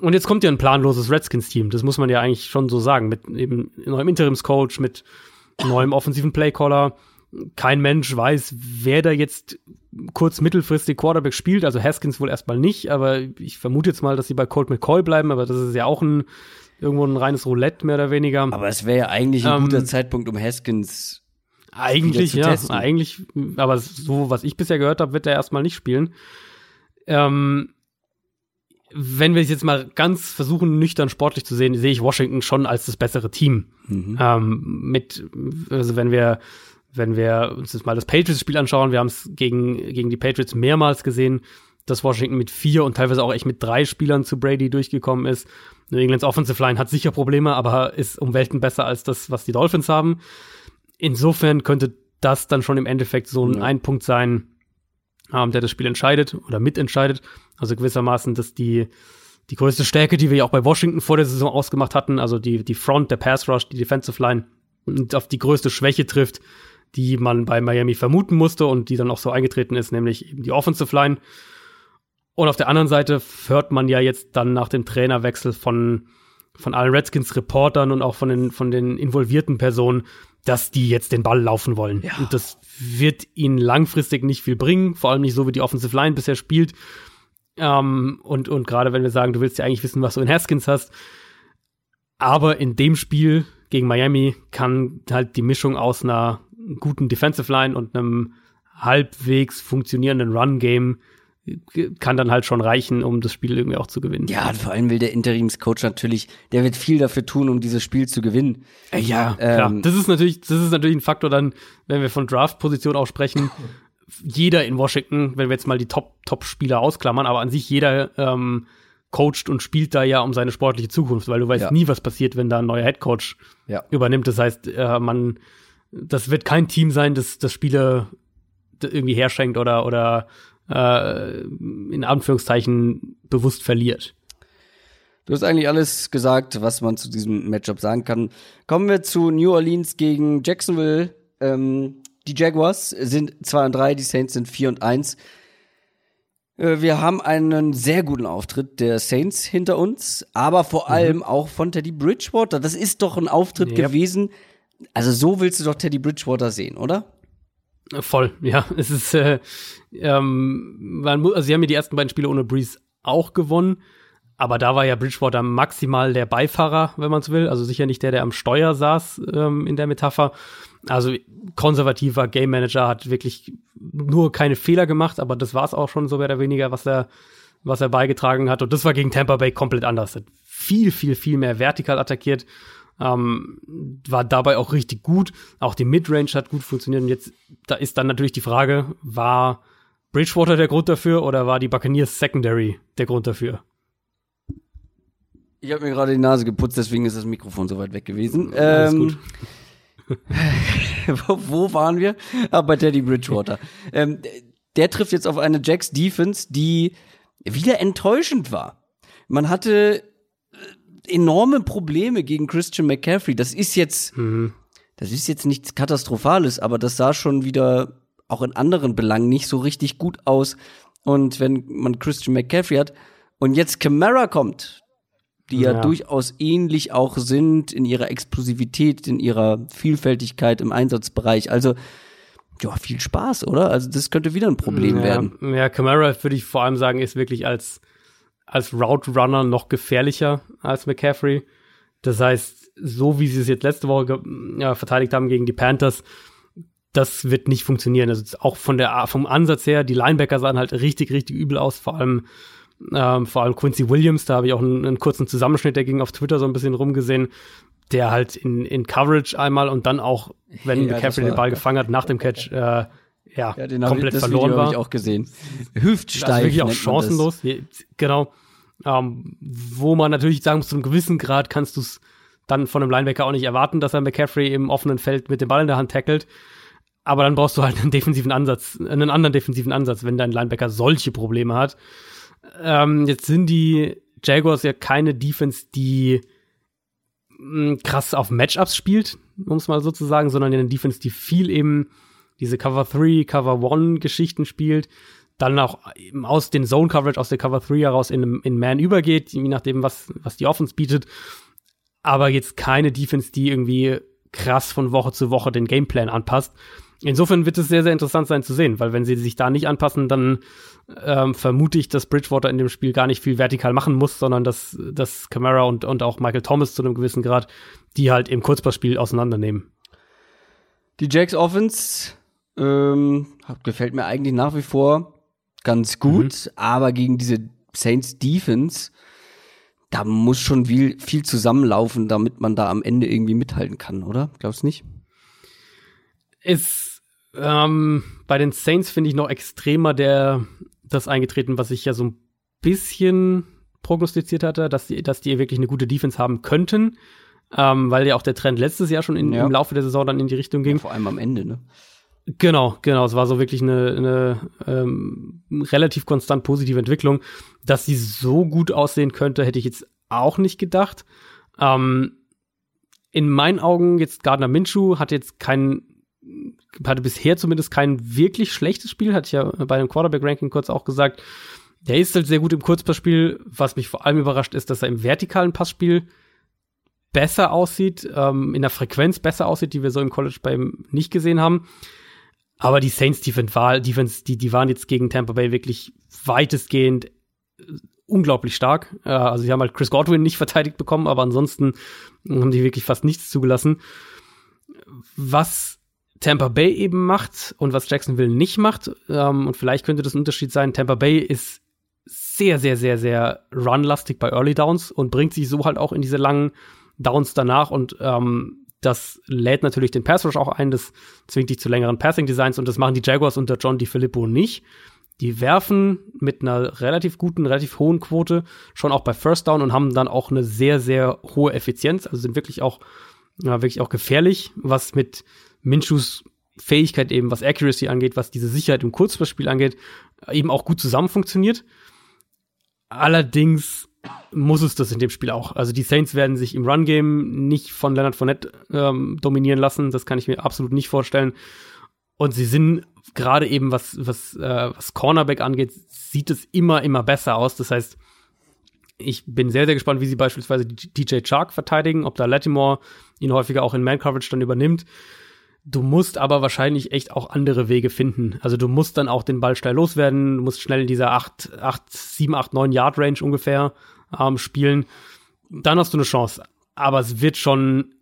Und jetzt kommt ja ein planloses Redskins-Team, das muss man ja eigentlich schon so sagen, mit eben neuem Interimscoach, mit neuem offensiven Playcaller. Kein Mensch weiß, wer da jetzt kurz mittelfristig Quarterback spielt, also Haskins wohl erstmal nicht, aber ich vermute jetzt mal, dass sie bei Colt McCoy bleiben, aber das ist ja auch ein irgendwo ein reines Roulette mehr oder weniger. Aber es wäre ja eigentlich ein ähm, guter Zeitpunkt, um Haskins eigentlich ja, testen. eigentlich, aber so was ich bisher gehört habe, wird er erstmal nicht spielen. Ähm, wenn wir es jetzt mal ganz versuchen, nüchtern sportlich zu sehen, sehe ich Washington schon als das bessere Team. Mhm. Ähm, mit, also wenn wir wenn wir uns jetzt mal das Patriots-Spiel anschauen, wir haben es gegen, gegen die Patriots mehrmals gesehen, dass Washington mit vier und teilweise auch echt mit drei Spielern zu Brady durchgekommen ist. New Englands Offensive Line hat sicher Probleme, aber ist um Welten besser als das, was die Dolphins haben. Insofern könnte das dann schon im Endeffekt so ein ja. Einpunkt sein, ähm, der das Spiel entscheidet oder mitentscheidet. Also gewissermaßen, dass die, die größte Stärke, die wir ja auch bei Washington vor der Saison ausgemacht hatten, also die, die Front, der Pass Rush, die Defensive Line, und auf die größte Schwäche trifft, die man bei Miami vermuten musste und die dann auch so eingetreten ist, nämlich eben die Offensive Line. Und auf der anderen Seite hört man ja jetzt dann nach dem Trainerwechsel von, von allen Redskins Reportern und auch von den, von den involvierten Personen, dass die jetzt den Ball laufen wollen. Ja. Und das wird ihnen langfristig nicht viel bringen, vor allem nicht so, wie die Offensive Line bisher spielt. Ähm, und und gerade wenn wir sagen, du willst ja eigentlich wissen, was du in Haskins hast. Aber in dem Spiel gegen Miami kann halt die Mischung aus einer guten Defensive Line und einem halbwegs funktionierenden Run-Game kann dann halt schon reichen, um das Spiel irgendwie auch zu gewinnen. Ja, und vor allem will der Interimscoach natürlich, der wird viel dafür tun, um dieses Spiel zu gewinnen. Äh, ja, ähm, klar. Das ist natürlich, das ist natürlich ein Faktor dann, wenn wir von Draft-Position auch sprechen. jeder in Washington, wenn wir jetzt mal die Top-Top-Spieler ausklammern, aber an sich jeder ähm, coacht und spielt da ja um seine sportliche Zukunft, weil du weißt ja. nie, was passiert, wenn da ein neuer Headcoach ja. übernimmt. Das heißt, äh, man das wird kein Team sein, das, das Spiele irgendwie herschenkt oder, oder äh, in Anführungszeichen bewusst verliert. Du hast eigentlich alles gesagt, was man zu diesem Matchup sagen kann. Kommen wir zu New Orleans gegen Jacksonville. Ähm, die Jaguars sind 2 und 3, die Saints sind 4 und 1. Äh, wir haben einen sehr guten Auftritt der Saints hinter uns, aber vor mhm. allem auch von Teddy Bridgewater. Das ist doch ein Auftritt yep. gewesen, also so willst du doch Teddy Bridgewater sehen, oder? Voll, ja. Es ist, äh, ähm, also sie haben ja die ersten beiden Spiele ohne Breeze auch gewonnen, aber da war ja Bridgewater maximal der Beifahrer, wenn man es will. Also sicher nicht der, der am Steuer saß ähm, in der Metapher. Also konservativer Game Manager hat wirklich nur keine Fehler gemacht, aber das war es auch schon so mehr oder weniger, was er, was er beigetragen hat. Und das war gegen Tampa Bay komplett anders. Viel, viel, viel mehr vertikal attackiert. Ähm, war dabei auch richtig gut. Auch die Midrange hat gut funktioniert. Und jetzt, da ist dann natürlich die Frage, war Bridgewater der Grund dafür oder war die Buccaneers Secondary der Grund dafür? Ich habe mir gerade die Nase geputzt, deswegen ist das Mikrofon so weit weg gewesen. Alles ähm, gut. wo, wo, waren wir? Ah, bei Teddy Bridgewater. ähm, der trifft jetzt auf eine Jacks Defense, die wieder enttäuschend war. Man hatte enorme Probleme gegen Christian McCaffrey. Das ist jetzt, mhm. das ist jetzt nichts Katastrophales, aber das sah schon wieder auch in anderen Belangen nicht so richtig gut aus. Und wenn man Christian McCaffrey hat und jetzt Camara kommt, die ja. ja. durchaus ähnlich auch sind in ihrer Explosivität, in ihrer Vielfältigkeit im Einsatzbereich. Also ja, viel Spaß, oder? Also das könnte wieder ein Problem ja, werden. Ja, Camara würde ich vor allem sagen, ist wirklich als als Route Runner noch gefährlicher als McCaffrey. Das heißt, so wie sie es jetzt letzte Woche ja, verteidigt haben gegen die Panthers, das wird nicht funktionieren. Also auch von der vom Ansatz her, die Linebacker sahen halt richtig, richtig übel aus, vor allem ähm, vor allem Quincy Williams, da habe ich auch einen, einen, kurzen Zusammenschnitt, der ging auf Twitter so ein bisschen rumgesehen, der halt in, in Coverage einmal und dann auch, wenn ja, McCaffrey den Ball gefangen hat, nach dem Catch, äh, ja, ja komplett ich, verloren Video war. ich auch gesehen. Hüftsteif. Das ist wirklich auch chancenlos. Genau. Ähm, wo man natürlich sagen muss, zu einem gewissen Grad kannst du es dann von einem Linebacker auch nicht erwarten, dass er McCaffrey im offenen Feld mit dem Ball in der Hand tackelt. Aber dann brauchst du halt einen defensiven Ansatz, einen anderen defensiven Ansatz, wenn dein Linebacker solche Probleme hat. Ähm, jetzt sind die Jaguars ja keine Defense, die mh, hm, krass auf Matchups spielt, um es mal so zu sagen, sondern eine Defense, die viel eben diese Cover 3, Cover 1 Geschichten spielt, dann auch aus den Zone Coverage, aus der Cover 3 heraus in, in Man übergeht, je nachdem, was, was die Offense bietet. Aber jetzt keine Defense, die irgendwie krass von Woche zu Woche den Gameplan anpasst. Insofern wird es sehr, sehr interessant sein zu sehen, weil wenn sie sich da nicht anpassen, dann ähm, vermute ich, dass Bridgewater in dem Spiel gar nicht viel vertikal machen muss, sondern dass, dass Camara und, und auch Michael Thomas zu einem gewissen Grad die halt im Kurzpassspiel auseinandernehmen. Die Jacks Offense ähm, gefällt mir eigentlich nach wie vor ganz gut, mhm. aber gegen diese Saints Defense, da muss schon viel, viel zusammenlaufen, damit man da am Ende irgendwie mithalten kann, oder? Glaubst du nicht? Ist ähm, bei den Saints finde ich noch extremer der das eingetreten, was ich ja so ein bisschen prognostiziert hatte, dass die, dass die wirklich eine gute Defense haben könnten, ähm, weil ja auch der Trend letztes Jahr schon in, ja. im Laufe der Saison dann in die Richtung ging. Ja, vor allem am Ende, ne? Genau, genau. Es war so wirklich eine, eine ähm, relativ konstant positive Entwicklung. Dass sie so gut aussehen könnte, hätte ich jetzt auch nicht gedacht. Ähm, in meinen Augen jetzt Gardner Minshew hat jetzt keinen hatte bisher zumindest kein wirklich schlechtes Spiel, hatte ich ja bei dem Quarterback-Ranking kurz auch gesagt. Der ist halt sehr gut im Kurzpassspiel. Was mich vor allem überrascht, ist, dass er im vertikalen Passspiel besser aussieht, ähm, in der Frequenz besser aussieht, die wir so im College bei ihm nicht gesehen haben. Aber die Saints Defense, war, Defense die, die waren jetzt gegen Tampa Bay wirklich weitestgehend unglaublich stark. Äh, also sie haben halt Chris Godwin nicht verteidigt bekommen, aber ansonsten haben die wirklich fast nichts zugelassen. Was Tampa Bay eben macht und was Jacksonville nicht macht. Ähm, und vielleicht könnte das ein Unterschied sein. Tampa Bay ist sehr, sehr, sehr, sehr runlastig bei Early Downs und bringt sich so halt auch in diese langen Downs danach und ähm, das lädt natürlich den Pass Rush auch ein, das zwingt dich zu längeren Passing Designs und das machen die Jaguars unter John DiFilippo nicht. Die werfen mit einer relativ guten, relativ hohen Quote schon auch bei First Down und haben dann auch eine sehr, sehr hohe Effizienz, also sind wirklich auch, ja, wirklich auch gefährlich, was mit Minshus Fähigkeit eben, was Accuracy angeht, was diese Sicherheit im Kurzpassspiel angeht, eben auch gut zusammen funktioniert. Allerdings muss es das in dem Spiel auch. Also die Saints werden sich im Run-Game nicht von Leonard Fournette ähm, dominieren lassen. Das kann ich mir absolut nicht vorstellen. Und sie sind gerade eben, was, was, äh, was Cornerback angeht, sieht es immer, immer besser aus. Das heißt, ich bin sehr, sehr gespannt, wie sie beispielsweise DJ Chark verteidigen, ob da Latimore ihn häufiger auch in Man-Coverage dann übernimmt. Du musst aber wahrscheinlich echt auch andere Wege finden. Also du musst dann auch den Ball schnell loswerden, du musst schnell in dieser 8, 8, 7, 8, 9 Yard Range ungefähr ähm, spielen, dann hast du eine Chance. Aber es wird schon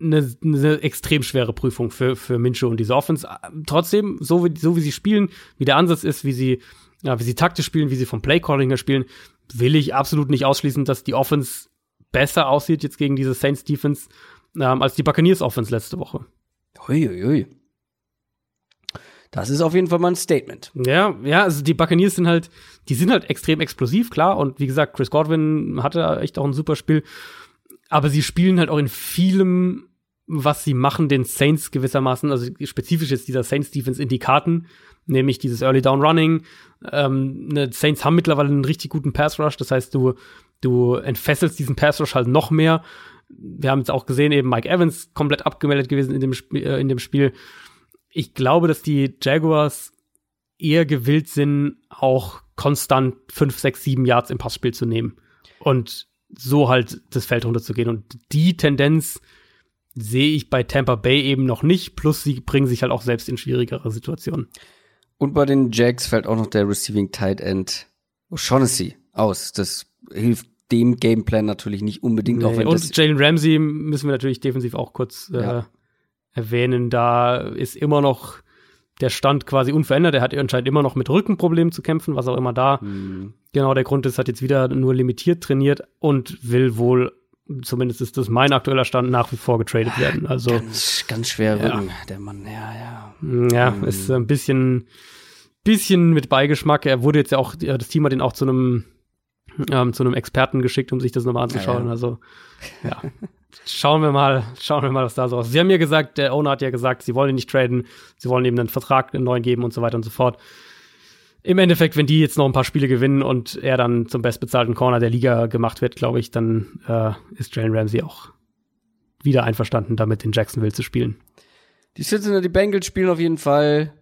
eine, eine extrem schwere Prüfung für, für Minshew und diese Offense. Trotzdem, so wie, so wie sie spielen, wie der Ansatz ist, wie sie, ja, wie sie taktisch spielen, wie sie vom Playcalling her spielen, will ich absolut nicht ausschließen, dass die Offense besser aussieht jetzt gegen diese Saints Defense ähm, als die Buccaneers Offense letzte Woche. Hui, hui. Das ist auf jeden Fall mal ein Statement. Ja, ja, also die Buccaneers sind halt, die sind halt extrem explosiv, klar. Und wie gesagt, Chris Godwin hatte echt auch ein super Spiel. Aber sie spielen halt auch in vielem, was sie machen, den Saints gewissermaßen, also spezifisch jetzt dieser Saints Defense in die Karten, nämlich dieses Early Down Running. Ähm, ne, Saints haben mittlerweile einen richtig guten Pass Rush, das heißt, du, du entfesselst diesen Pass Rush halt noch mehr. Wir haben es auch gesehen, eben Mike Evans komplett abgemeldet gewesen in dem, Sp äh, in dem Spiel. Ich glaube, dass die Jaguars eher gewillt sind, auch konstant 5, 6, 7 Yards im Passspiel zu nehmen. Und so halt das Feld runterzugehen. Und die Tendenz sehe ich bei Tampa Bay eben noch nicht. Plus sie bringen sich halt auch selbst in schwierigere Situationen. Und bei den Jags fällt auch noch der Receiving Tight End O'Shaughnessy aus. Das hilft dem Gameplan natürlich nicht unbedingt. Nee, auch wenn und Jalen Ramsey müssen wir natürlich defensiv auch kurz äh, ja. Erwähnen. Da ist immer noch der Stand quasi unverändert. Er hat anscheinend immer noch mit Rückenproblemen zu kämpfen, was auch immer da mhm. genau der Grund ist. Hat jetzt wieder nur limitiert trainiert und will wohl, zumindest ist das mein aktueller Stand, nach wie vor getradet werden. Also ganz, ganz schwer Rücken, der Mann. Ja, ja. Ja, mhm. ist ein bisschen, bisschen mit Beigeschmack. Er wurde jetzt ja auch, das Team hat ihn auch zu einem ähm, zu einem Experten geschickt, um sich das nochmal anzuschauen. Ja, ja. Also ja. Schauen wir mal, schauen wir mal, was da so aussieht. Sie haben mir gesagt, der Owner hat ja gesagt, sie wollen ihn nicht traden, sie wollen ihm einen Vertrag, einen neuen geben und so weiter und so fort. Im Endeffekt, wenn die jetzt noch ein paar Spiele gewinnen und er dann zum bestbezahlten Corner der Liga gemacht wird, glaube ich, dann äh, ist Jalen Ramsey auch wieder einverstanden, damit in Jacksonville zu spielen. Die Cincinnati Bengals spielen auf jeden Fall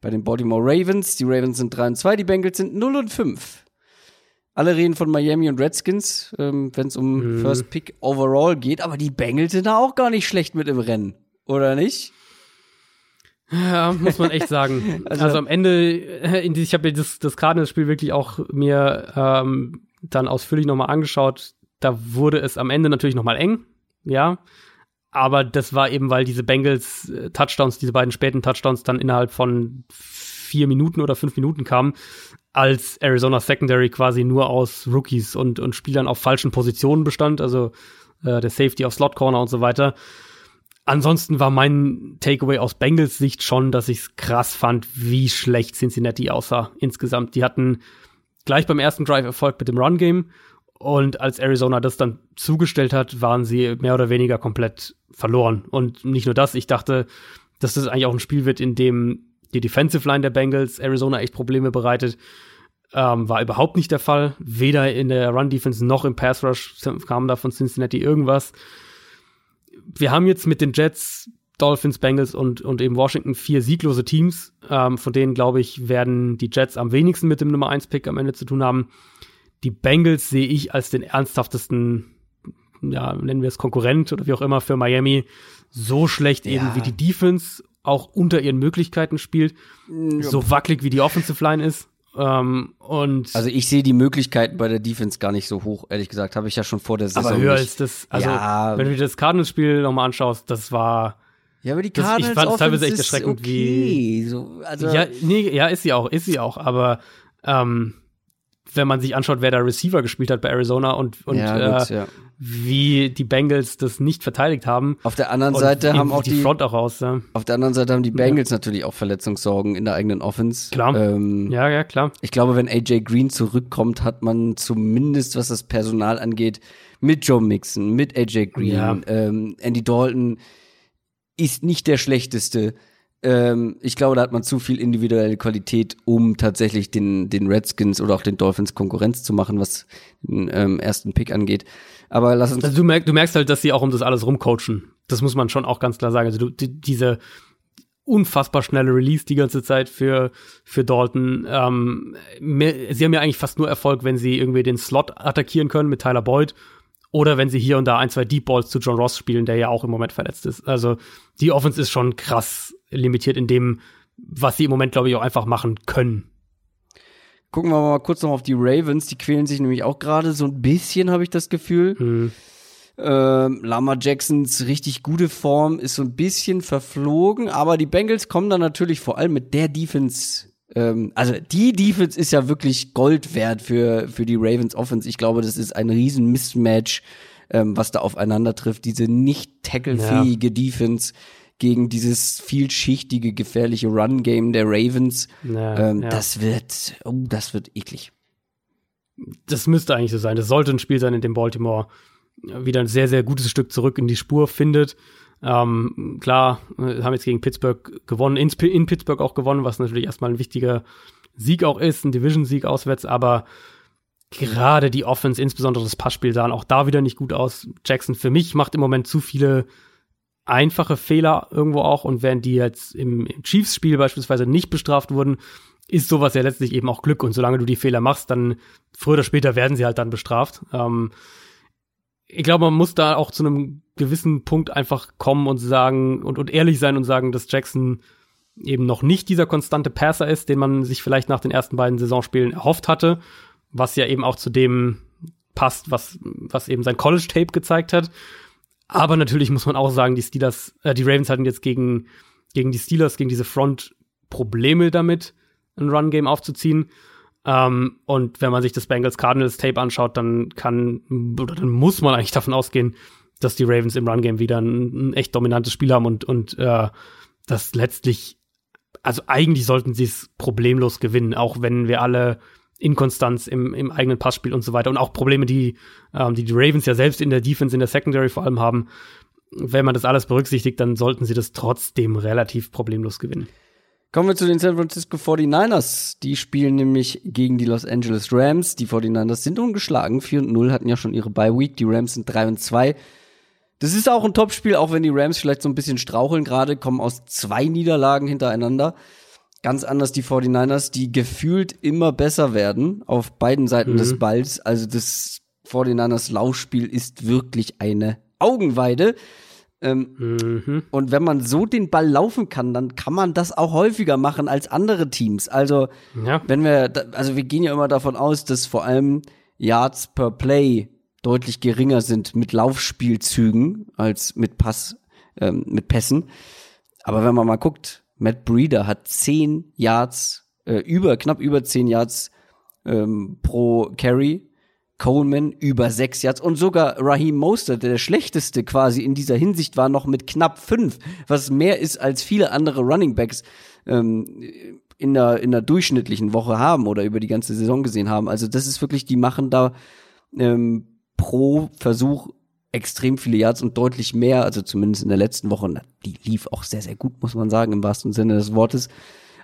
bei den Baltimore Ravens. Die Ravens sind 3 und 2, die Bengals sind 0 und 5. Alle reden von Miami und Redskins, ähm, wenn es um mhm. First Pick overall geht, aber die Bengals sind da auch gar nicht schlecht mit im Rennen, oder nicht? Ja, muss man echt sagen. also, also, am Ende, äh, ich habe das, das Cardinals-Spiel wirklich auch mir ähm, dann ausführlich nochmal angeschaut. Da wurde es am Ende natürlich nochmal eng, ja. Aber das war eben, weil diese Bengals äh, Touchdowns, diese beiden späten Touchdowns dann innerhalb von vier Minuten oder fünf Minuten kamen als Arizona Secondary quasi nur aus Rookies und, und Spielern auf falschen Positionen bestand, also äh, der Safety auf Slot Corner und so weiter. Ansonsten war mein Takeaway aus Bengals Sicht schon, dass ich es krass fand, wie schlecht Cincinnati aussah insgesamt. Die hatten gleich beim ersten Drive Erfolg mit dem Run Game und als Arizona das dann zugestellt hat, waren sie mehr oder weniger komplett verloren. Und nicht nur das, ich dachte, dass das eigentlich auch ein Spiel wird, in dem die Defensive Line der Bengals Arizona echt Probleme bereitet. Ähm, war überhaupt nicht der Fall. Weder in der Run-Defense noch im Pass-Rush kam da von Cincinnati irgendwas. Wir haben jetzt mit den Jets, Dolphins, Bengals und, und eben Washington vier sieglose Teams. Ähm, von denen, glaube ich, werden die Jets am wenigsten mit dem Nummer 1-Pick am Ende zu tun haben. Die Bengals sehe ich als den ernsthaftesten, ja, nennen wir es Konkurrent oder wie auch immer für Miami. So schlecht ja. eben wie die Defense auch unter ihren Möglichkeiten spielt, ja. so wackelig wie die Offensive Line ist. Ähm, und also ich sehe die Möglichkeiten bei der Defense gar nicht so hoch, ehrlich gesagt, habe ich ja schon vor der Saison. Aber höher als das, also ja. wenn du dir das Cardinals-Spiel nochmal anschaust, das war ja, aber die Cardinals das, ich fand es teilweise echt erschreckend, okay. wie so, also ja, nee, ja, ist sie auch, ist sie auch, aber ähm, wenn man sich anschaut, wer da Receiver gespielt hat bei Arizona und, und ja, gut, äh, ja. wie die Bengals das nicht verteidigt haben. Auf der anderen Seite haben auch die, Front auch raus. Ja. Auf der anderen Seite haben die Bengals natürlich auch Verletzungssorgen in der eigenen Offense. Klar. Ähm, ja, ja, klar. Ich glaube, wenn AJ Green zurückkommt, hat man zumindest, was das Personal angeht, mit Joe Mixon, mit AJ Green, ähm, Andy Dalton ist nicht der schlechteste. Ähm, ich glaube, da hat man zu viel individuelle Qualität, um tatsächlich den, den Redskins oder auch den Dolphins Konkurrenz zu machen, was den ähm, ersten Pick angeht. Aber lass uns. Also du, merk, du merkst halt, dass sie auch um das alles rumcoachen. Das muss man schon auch ganz klar sagen. Also du, die, diese unfassbar schnelle Release die ganze Zeit für, für Dalton. Ähm, mehr, sie haben ja eigentlich fast nur Erfolg, wenn sie irgendwie den Slot attackieren können mit Tyler Boyd oder wenn sie hier und da ein, zwei Deep Balls zu John Ross spielen, der ja auch im Moment verletzt ist. Also die Offense ist schon krass limitiert in dem, was sie im Moment, glaube ich, auch einfach machen können. Gucken wir mal kurz noch auf die Ravens. Die quälen sich nämlich auch gerade so ein bisschen, habe ich das Gefühl. Hm. Ähm, Lama Jacksons richtig gute Form ist so ein bisschen verflogen, aber die Bengals kommen dann natürlich vor allem mit der Defense. Ähm, also die Defense ist ja wirklich Gold wert für, für die Ravens Offense. Ich glaube, das ist ein riesen Mismatch, ähm, was da aufeinander trifft. Diese nicht tacklefähige ja. Defense gegen dieses vielschichtige, gefährliche Run-Game der Ravens. Ja, ähm, ja. Das wird, oh, das wird eklig. Das müsste eigentlich so sein. Das sollte ein Spiel sein, in dem Baltimore wieder ein sehr, sehr gutes Stück zurück in die Spur findet. Ähm, klar, äh, haben jetzt gegen Pittsburgh gewonnen, in, in Pittsburgh auch gewonnen, was natürlich erstmal ein wichtiger Sieg auch ist, ein Division-Sieg auswärts, aber gerade die Offense, insbesondere das Passspiel, sahen auch da wieder nicht gut aus. Jackson für mich macht im Moment zu viele einfache Fehler irgendwo auch und während die jetzt im, im Chiefs-Spiel beispielsweise nicht bestraft wurden, ist sowas ja letztlich eben auch Glück und solange du die Fehler machst, dann früher oder später werden sie halt dann bestraft. Ähm, ich glaube, man muss da auch zu einem gewissen Punkt einfach kommen und sagen und, und ehrlich sein und sagen, dass Jackson eben noch nicht dieser konstante Passer ist, den man sich vielleicht nach den ersten beiden Saisonspielen erhofft hatte, was ja eben auch zu dem passt, was, was eben sein College-Tape gezeigt hat. Aber natürlich muss man auch sagen, die Steelers, äh, die Ravens hatten jetzt gegen, gegen die Steelers, gegen diese Front Probleme damit, ein Run-Game aufzuziehen. Ähm, und wenn man sich das Bengals Cardinals Tape anschaut, dann kann oder dann muss man eigentlich davon ausgehen, dass die Ravens im Run Game wieder ein, ein echt dominantes Spiel haben und und äh, das letztlich also eigentlich sollten sie es problemlos gewinnen, auch wenn wir alle Inkonstanz im, im eigenen Passspiel und so weiter und auch Probleme, die, ähm, die die Ravens ja selbst in der Defense, in der Secondary vor allem haben. Wenn man das alles berücksichtigt, dann sollten sie das trotzdem relativ problemlos gewinnen. Kommen wir zu den San Francisco 49ers. Die spielen nämlich gegen die Los Angeles Rams. Die 49ers sind ungeschlagen. 4 und 0 hatten ja schon ihre Bye Week. Die Rams sind 3 und 2. Das ist auch ein Topspiel, auch wenn die Rams vielleicht so ein bisschen straucheln gerade, kommen aus zwei Niederlagen hintereinander. Ganz anders die 49ers, die gefühlt immer besser werden auf beiden Seiten mhm. des Balls. Also das 49ers Laufspiel ist wirklich eine Augenweide. Ähm, mhm. Und wenn man so den Ball laufen kann, dann kann man das auch häufiger machen als andere Teams. Also, ja. wenn wir, also wir gehen ja immer davon aus, dass vor allem Yards per Play deutlich geringer sind mit Laufspielzügen als mit Pass, ähm, mit Pässen. Aber wenn man mal guckt, Matt Breeder hat zehn Yards, äh, über, knapp über zehn Yards ähm, pro Carry Coleman über sechs Yards und sogar Raheem Mostert, der, der schlechteste quasi in dieser Hinsicht war, noch mit knapp fünf, was mehr ist als viele andere Running Backs ähm, in der in der durchschnittlichen Woche haben oder über die ganze Saison gesehen haben. Also das ist wirklich, die machen da ähm, pro Versuch extrem viele Yards und deutlich mehr, also zumindest in der letzten Woche. Die lief auch sehr, sehr gut, muss man sagen, im wahrsten Sinne des Wortes.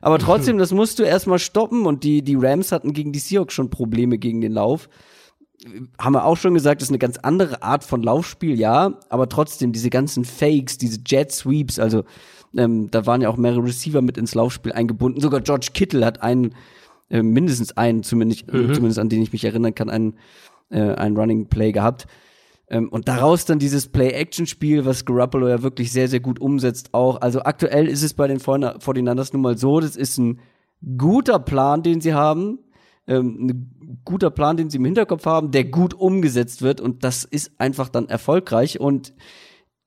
Aber trotzdem, das musst du erstmal stoppen und die, die Rams hatten gegen die Seahawks schon Probleme gegen den Lauf haben wir auch schon gesagt, ist eine ganz andere Art von Laufspiel, ja, aber trotzdem diese ganzen Fakes, diese Jet Sweeps, also ähm, da waren ja auch mehrere Receiver mit ins Laufspiel eingebunden. Sogar George Kittle hat einen, äh, mindestens einen, zumindest, mhm. zumindest an den ich mich erinnern kann, einen, äh, einen Running Play gehabt. Ähm, und daraus dann dieses Play-Action-Spiel, was Garoppolo ja wirklich sehr, sehr gut umsetzt auch. Also aktuell ist es bei den 49ers nun mal so, das ist ein guter Plan, den sie haben ähm, ein guter Plan, den sie im Hinterkopf haben, der gut umgesetzt wird und das ist einfach dann erfolgreich und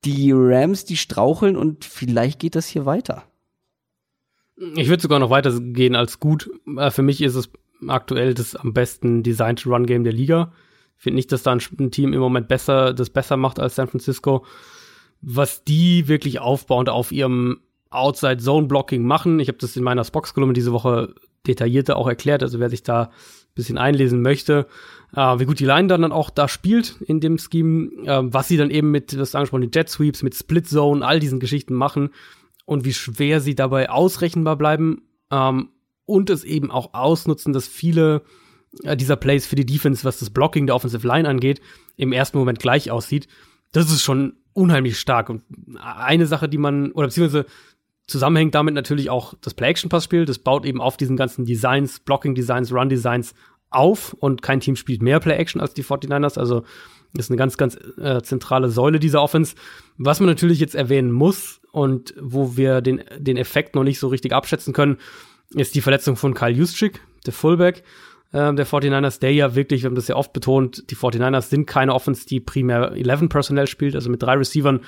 die Rams, die straucheln und vielleicht geht das hier weiter. Ich würde sogar noch weiter gehen als gut. Äh, für mich ist es aktuell das am besten designte Run Game der Liga. Finde nicht, dass da ein Team im Moment besser, das besser macht als San Francisco. Was die wirklich aufbauend auf ihrem Outside Zone Blocking machen. Ich habe das in meiner Spox-Kolumne diese Woche detaillierter auch erklärt. Also wer sich da ein bisschen einlesen möchte, äh, wie gut die Line dann, dann auch da spielt in dem Scheme, äh, was sie dann eben mit, das angesprochen, den Jet Sweeps, mit Split Zone, all diesen Geschichten machen und wie schwer sie dabei ausrechenbar bleiben ähm, und es eben auch ausnutzen, dass viele dieser Plays für die Defense, was das Blocking der Offensive Line angeht, im ersten Moment gleich aussieht. Das ist schon unheimlich stark. Und eine Sache, die man, oder beziehungsweise zusammenhängt damit natürlich auch das Play-Action-Pass-Spiel. Das baut eben auf diesen ganzen Designs, Blocking-Designs, Run-Designs auf und kein Team spielt mehr Play-Action als die 49ers. Also ist eine ganz, ganz äh, zentrale Säule dieser Offense. Was man natürlich jetzt erwähnen muss und wo wir den, den Effekt noch nicht so richtig abschätzen können, ist die Verletzung von Kyle Juszczyk, der Fullback äh, der 49ers, der ja wirklich, wir haben das ja oft betont, die 49ers sind keine Offense, die primär 11 Personnel spielt, also mit drei Receivern,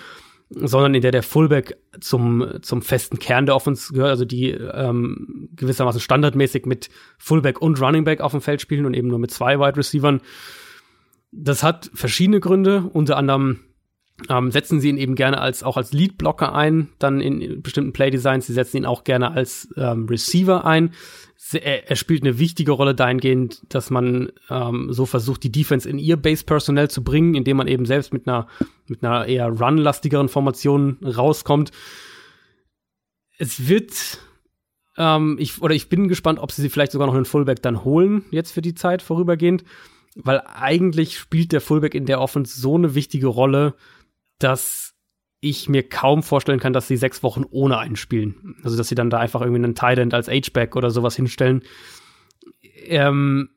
sondern in der der Fullback zum, zum festen Kern der Offense gehört, also die ähm, gewissermaßen standardmäßig mit Fullback und Running Back auf dem Feld spielen und eben nur mit zwei Wide Receivern. Das hat verschiedene Gründe, unter anderem ähm, setzen sie ihn eben gerne als auch als Lead-Blocker ein, dann in bestimmten Play-Designs. Sie setzen ihn auch gerne als ähm, Receiver ein. Er, er, spielt eine wichtige Rolle dahingehend, dass man ähm, so versucht, die Defense in ihr Base-Personell zu bringen, indem man eben selbst mit einer, mit einer eher run-lastigeren Formation rauskommt. Es wird, ähm, ich, oder ich bin gespannt, ob sie sich vielleicht sogar noch einen Fullback dann holen, jetzt für die Zeit vorübergehend, weil eigentlich spielt der Fullback in der Offense so eine wichtige Rolle, dass ich mir kaum vorstellen kann, dass sie sechs Wochen ohne einen spielen. Also, dass sie dann da einfach irgendwie einen Tight als H-Back oder sowas hinstellen. Ähm,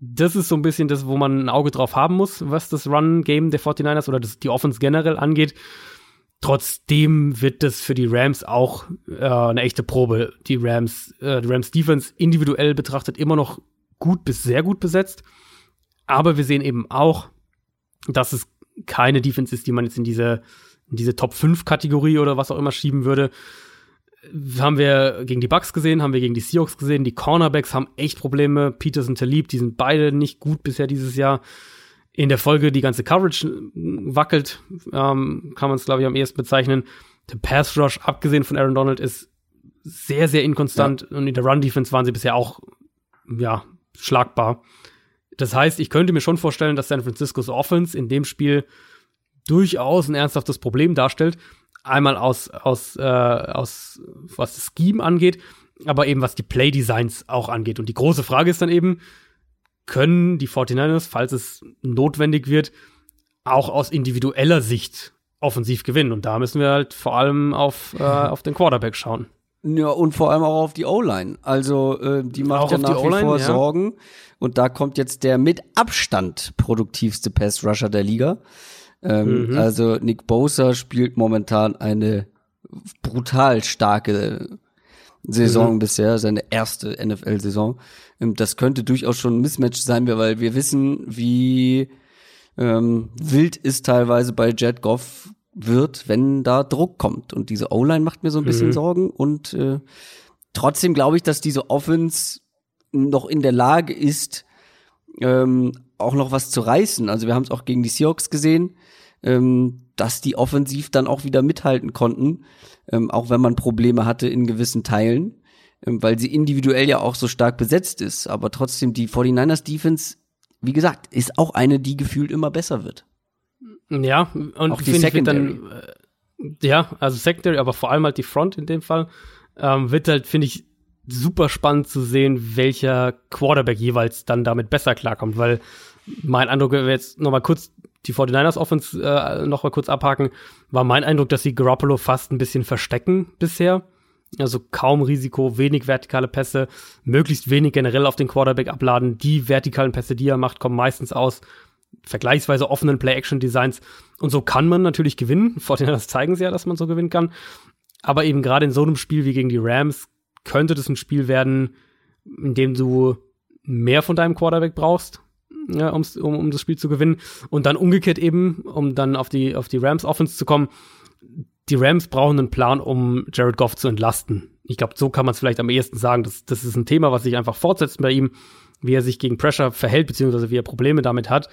das ist so ein bisschen das, wo man ein Auge drauf haben muss, was das Run-Game der 49ers oder das, die Offense generell angeht. Trotzdem wird das für die Rams auch äh, eine echte Probe. Die Rams, äh, die Rams Defense individuell betrachtet immer noch gut bis sehr gut besetzt. Aber wir sehen eben auch, dass es keine Defense ist, die man jetzt in diese, in diese Top 5 Kategorie oder was auch immer schieben würde. Haben wir gegen die Bucks gesehen, haben wir gegen die Seahawks gesehen. Die Cornerbacks haben echt Probleme. Peters und Talib, die sind beide nicht gut bisher dieses Jahr. In der Folge die ganze Coverage wackelt, ähm, kann man es, glaube ich, am ehesten bezeichnen. Der Pass Rush, abgesehen von Aaron Donald, ist sehr, sehr inkonstant. Ja. Und in der Run-Defense waren sie bisher auch, ja, schlagbar. Das heißt, ich könnte mir schon vorstellen, dass San Franciscos Offense in dem Spiel durchaus ein ernsthaftes Problem darstellt. Einmal aus, aus, äh, aus was das Scheme angeht, aber eben was die Play-Designs auch angeht. Und die große Frage ist dann eben, können die 49ers, falls es notwendig wird, auch aus individueller Sicht offensiv gewinnen? Und da müssen wir halt vor allem auf, äh, auf den Quarterback schauen. Ja, und vor allem auch auf die O-Line. Also, äh, die macht auch ja nach wie vor ja. Sorgen. Und da kommt jetzt der mit Abstand produktivste Pass-Rusher der Liga. Ähm, mhm. Also, Nick Bosa spielt momentan eine brutal starke Saison mhm. bisher, seine erste NFL-Saison. Ähm, das könnte durchaus schon ein Mismatch sein, weil wir wissen, wie ähm, wild ist teilweise bei Jet Goff wird, wenn da Druck kommt. Und diese O-Line macht mir so ein bisschen mhm. Sorgen. Und äh, trotzdem glaube ich, dass diese Offense noch in der Lage ist, ähm, auch noch was zu reißen. Also wir haben es auch gegen die Seahawks gesehen, ähm, dass die offensiv dann auch wieder mithalten konnten, ähm, auch wenn man Probleme hatte in gewissen Teilen, ähm, weil sie individuell ja auch so stark besetzt ist. Aber trotzdem, die 49ers Defense, wie gesagt, ist auch eine, die gefühlt immer besser wird. Ja, und auch die Secondary. Dann, äh, ja, also Secondary, aber vor allem halt die Front in dem Fall, ähm, wird halt, finde ich, super spannend zu sehen, welcher Quarterback jeweils dann damit besser klarkommt, weil mein Eindruck, wenn wir jetzt noch mal kurz die 49ers Offense äh, noch mal kurz abhaken, war mein Eindruck, dass sie Garoppolo fast ein bisschen verstecken bisher. Also kaum Risiko, wenig vertikale Pässe, möglichst wenig generell auf den Quarterback abladen. Die vertikalen Pässe, die er macht, kommen meistens aus vergleichsweise offenen Play-Action-Designs. Und so kann man natürlich gewinnen. Fortinanders zeigen sie ja, dass man so gewinnen kann. Aber eben gerade in so einem Spiel wie gegen die Rams könnte das ein Spiel werden, in dem du mehr von deinem Quarterback brauchst, ja, um, um das Spiel zu gewinnen. Und dann umgekehrt eben, um dann auf die, auf die Rams Offense zu kommen. Die Rams brauchen einen Plan, um Jared Goff zu entlasten. Ich glaube, so kann man es vielleicht am ehesten sagen. Das, das ist ein Thema, was sich einfach fortsetzt bei ihm wie er sich gegen Pressure verhält, beziehungsweise wie er Probleme damit hat.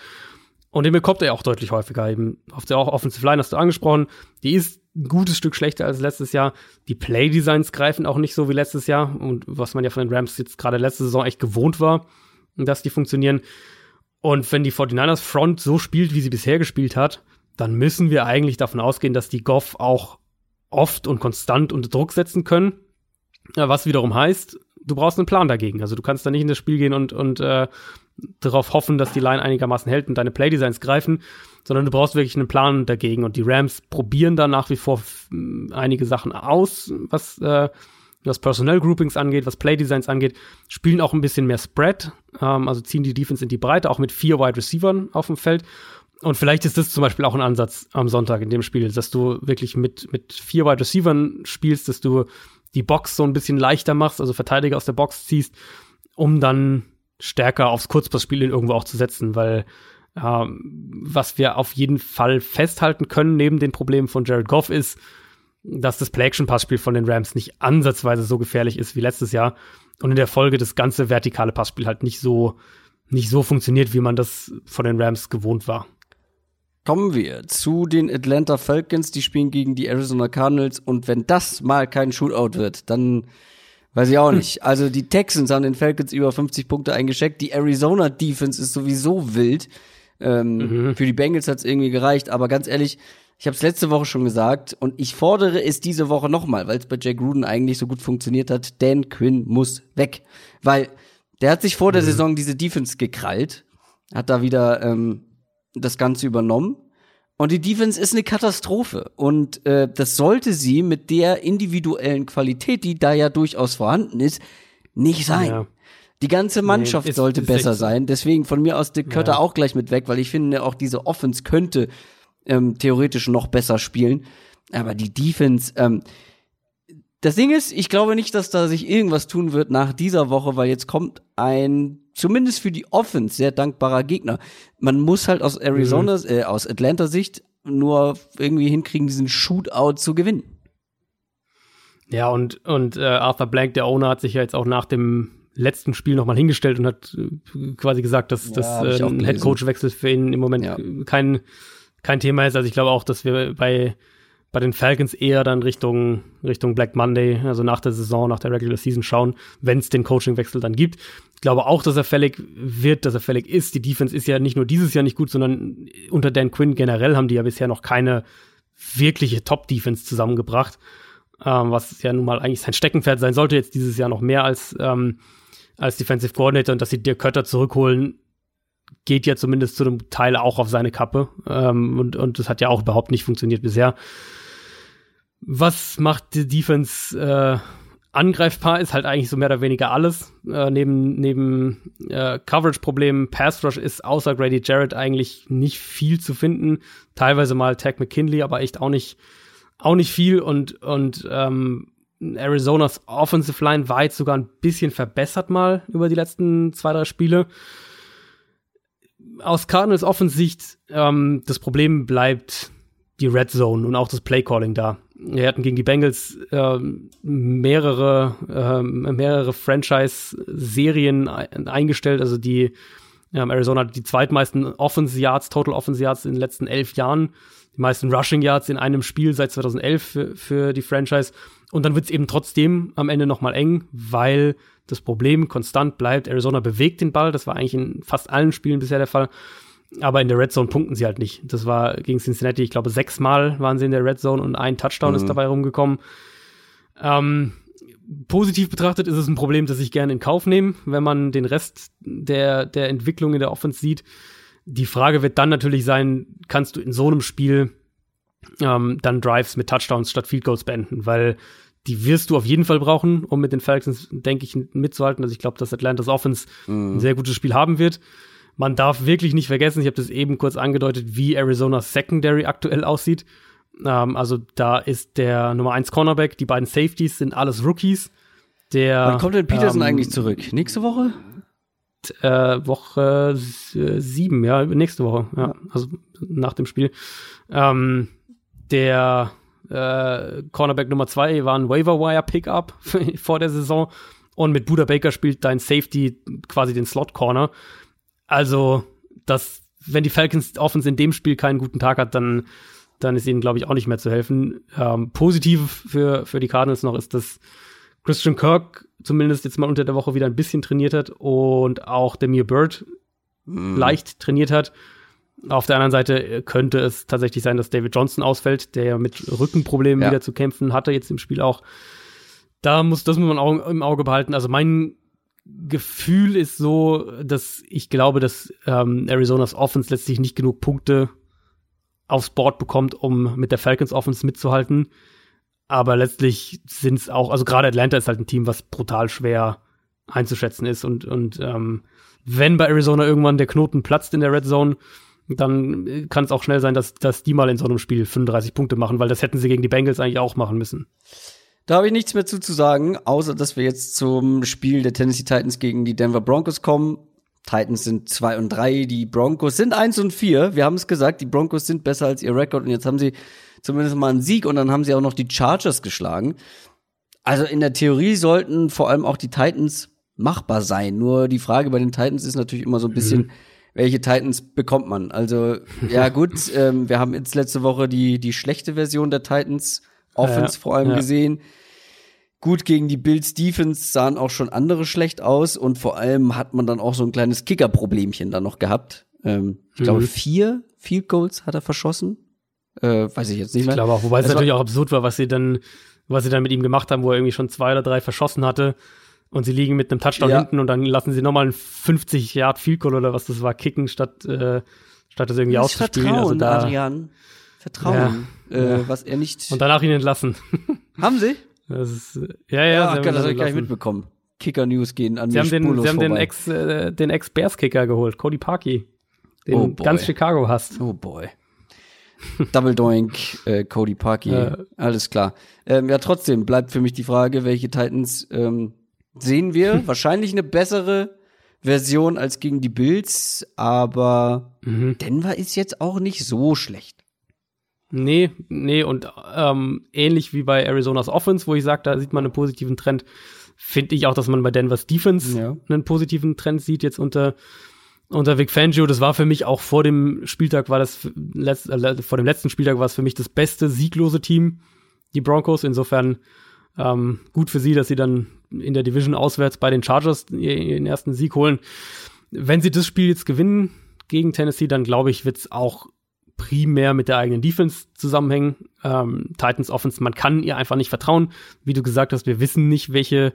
Und den bekommt er auch deutlich häufiger. Eben auf der Offensive Line hast du angesprochen. Die ist ein gutes Stück schlechter als letztes Jahr. Die Play-Designs greifen auch nicht so wie letztes Jahr. Und was man ja von den Rams jetzt gerade letzte Saison echt gewohnt war, dass die funktionieren. Und wenn die 49ers Front so spielt, wie sie bisher gespielt hat, dann müssen wir eigentlich davon ausgehen, dass die Goff auch oft und konstant unter Druck setzen können. Was wiederum heißt, du brauchst einen Plan dagegen. Also du kannst da nicht in das Spiel gehen und, und äh, darauf hoffen, dass die Line einigermaßen hält und deine Playdesigns greifen, sondern du brauchst wirklich einen Plan dagegen. Und die Rams probieren da nach wie vor einige Sachen aus, was, äh, was Personnel Groupings angeht, was Playdesigns angeht, spielen auch ein bisschen mehr Spread, ähm, also ziehen die Defense in die Breite, auch mit vier Wide Receivern auf dem Feld. Und vielleicht ist das zum Beispiel auch ein Ansatz am Sonntag in dem Spiel, dass du wirklich mit, mit vier Wide Receivern spielst, dass du die Box so ein bisschen leichter machst, also Verteidiger aus der Box ziehst um dann stärker aufs Kurzpassspiel irgendwo auch zu setzen, weil äh, was wir auf jeden Fall festhalten können neben den Problemen von Jared Goff ist, dass das Play-Action-Passspiel von den Rams nicht ansatzweise so gefährlich ist wie letztes Jahr und in der Folge das ganze vertikale Passspiel halt nicht so nicht so funktioniert, wie man das von den Rams gewohnt war. Kommen wir zu den Atlanta Falcons, die spielen gegen die Arizona Cardinals und wenn das mal kein Shootout wird, dann weiß ich auch nicht. Also die Texans haben den Falcons über 50 Punkte eingeschickt, die Arizona Defense ist sowieso wild. Ähm, mhm. Für die Bengals hat es irgendwie gereicht, aber ganz ehrlich, ich habe es letzte Woche schon gesagt und ich fordere es diese Woche nochmal, weil es bei Jack Gruden eigentlich so gut funktioniert hat. Dan Quinn muss weg, weil der hat sich vor der mhm. Saison diese Defense gekrallt, hat da wieder ähm, das Ganze übernommen. Und die Defense ist eine Katastrophe. Und äh, das sollte sie mit der individuellen Qualität, die da ja durchaus vorhanden ist, nicht sein. Ja. Die ganze Mannschaft nee, ist, sollte ist besser sein. Deswegen von mir aus Dick Kötter ja. auch gleich mit weg, weil ich finde, auch diese Offense könnte ähm, theoretisch noch besser spielen. Aber die Defense, ähm, das Ding ist, ich glaube nicht, dass da sich irgendwas tun wird nach dieser Woche, weil jetzt kommt ein, zumindest für die Offense, sehr dankbarer Gegner. Man muss halt aus Arizona, mhm. äh, aus Atlanta Sicht nur irgendwie hinkriegen, diesen Shootout zu gewinnen. Ja, und, und äh, Arthur Blank, der Owner, hat sich ja jetzt auch nach dem letzten Spiel nochmal hingestellt und hat äh, quasi gesagt, dass, ja, dass äh, ein Headcoach-Wechsel für ihn im Moment ja. kein, kein Thema ist. Also ich glaube auch, dass wir bei, bei den Falcons eher dann Richtung, Richtung Black Monday, also nach der Saison, nach der Regular Season schauen, wenn es den Coaching-Wechsel dann gibt. Ich glaube auch, dass er fällig wird, dass er fällig ist. Die Defense ist ja nicht nur dieses Jahr nicht gut, sondern unter Dan Quinn generell haben die ja bisher noch keine wirkliche Top-Defense zusammengebracht, ähm, was ja nun mal eigentlich sein Steckenpferd sein sollte, jetzt dieses Jahr noch mehr als ähm, als Defensive Coordinator und dass sie Dirk Kötter zurückholen, geht ja zumindest zu einem Teil auch auf seine Kappe. Ähm, und, und das hat ja auch überhaupt nicht funktioniert bisher. Was macht die Defense äh, angreifbar? Ist halt eigentlich so mehr oder weniger alles. Äh, neben neben äh, Coverage-Problemen, Pass Rush ist außer Grady Jarrett eigentlich nicht viel zu finden. Teilweise mal Tag McKinley, aber echt auch nicht auch nicht viel und und ähm, Arizonas Offensive Line war jetzt sogar ein bisschen verbessert mal über die letzten zwei, drei Spiele. Aus Cardinals Offensicht, ähm, das Problem bleibt die Red Zone und auch das Play Calling da. Wir hatten gegen die Bengals äh, mehrere, äh, mehrere Franchise-Serien eingestellt, also die ähm, Arizona hat die zweitmeisten Offense Yards, Total Offense Yards in den letzten elf Jahren, die meisten Rushing Yards in einem Spiel seit 2011 für, für die Franchise und dann wird es eben trotzdem am Ende nochmal eng, weil das Problem konstant bleibt. Arizona bewegt den Ball. Das war eigentlich in fast allen Spielen bisher der Fall. Aber in der Red Zone punkten sie halt nicht. Das war gegen Cincinnati, ich glaube, sechsmal waren sie in der Red Zone und ein Touchdown mhm. ist dabei rumgekommen. Ähm, positiv betrachtet ist es ein Problem, das ich gerne in Kauf nehme, wenn man den Rest der, der Entwicklung in der Offense sieht. Die Frage wird dann natürlich sein, kannst du in so einem Spiel ähm, dann Drives mit Touchdowns statt Field Goals beenden, weil die wirst du auf jeden Fall brauchen, um mit den Falcons, denke ich, mitzuhalten. Also ich glaube, dass Atlantas Offense mhm. ein sehr gutes Spiel haben wird. Man darf wirklich nicht vergessen, ich habe das eben kurz angedeutet, wie Arizonas Secondary aktuell aussieht. Ähm, also da ist der Nummer 1 Cornerback, die beiden Safeties sind alles Rookies. Der, Wann kommt denn Peterson ähm, eigentlich zurück? Nächste Woche? Äh, Woche sieben, ja, nächste Woche, ja, also nach dem Spiel. Ähm, der äh, Cornerback Nummer zwei war ein Waiver-Wire-Pickup vor der Saison. Und mit Buda Baker spielt dein Safety quasi den Slot-Corner. Also, das, wenn die Falcons Offense in dem Spiel keinen guten Tag hat, dann, dann ist ihnen, glaube ich, auch nicht mehr zu helfen. Ähm, positiv für, für die Cardinals noch ist, dass Christian Kirk zumindest jetzt mal unter der Woche wieder ein bisschen trainiert hat und auch Demir Bird mm. leicht trainiert hat. Auf der anderen Seite könnte es tatsächlich sein, dass David Johnson ausfällt, der ja mit Rückenproblemen ja. wieder zu kämpfen hatte, jetzt im Spiel auch. Da muss, das muss man auch im Auge behalten. Also mein Gefühl ist so, dass ich glaube, dass ähm, Arizonas Offense letztlich nicht genug Punkte aufs Board bekommt, um mit der Falcons Offense mitzuhalten. Aber letztlich sind es auch, also gerade Atlanta ist halt ein Team, was brutal schwer einzuschätzen ist. Und, und ähm, wenn bei Arizona irgendwann der Knoten platzt in der Red Zone, dann kann es auch schnell sein, dass, dass die mal in so einem Spiel 35 Punkte machen, weil das hätten sie gegen die Bengals eigentlich auch machen müssen. Da habe ich nichts mehr zu, zu sagen, außer dass wir jetzt zum Spiel der Tennessee Titans gegen die Denver Broncos kommen. Titans sind zwei und drei, die Broncos sind eins und vier. Wir haben es gesagt, die Broncos sind besser als ihr Rekord und jetzt haben sie zumindest mal einen Sieg und dann haben sie auch noch die Chargers geschlagen. Also in der Theorie sollten vor allem auch die Titans machbar sein. Nur die Frage bei den Titans ist natürlich immer so ein bisschen, mhm. Welche Titans bekommt man? Also ja gut, ähm, wir haben jetzt letzte Woche die die schlechte Version der Titans Offense ja, vor allem ja. gesehen gut gegen die Bills Defense sahen auch schon andere schlecht aus und vor allem hat man dann auch so ein kleines Kicker-Problemchen dann noch gehabt. Ähm, ich mhm. glaube, vier Field Goals hat er verschossen. Äh, weiß ich jetzt nicht mehr. Ich glaube auch, wobei es natürlich auch absurd war, was sie dann, was sie dann mit ihm gemacht haben, wo er irgendwie schon zwei oder drei verschossen hatte und sie liegen mit einem Touchdown ja. hinten und dann lassen sie nochmal einen 50 Yard Field Goal oder was das war kicken statt äh, statt das irgendwie das auszuspielen. Also Vertrauen, also da, Adrian. Vertrauen, ja, äh, ja. was er nicht. Und danach ihn entlassen. Haben sie? Das ist, ja, ja. ja ach, das habe ich gar nicht mitbekommen. Kicker-News gehen an sie haben den, Sie haben den Ex, äh, den Ex-Bears-Kicker geholt, Cody Parkey. Den oh ganz Chicago hasst. Oh boy. Double Doink, äh, Cody Parkey. Alles klar. Ähm, ja, trotzdem bleibt für mich die Frage, welche Titans ähm, sehen wir? Wahrscheinlich eine bessere Version als gegen die Bills, aber mhm. Denver ist jetzt auch nicht so schlecht. Nee, nee, und ähm, ähnlich wie bei Arizonas Offense, wo ich sage, da sieht man einen positiven Trend, finde ich auch, dass man bei Denvers Defense ja. einen positiven Trend sieht jetzt unter unter Vic Fangio. Das war für mich auch vor dem Spieltag war das letzt, äh, vor dem letzten Spieltag war es für mich das beste sieglose Team, die Broncos. Insofern ähm, gut für sie, dass sie dann in der Division auswärts bei den Chargers ihren ersten Sieg holen. Wenn sie das Spiel jetzt gewinnen gegen Tennessee, dann glaube ich, wird's auch primär mit der eigenen Defense zusammenhängen. Ähm, Titans Offense, man kann ihr einfach nicht vertrauen. Wie du gesagt hast, wir wissen nicht, welche,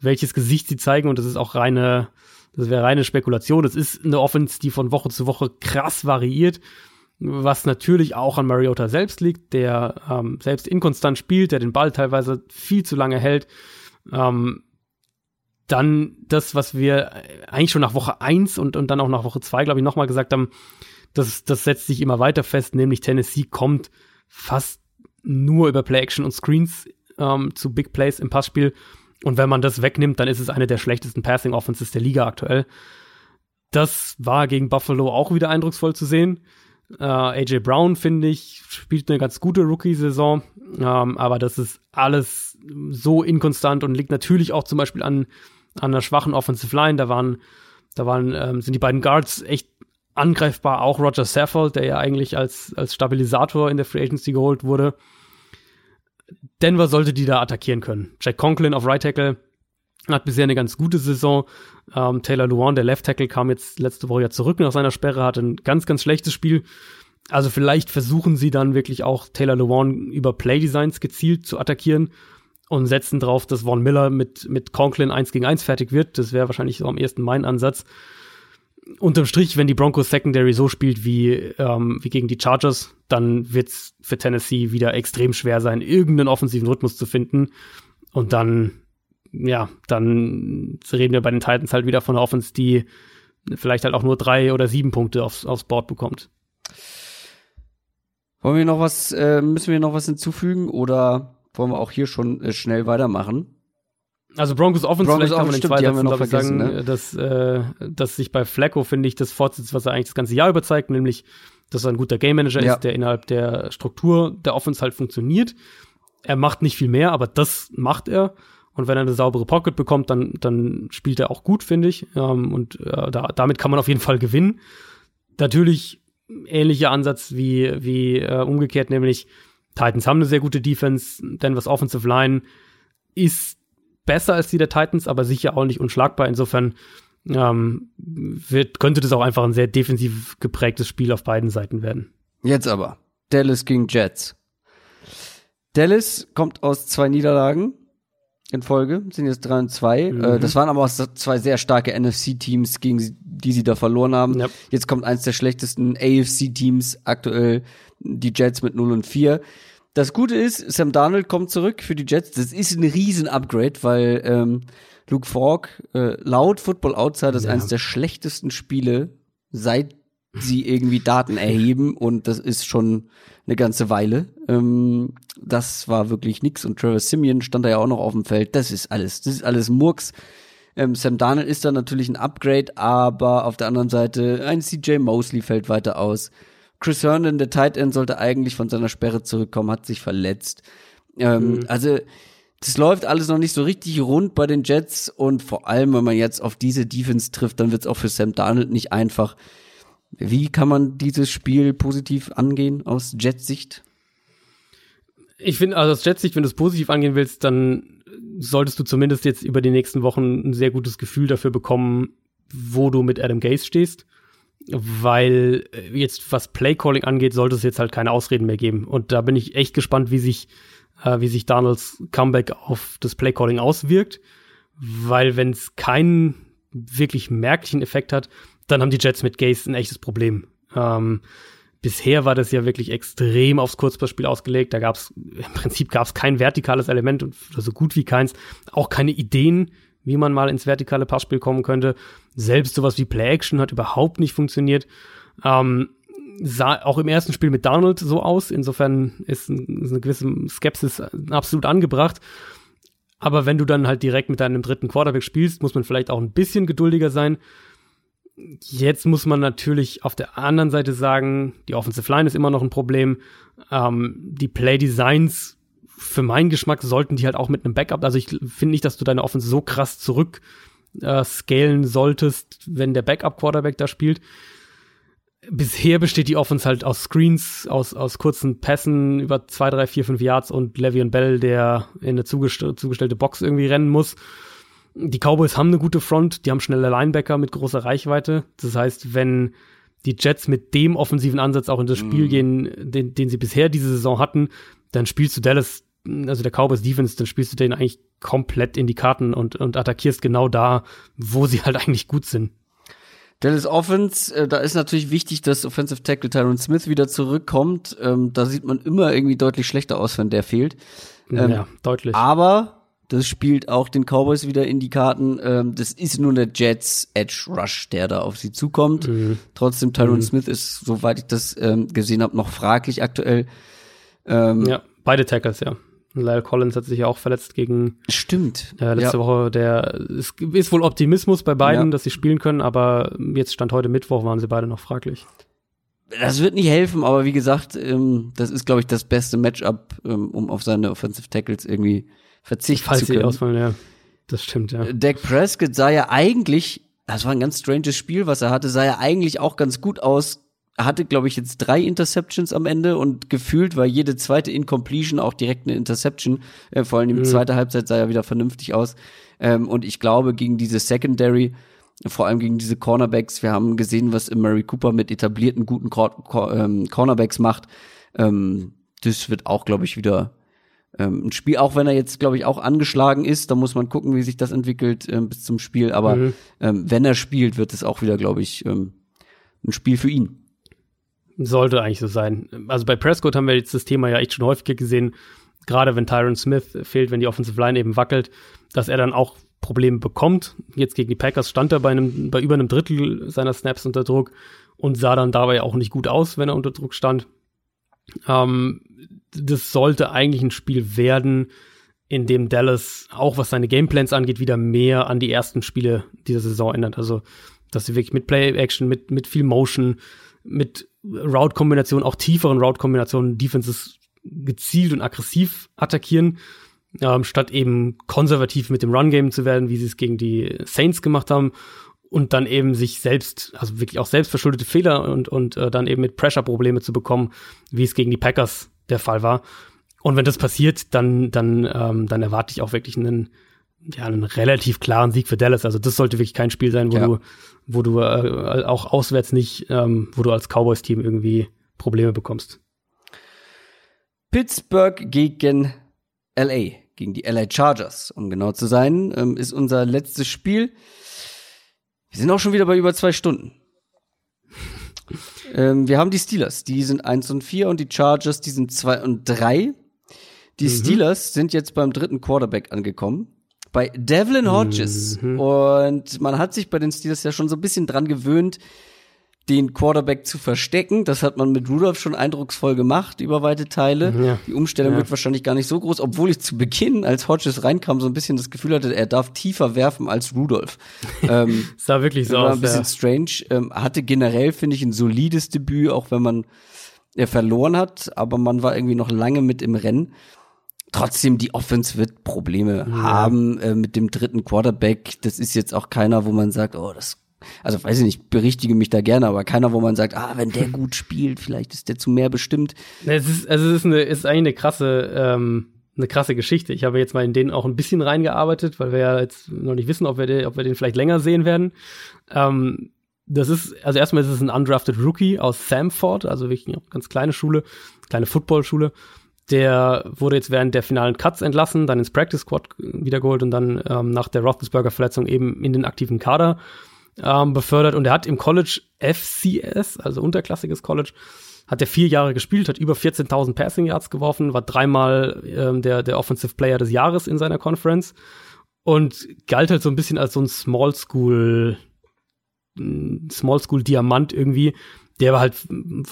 welches Gesicht sie zeigen und das ist auch reine, das wäre reine Spekulation. Es ist eine Offense, die von Woche zu Woche krass variiert, was natürlich auch an Mariota selbst liegt, der ähm, selbst inkonstant spielt, der den Ball teilweise viel zu lange hält. Ähm, dann das, was wir eigentlich schon nach Woche eins und, und dann auch nach Woche zwei, glaube ich, nochmal gesagt haben, das, das setzt sich immer weiter fest, nämlich Tennessee kommt fast nur über Play-Action und Screens ähm, zu Big Plays im Passspiel. Und wenn man das wegnimmt, dann ist es eine der schlechtesten Passing Offenses der Liga aktuell. Das war gegen Buffalo auch wieder eindrucksvoll zu sehen. Äh, AJ Brown, finde ich, spielt eine ganz gute Rookie-Saison. Ähm, aber das ist alles so inkonstant und liegt natürlich auch zum Beispiel an, an einer schwachen Offensive Line. Da waren, da waren, ähm, sind die beiden Guards echt angreifbar. Auch Roger Saffold, der ja eigentlich als, als Stabilisator in der Free Agency geholt wurde. Denver sollte die da attackieren können. Jack Conklin auf Right Tackle hat bisher eine ganz gute Saison. Ähm, Taylor Luan, der Left Tackle, kam jetzt letzte Woche ja zurück nach seiner Sperre, hatte ein ganz, ganz schlechtes Spiel. Also vielleicht versuchen sie dann wirklich auch Taylor Luan über Playdesigns gezielt zu attackieren und setzen drauf, dass Von Miller mit, mit Conklin 1 gegen 1 fertig wird. Das wäre wahrscheinlich so am ersten mein Ansatz unterm Strich, wenn die Broncos Secondary so spielt wie, ähm, wie gegen die Chargers, dann wird es für Tennessee wieder extrem schwer sein, irgendeinen offensiven Rhythmus zu finden. Und dann, ja, dann reden wir bei den Titans halt wieder von einer Offense, die vielleicht halt auch nur drei oder sieben Punkte aufs, aufs Board bekommt. Wollen wir noch was, äh, müssen wir noch was hinzufügen oder wollen wir auch hier schon äh, schnell weitermachen? Also Broncos Offense, Broncos vielleicht kann man in zwei Sätzen, glaube ich, sagen, ne? dass, äh, dass sich bei Flacco, finde ich, das fortsetzt, was er eigentlich das ganze Jahr über zeigt, nämlich, dass er ein guter Game Manager ja. ist, der innerhalb der Struktur der Offense halt funktioniert. Er macht nicht viel mehr, aber das macht er. Und wenn er eine saubere Pocket bekommt, dann, dann spielt er auch gut, finde ich. Ähm, und äh, da, damit kann man auf jeden Fall gewinnen. Natürlich ähnlicher Ansatz wie, wie äh, umgekehrt, nämlich Titans haben eine sehr gute Defense, Denver's Offensive Line ist besser als die der Titans, aber sicher auch nicht unschlagbar. Insofern ähm, wird, könnte das auch einfach ein sehr defensiv geprägtes Spiel auf beiden Seiten werden. Jetzt aber. Dallas gegen Jets. Dallas kommt aus zwei Niederlagen in Folge, sind jetzt 3 und 2. Äh, mhm. das waren aber auch zwei sehr starke NFC-Teams, gegen die sie da verloren haben. Yep. Jetzt kommt eins der schlechtesten AFC-Teams aktuell, die Jets mit 0 und 4. Das Gute ist, Sam Darnold kommt zurück für die Jets. Das ist ein riesen Upgrade, weil ähm, Luke Falk äh, laut Football Outsiders ja. eines der schlechtesten Spiele seit sie irgendwie Daten erheben und das ist schon eine ganze Weile. Ähm, das war wirklich nix und Travis Simeon stand da ja auch noch auf dem Feld. Das ist alles, das ist alles Murks. Ähm, Sam Darnold ist da natürlich ein Upgrade, aber auf der anderen Seite ein CJ Mosley fällt weiter aus. Chris Herndon, der Tight End, sollte eigentlich von seiner Sperre zurückkommen, hat sich verletzt. Ähm, mhm. Also das läuft alles noch nicht so richtig rund bei den Jets und vor allem, wenn man jetzt auf diese Defense trifft, dann wird es auch für Sam Darnold nicht einfach. Wie kann man dieses Spiel positiv angehen aus Jets Sicht? Ich finde, also aus Jets Sicht, wenn du es positiv angehen willst, dann solltest du zumindest jetzt über die nächsten Wochen ein sehr gutes Gefühl dafür bekommen, wo du mit Adam Gase stehst. Weil äh, jetzt, was Playcalling angeht, sollte es jetzt halt keine Ausreden mehr geben. Und da bin ich echt gespannt, wie sich, äh, wie sich Donalds Comeback auf das Playcalling auswirkt. Weil wenn es keinen wirklich merklichen Effekt hat, dann haben die Jets mit Gase ein echtes Problem. Ähm, bisher war das ja wirklich extrem aufs Kurzpassspiel ausgelegt. Da gab es im Prinzip gab es kein vertikales Element oder so gut wie keins, auch keine Ideen, wie man mal ins vertikale Passspiel kommen könnte. Selbst sowas wie Play Action hat überhaupt nicht funktioniert. Ähm, sah auch im ersten Spiel mit Donald so aus. Insofern ist, ein, ist eine gewisse Skepsis absolut angebracht. Aber wenn du dann halt direkt mit deinem dritten Quarterback spielst, muss man vielleicht auch ein bisschen geduldiger sein. Jetzt muss man natürlich auf der anderen Seite sagen, die Offensive Line ist immer noch ein Problem. Ähm, die Play Designs für meinen Geschmack sollten die halt auch mit einem Backup. Also ich finde nicht, dass du deine Offense so krass zurück äh, scalen solltest, wenn der Backup Quarterback da spielt. Bisher besteht die Offense halt aus Screens, aus, aus kurzen Pässen über zwei, drei, vier, fünf Yards und Le'Veon Bell, der in eine zugest zugestellte Box irgendwie rennen muss die Cowboys haben eine gute Front, die haben schnelle Linebacker mit großer Reichweite. Das heißt, wenn die Jets mit dem offensiven Ansatz auch in das Spiel mm. gehen, den, den sie bisher diese Saison hatten, dann spielst du Dallas, also der Cowboys Defense, dann spielst du den eigentlich komplett in die Karten und, und attackierst genau da, wo sie halt eigentlich gut sind. Dallas Offense, äh, da ist natürlich wichtig, dass Offensive Tackle Tyron Smith wieder zurückkommt. Ähm, da sieht man immer irgendwie deutlich schlechter aus, wenn der fehlt. Ähm, ja, deutlich. Aber das spielt auch den Cowboys wieder in die Karten. Ähm, das ist nur der Jets Edge Rush, der da auf sie zukommt. Mhm. Trotzdem, Tyron mhm. Smith ist, soweit ich das ähm, gesehen habe, noch fraglich aktuell. Ähm, ja, beide Tackles, ja. Lyle Collins hat sich ja auch verletzt gegen. Stimmt. Äh, letzte ja. Woche. Der es ist wohl Optimismus bei beiden, ja. dass sie spielen können, aber jetzt stand heute Mittwoch, waren sie beide noch fraglich. Das wird nicht helfen, aber wie gesagt, ähm, das ist, glaube ich, das beste Matchup, ähm, um auf seine Offensive Tackles irgendwie verzichten Falls zu können. Ausfallen, ja. Das stimmt, ja. Dak Prescott sah ja eigentlich, das war ein ganz stranges Spiel, was er hatte, sah ja eigentlich auch ganz gut aus. Er hatte, glaube ich, jetzt drei Interceptions am Ende und gefühlt war jede zweite Incompletion auch direkt eine Interception. Äh, vor allem in mhm. zweiter Halbzeit sah er wieder vernünftig aus. Ähm, und ich glaube, gegen diese Secondary, vor allem gegen diese Cornerbacks, wir haben gesehen, was Murray Cooper mit etablierten guten Cor Cor ähm, Cornerbacks macht. Ähm, das wird auch, glaube ich, wieder ähm, ein Spiel, auch wenn er jetzt, glaube ich, auch angeschlagen ist, da muss man gucken, wie sich das entwickelt ähm, bis zum Spiel. Aber mhm. ähm, wenn er spielt, wird es auch wieder, glaube ich, ähm, ein Spiel für ihn. Sollte eigentlich so sein. Also bei Prescott haben wir jetzt das Thema ja echt schon häufiger gesehen, gerade wenn Tyron Smith fehlt, wenn die Offensive Line eben wackelt, dass er dann auch Probleme bekommt. Jetzt gegen die Packers stand er bei, einem, bei über einem Drittel seiner Snaps unter Druck und sah dann dabei auch nicht gut aus, wenn er unter Druck stand. Ähm, das sollte eigentlich ein Spiel werden, in dem Dallas, auch was seine Gameplans angeht, wieder mehr an die ersten Spiele dieser Saison ändert. Also, dass sie wirklich mit Play-Action, mit, mit viel Motion, mit Route-Kombinationen, auch tieferen Route-Kombinationen, Defenses gezielt und aggressiv attackieren, ähm, statt eben konservativ mit dem Run-Game zu werden, wie sie es gegen die Saints gemacht haben und dann eben sich selbst, also wirklich auch selbstverschuldete Fehler und, und äh, dann eben mit Pressure-Probleme zu bekommen, wie es gegen die Packers der Fall war. Und wenn das passiert, dann, dann, ähm, dann erwarte ich auch wirklich einen, ja, einen relativ klaren Sieg für Dallas. Also das sollte wirklich kein Spiel sein, wo ja. du, wo du äh, auch auswärts nicht, ähm, wo du als Cowboys-Team irgendwie Probleme bekommst. Pittsburgh gegen LA, gegen die LA Chargers, um genau zu sein, ähm, ist unser letztes Spiel. Wir sind auch schon wieder bei über zwei Stunden. Ähm, wir haben die Steelers, die sind 1 und 4 und die Chargers, die sind 2 und 3. Die mhm. Steelers sind jetzt beim dritten Quarterback angekommen. Bei Devlin Hodges. Mhm. Und man hat sich bei den Steelers ja schon so ein bisschen dran gewöhnt, den Quarterback zu verstecken. Das hat man mit Rudolph schon eindrucksvoll gemacht über weite Teile. Ja. Die Umstellung ja. wird wahrscheinlich gar nicht so groß, obwohl ich zu Beginn, als Hodges reinkam, so ein bisschen das Gefühl hatte, er darf tiefer werfen als Rudolph. ähm, sah wirklich so war aus. Ein bisschen ja. strange. Ähm, hatte generell, finde ich, ein solides Debüt, auch wenn man er verloren hat, aber man war irgendwie noch lange mit im Rennen. Trotzdem, die Offense wird Probleme haben äh, mit dem dritten Quarterback. Das ist jetzt auch keiner, wo man sagt, oh, das also weiß ich nicht, berichtige mich da gerne, aber keiner, wo man sagt, ah, wenn der gut spielt, vielleicht ist der zu mehr bestimmt. Es ist, also es ist, eine, ist eigentlich eine krasse, ähm, eine krasse Geschichte. Ich habe jetzt mal in den auch ein bisschen reingearbeitet, weil wir ja jetzt noch nicht wissen, ob wir den, ob wir den vielleicht länger sehen werden. Ähm, das ist, also erstmal ist es ein undrafted Rookie aus Samford, also wirklich eine ganz kleine Schule, kleine Footballschule. Der wurde jetzt während der finalen Cuts entlassen, dann ins Practice Squad wiedergeholt und dann ähm, nach der Roethlisberger-Verletzung eben in den aktiven Kader ähm, befördert und er hat im College FCS, also unterklassiges College, hat er vier Jahre gespielt, hat über 14.000 Passing Yards geworfen, war dreimal ähm, der, der Offensive Player des Jahres in seiner Conference und galt halt so ein bisschen als so ein Small School, Small School Diamant irgendwie. Der war halt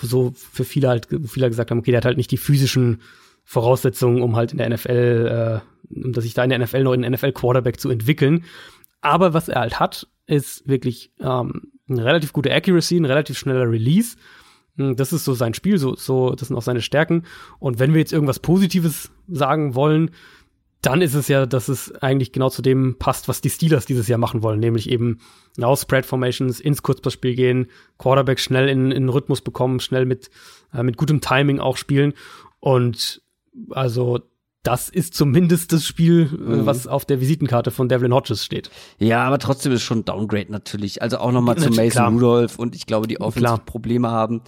so für viele halt, viele gesagt haben, okay, der hat halt nicht die physischen Voraussetzungen, um halt in der NFL, äh, um sich da in der NFL noch in NFL Quarterback zu entwickeln. Aber was er halt hat, ist wirklich ähm, eine relativ gute Accuracy, ein relativ schneller Release. Hm, das ist so sein Spiel, so, so, das sind auch seine Stärken. Und wenn wir jetzt irgendwas Positives sagen wollen, dann ist es ja, dass es eigentlich genau zu dem passt, was die Steelers dieses Jahr machen wollen, nämlich eben aus Spread Formations ins Kurzpassspiel gehen, Quarterback schnell in, in Rhythmus bekommen, schnell mit, äh, mit gutem Timing auch spielen. Und also das ist zumindest das Spiel, äh, mhm. was auf der Visitenkarte von Devlin Hodges steht. Ja, aber trotzdem ist schon Downgrade natürlich. Also auch nochmal zu Mason klar. Rudolph und ich glaube, die Offensive Probleme haben.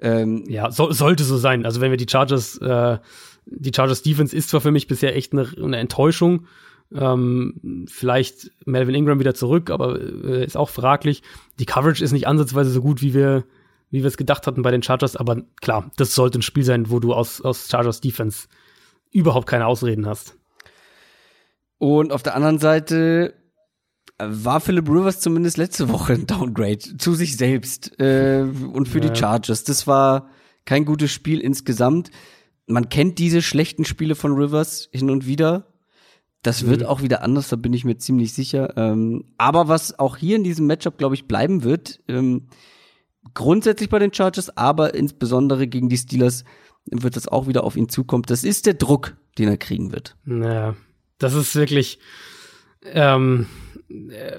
Ähm, ja, so, sollte so sein. Also wenn wir die Chargers, äh, die Chargers Defense ist zwar für mich bisher echt eine, eine Enttäuschung. Ähm, vielleicht Melvin Ingram wieder zurück, aber äh, ist auch fraglich. Die Coverage ist nicht ansatzweise so gut, wie wir wie wir es gedacht hatten bei den Chargers, aber klar, das sollte ein Spiel sein, wo du aus, aus Chargers Defense überhaupt keine Ausreden hast. Und auf der anderen Seite war Philip Rivers zumindest letzte Woche ein Downgrade zu sich selbst äh, und für ja. die Chargers. Das war kein gutes Spiel insgesamt. Man kennt diese schlechten Spiele von Rivers hin und wieder. Das wird mhm. auch wieder anders, da bin ich mir ziemlich sicher. Ähm, aber was auch hier in diesem Matchup, glaube ich, bleiben wird, ähm, grundsätzlich bei den Chargers, aber insbesondere gegen die Steelers, wird das auch wieder auf ihn zukommen. Das ist der Druck, den er kriegen wird. Naja, das ist wirklich, ähm,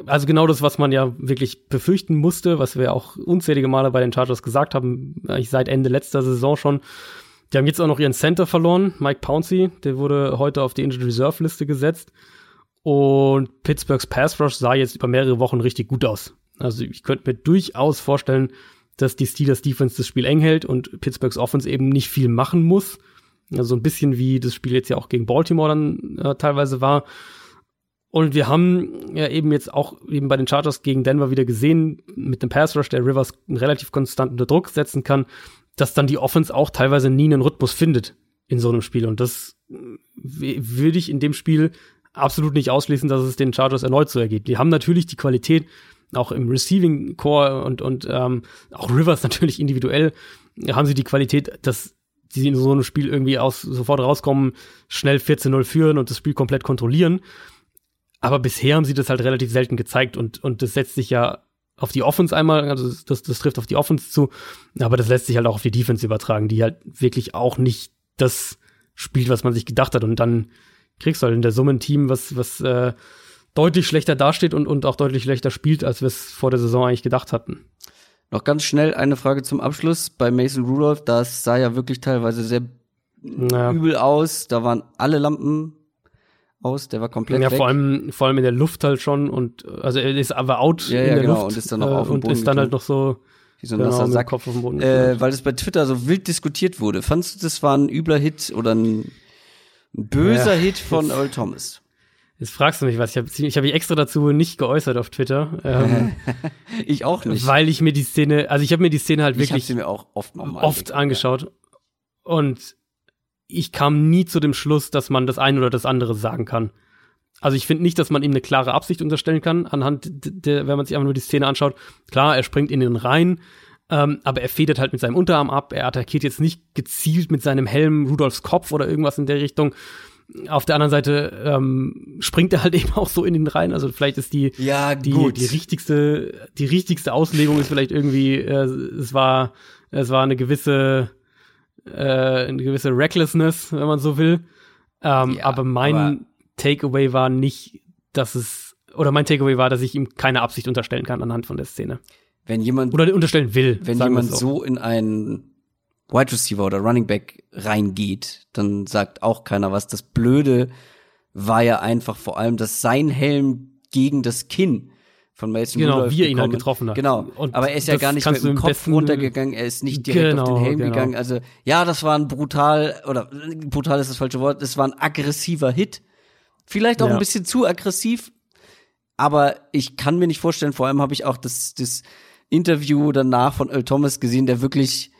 also genau das, was man ja wirklich befürchten musste, was wir auch unzählige Male bei den Chargers gesagt haben, eigentlich seit Ende letzter Saison schon. Die haben jetzt auch noch ihren Center verloren, Mike Pouncey, der wurde heute auf die Injured Reserve Liste gesetzt. Und Pittsburghs Pass Rush sah jetzt über mehrere Wochen richtig gut aus. Also ich könnte mir durchaus vorstellen, dass die Steelers Defense das Spiel eng hält und Pittsburghs Offense eben nicht viel machen muss. Also ein bisschen wie das Spiel jetzt ja auch gegen Baltimore dann äh, teilweise war. Und wir haben ja eben jetzt auch eben bei den Chargers gegen Denver wieder gesehen, mit dem Pass Rush, der Rivers relativ konstant unter Druck setzen kann, dass dann die Offense auch teilweise nie einen Rhythmus findet in so einem Spiel. Und das würde ich in dem Spiel absolut nicht ausschließen, dass es den Chargers erneut so ergeht. Die haben natürlich die Qualität, auch im Receiving Core und, und ähm, auch Rivers natürlich individuell haben sie die Qualität, dass sie in so einem Spiel irgendwie aus, sofort rauskommen, schnell 14-0 führen und das Spiel komplett kontrollieren. Aber bisher haben sie das halt relativ selten gezeigt und, und das setzt sich ja auf die Offense einmal, also das, das trifft auf die Offense zu, aber das lässt sich halt auch auf die Defense übertragen, die halt wirklich auch nicht das spielt, was man sich gedacht hat. Und dann kriegst du halt in der Summe ein Team, was, was äh, deutlich schlechter dasteht und, und auch deutlich schlechter spielt, als wir es vor der Saison eigentlich gedacht hatten. Noch ganz schnell eine Frage zum Abschluss. Bei Mason Rudolph, das sah ja wirklich teilweise sehr ja. übel aus. Da waren alle Lampen aus, der war komplett ja, weg. vor allem, vor allem in der Luft halt schon und also er ist aber out ja, in der genau, Luft und ist dann noch auf dem Boden und ist dann halt noch so wie so ein genau, nasser Sack. Kopf auf dem Boden äh, weil das bei Twitter so wild diskutiert wurde. Fandest du, das war ein übler Hit oder ein, ein böser ja, Hit von Earl Thomas? Jetzt fragst du mich was. Ich habe ich hab mich extra dazu nicht geäußert auf Twitter. Ähm, ich auch nicht. Weil ich mir die Szene, also ich habe mir die Szene halt wirklich ich sie mir auch oft, nochmal oft angeschaut. Ja. Und ich kam nie zu dem Schluss, dass man das eine oder das andere sagen kann. Also ich finde nicht, dass man ihm eine klare Absicht unterstellen kann, anhand der, wenn man sich einfach nur die Szene anschaut. Klar, er springt in den Rhein, Ähm, aber er federt halt mit seinem Unterarm ab. Er attackiert jetzt nicht gezielt mit seinem Helm Rudolfs Kopf oder irgendwas in der Richtung. Auf der anderen Seite ähm, springt er halt eben auch so in den rein. Also vielleicht ist die Ja, die, die richtigste die richtigste Auslegung ist vielleicht irgendwie äh, es war es war eine gewisse äh, eine gewisse Recklessness, wenn man so will. Ähm, Ja, aber mein aber- Takeaway war nicht, dass es oder mein Takeaway war, dass ich ihm keine Absicht unterstellen kann anhand von der Szene wenn jemand, oder unterstellen will. wenn jemand so in einen Wide Receiver oder Running Back reingeht, dann sagt auch keiner was. Das Blöde war ja einfach vor allem, dass sein Helm gegen das Kinn von Mason Genau, Rudolph wie er ihn halt getroffen hat. Genau. Und aber er ist ja gar nicht mit dem Kopf runtergegangen, er ist nicht direkt auf Genau, den Helm genau. gegangen. Also ja, das war ein brutal oder brutal ist das falsche Wort. Es war ein aggressiver Hit. Vielleicht auch Ja. ein bisschen zu aggressiv, aber ich kann mir nicht vorstellen, vor allem habe ich auch das, das Interview danach von Earl Thomas gesehen, der wirklich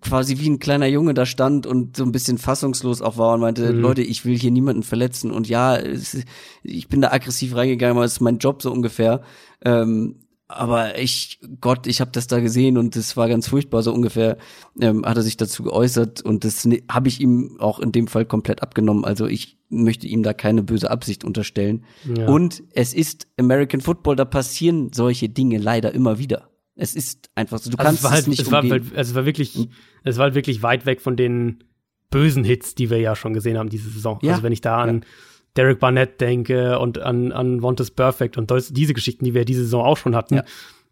quasi wie ein kleiner Junge da stand und so ein bisschen fassungslos auch war und meinte, Mhm. Leute, ich will hier niemanden verletzen und ja, es, ich bin da aggressiv reingegangen, weil es ist mein Job so ungefähr. Ähm, aber ich, Gott, ich habe das da gesehen und das war ganz furchtbar, so ungefähr ähm, hat er sich dazu geäußert und das ne- habe ich ihm auch in dem Fall komplett abgenommen. Also ich möchte ihm da keine böse Absicht unterstellen. Ja. Und es ist American Football, da passieren solche Dinge leider immer wieder. Es ist einfach so, du Also kannst es war halt, es nicht es war, umgehen. halt- also es war wirklich, es war halt wirklich weit weg von den bösen Hits, die wir ja schon gesehen haben diese Saison. Ja. Also wenn ich da an Derek Barnett denke und an, an Vontaze Perfect und diese Geschichten, die wir diese Saison auch schon hatten, Ja.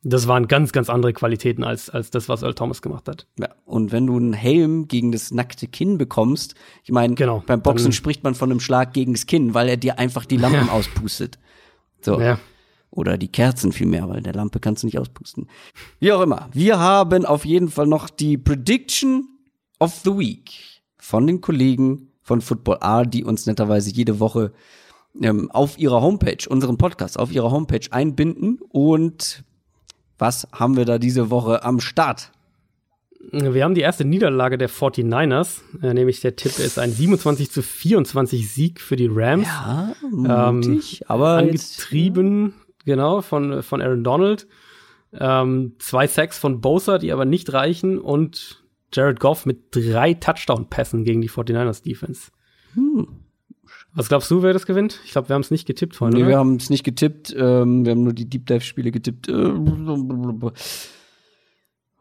das waren ganz, ganz andere Qualitäten als, als das, was Earl Thomas gemacht hat. Ja, und wenn du einen Helm gegen das nackte Kinn bekommst, ich meine, Genau, beim Boxen spricht man von einem Schlag gegen das Kinn, weil er dir einfach die Lampen auspustet. So. Ja. Oder die Kerzen vielmehr, weil der Lampe kannst du nicht auspusten. Wie auch immer. Wir haben auf jeden Fall noch die Prediction of the Week von den Kollegen von Football R, die uns netterweise jede Woche ähm, auf ihrer Homepage, unseren Podcast auf ihrer Homepage einbinden. Und was haben wir da diese Woche am Start? Wir haben die erste Niederlage der 49ers, äh, nämlich der Tipp ist ein 27 zu 24 Sieg für die Rams. Ja, Ähm, mutig, aber jetzt, angetrieben, genau, von, von Aaron Donald. Ähm, zwei Sacks von Bosa, die aber nicht reichen und Jared Goff mit drei Touchdown-Pässen gegen die 49ers Defense. Hm. Was glaubst du, wer das gewinnt? Ich glaube, wir haben es nicht getippt vorhin, Nee, wir haben es nicht getippt. Ähm, wir haben nur die Deep Dive Spiele getippt. Äh,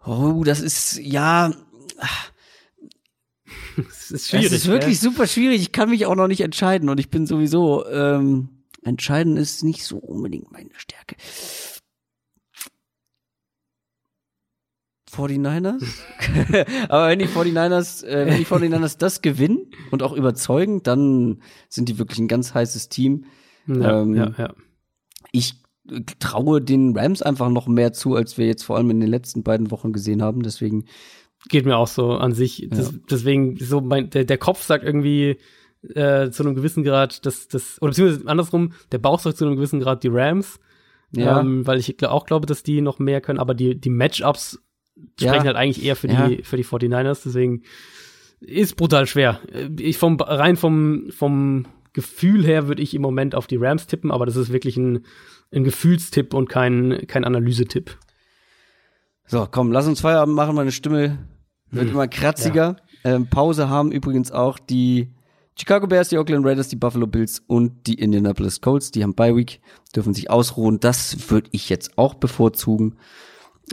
Oh, das ist ja, Das ist es schwierig. ist wirklich gell? super schwierig. Ich kann mich auch noch nicht entscheiden und ich bin sowieso ähm, entscheiden ist nicht so unbedingt meine Stärke. 49ers? Aber wenn die 49ers, äh, wenn die 49ers das gewinnen und auch überzeugen, dann sind die wirklich ein ganz heißes Team. Ja, ähm, ja, ja. ich traue den Rams einfach noch mehr zu, als wir jetzt vor allem in den letzten beiden Wochen gesehen haben. Deswegen, Geht mir auch so an sich. Das, Deswegen, so mein, der, der Kopf sagt irgendwie äh, zu einem gewissen Grad, dass das, oder beziehungsweise andersrum, der Bauch sagt zu einem gewissen Grad die Rams. ja, Ähm, weil ich auch glaube, dass die noch mehr können, aber die, die Matchups Ja. sprechen halt eigentlich eher für die, Ja. für die 49ers, deswegen ist brutal schwer. Äh, Ich vom, rein vom, vom Gefühl her würde ich im Moment auf die Rams tippen, aber das ist wirklich ein, ein Gefühlstipp und kein, kein Analysetipp. so, komm, lass uns Feierabend machen. Meine Stimme wird immer kratziger. Ähm, Pause haben übrigens auch die Chicago Bears, die Oakland Raiders, die Buffalo Bills und die Indianapolis Colts. Die haben Bye Week, dürfen sich ausruhen. Das würde ich jetzt auch bevorzugen.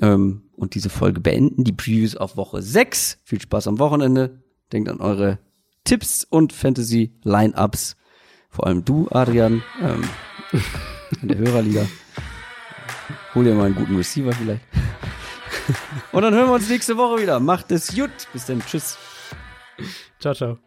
Ähm, und diese Folge beenden. Die Previews auf Woche 6. Viel Spaß am Wochenende. Denkt an eure Tipps und Fantasy-Line-Ups. Vor allem du, Adrian, ähm, in der Hörerliga. Hol dir mal einen guten Receiver vielleicht. Und dann hören wir uns nächste Woche wieder. Macht es gut. Bis dann. Tschüss. Ciao, ciao.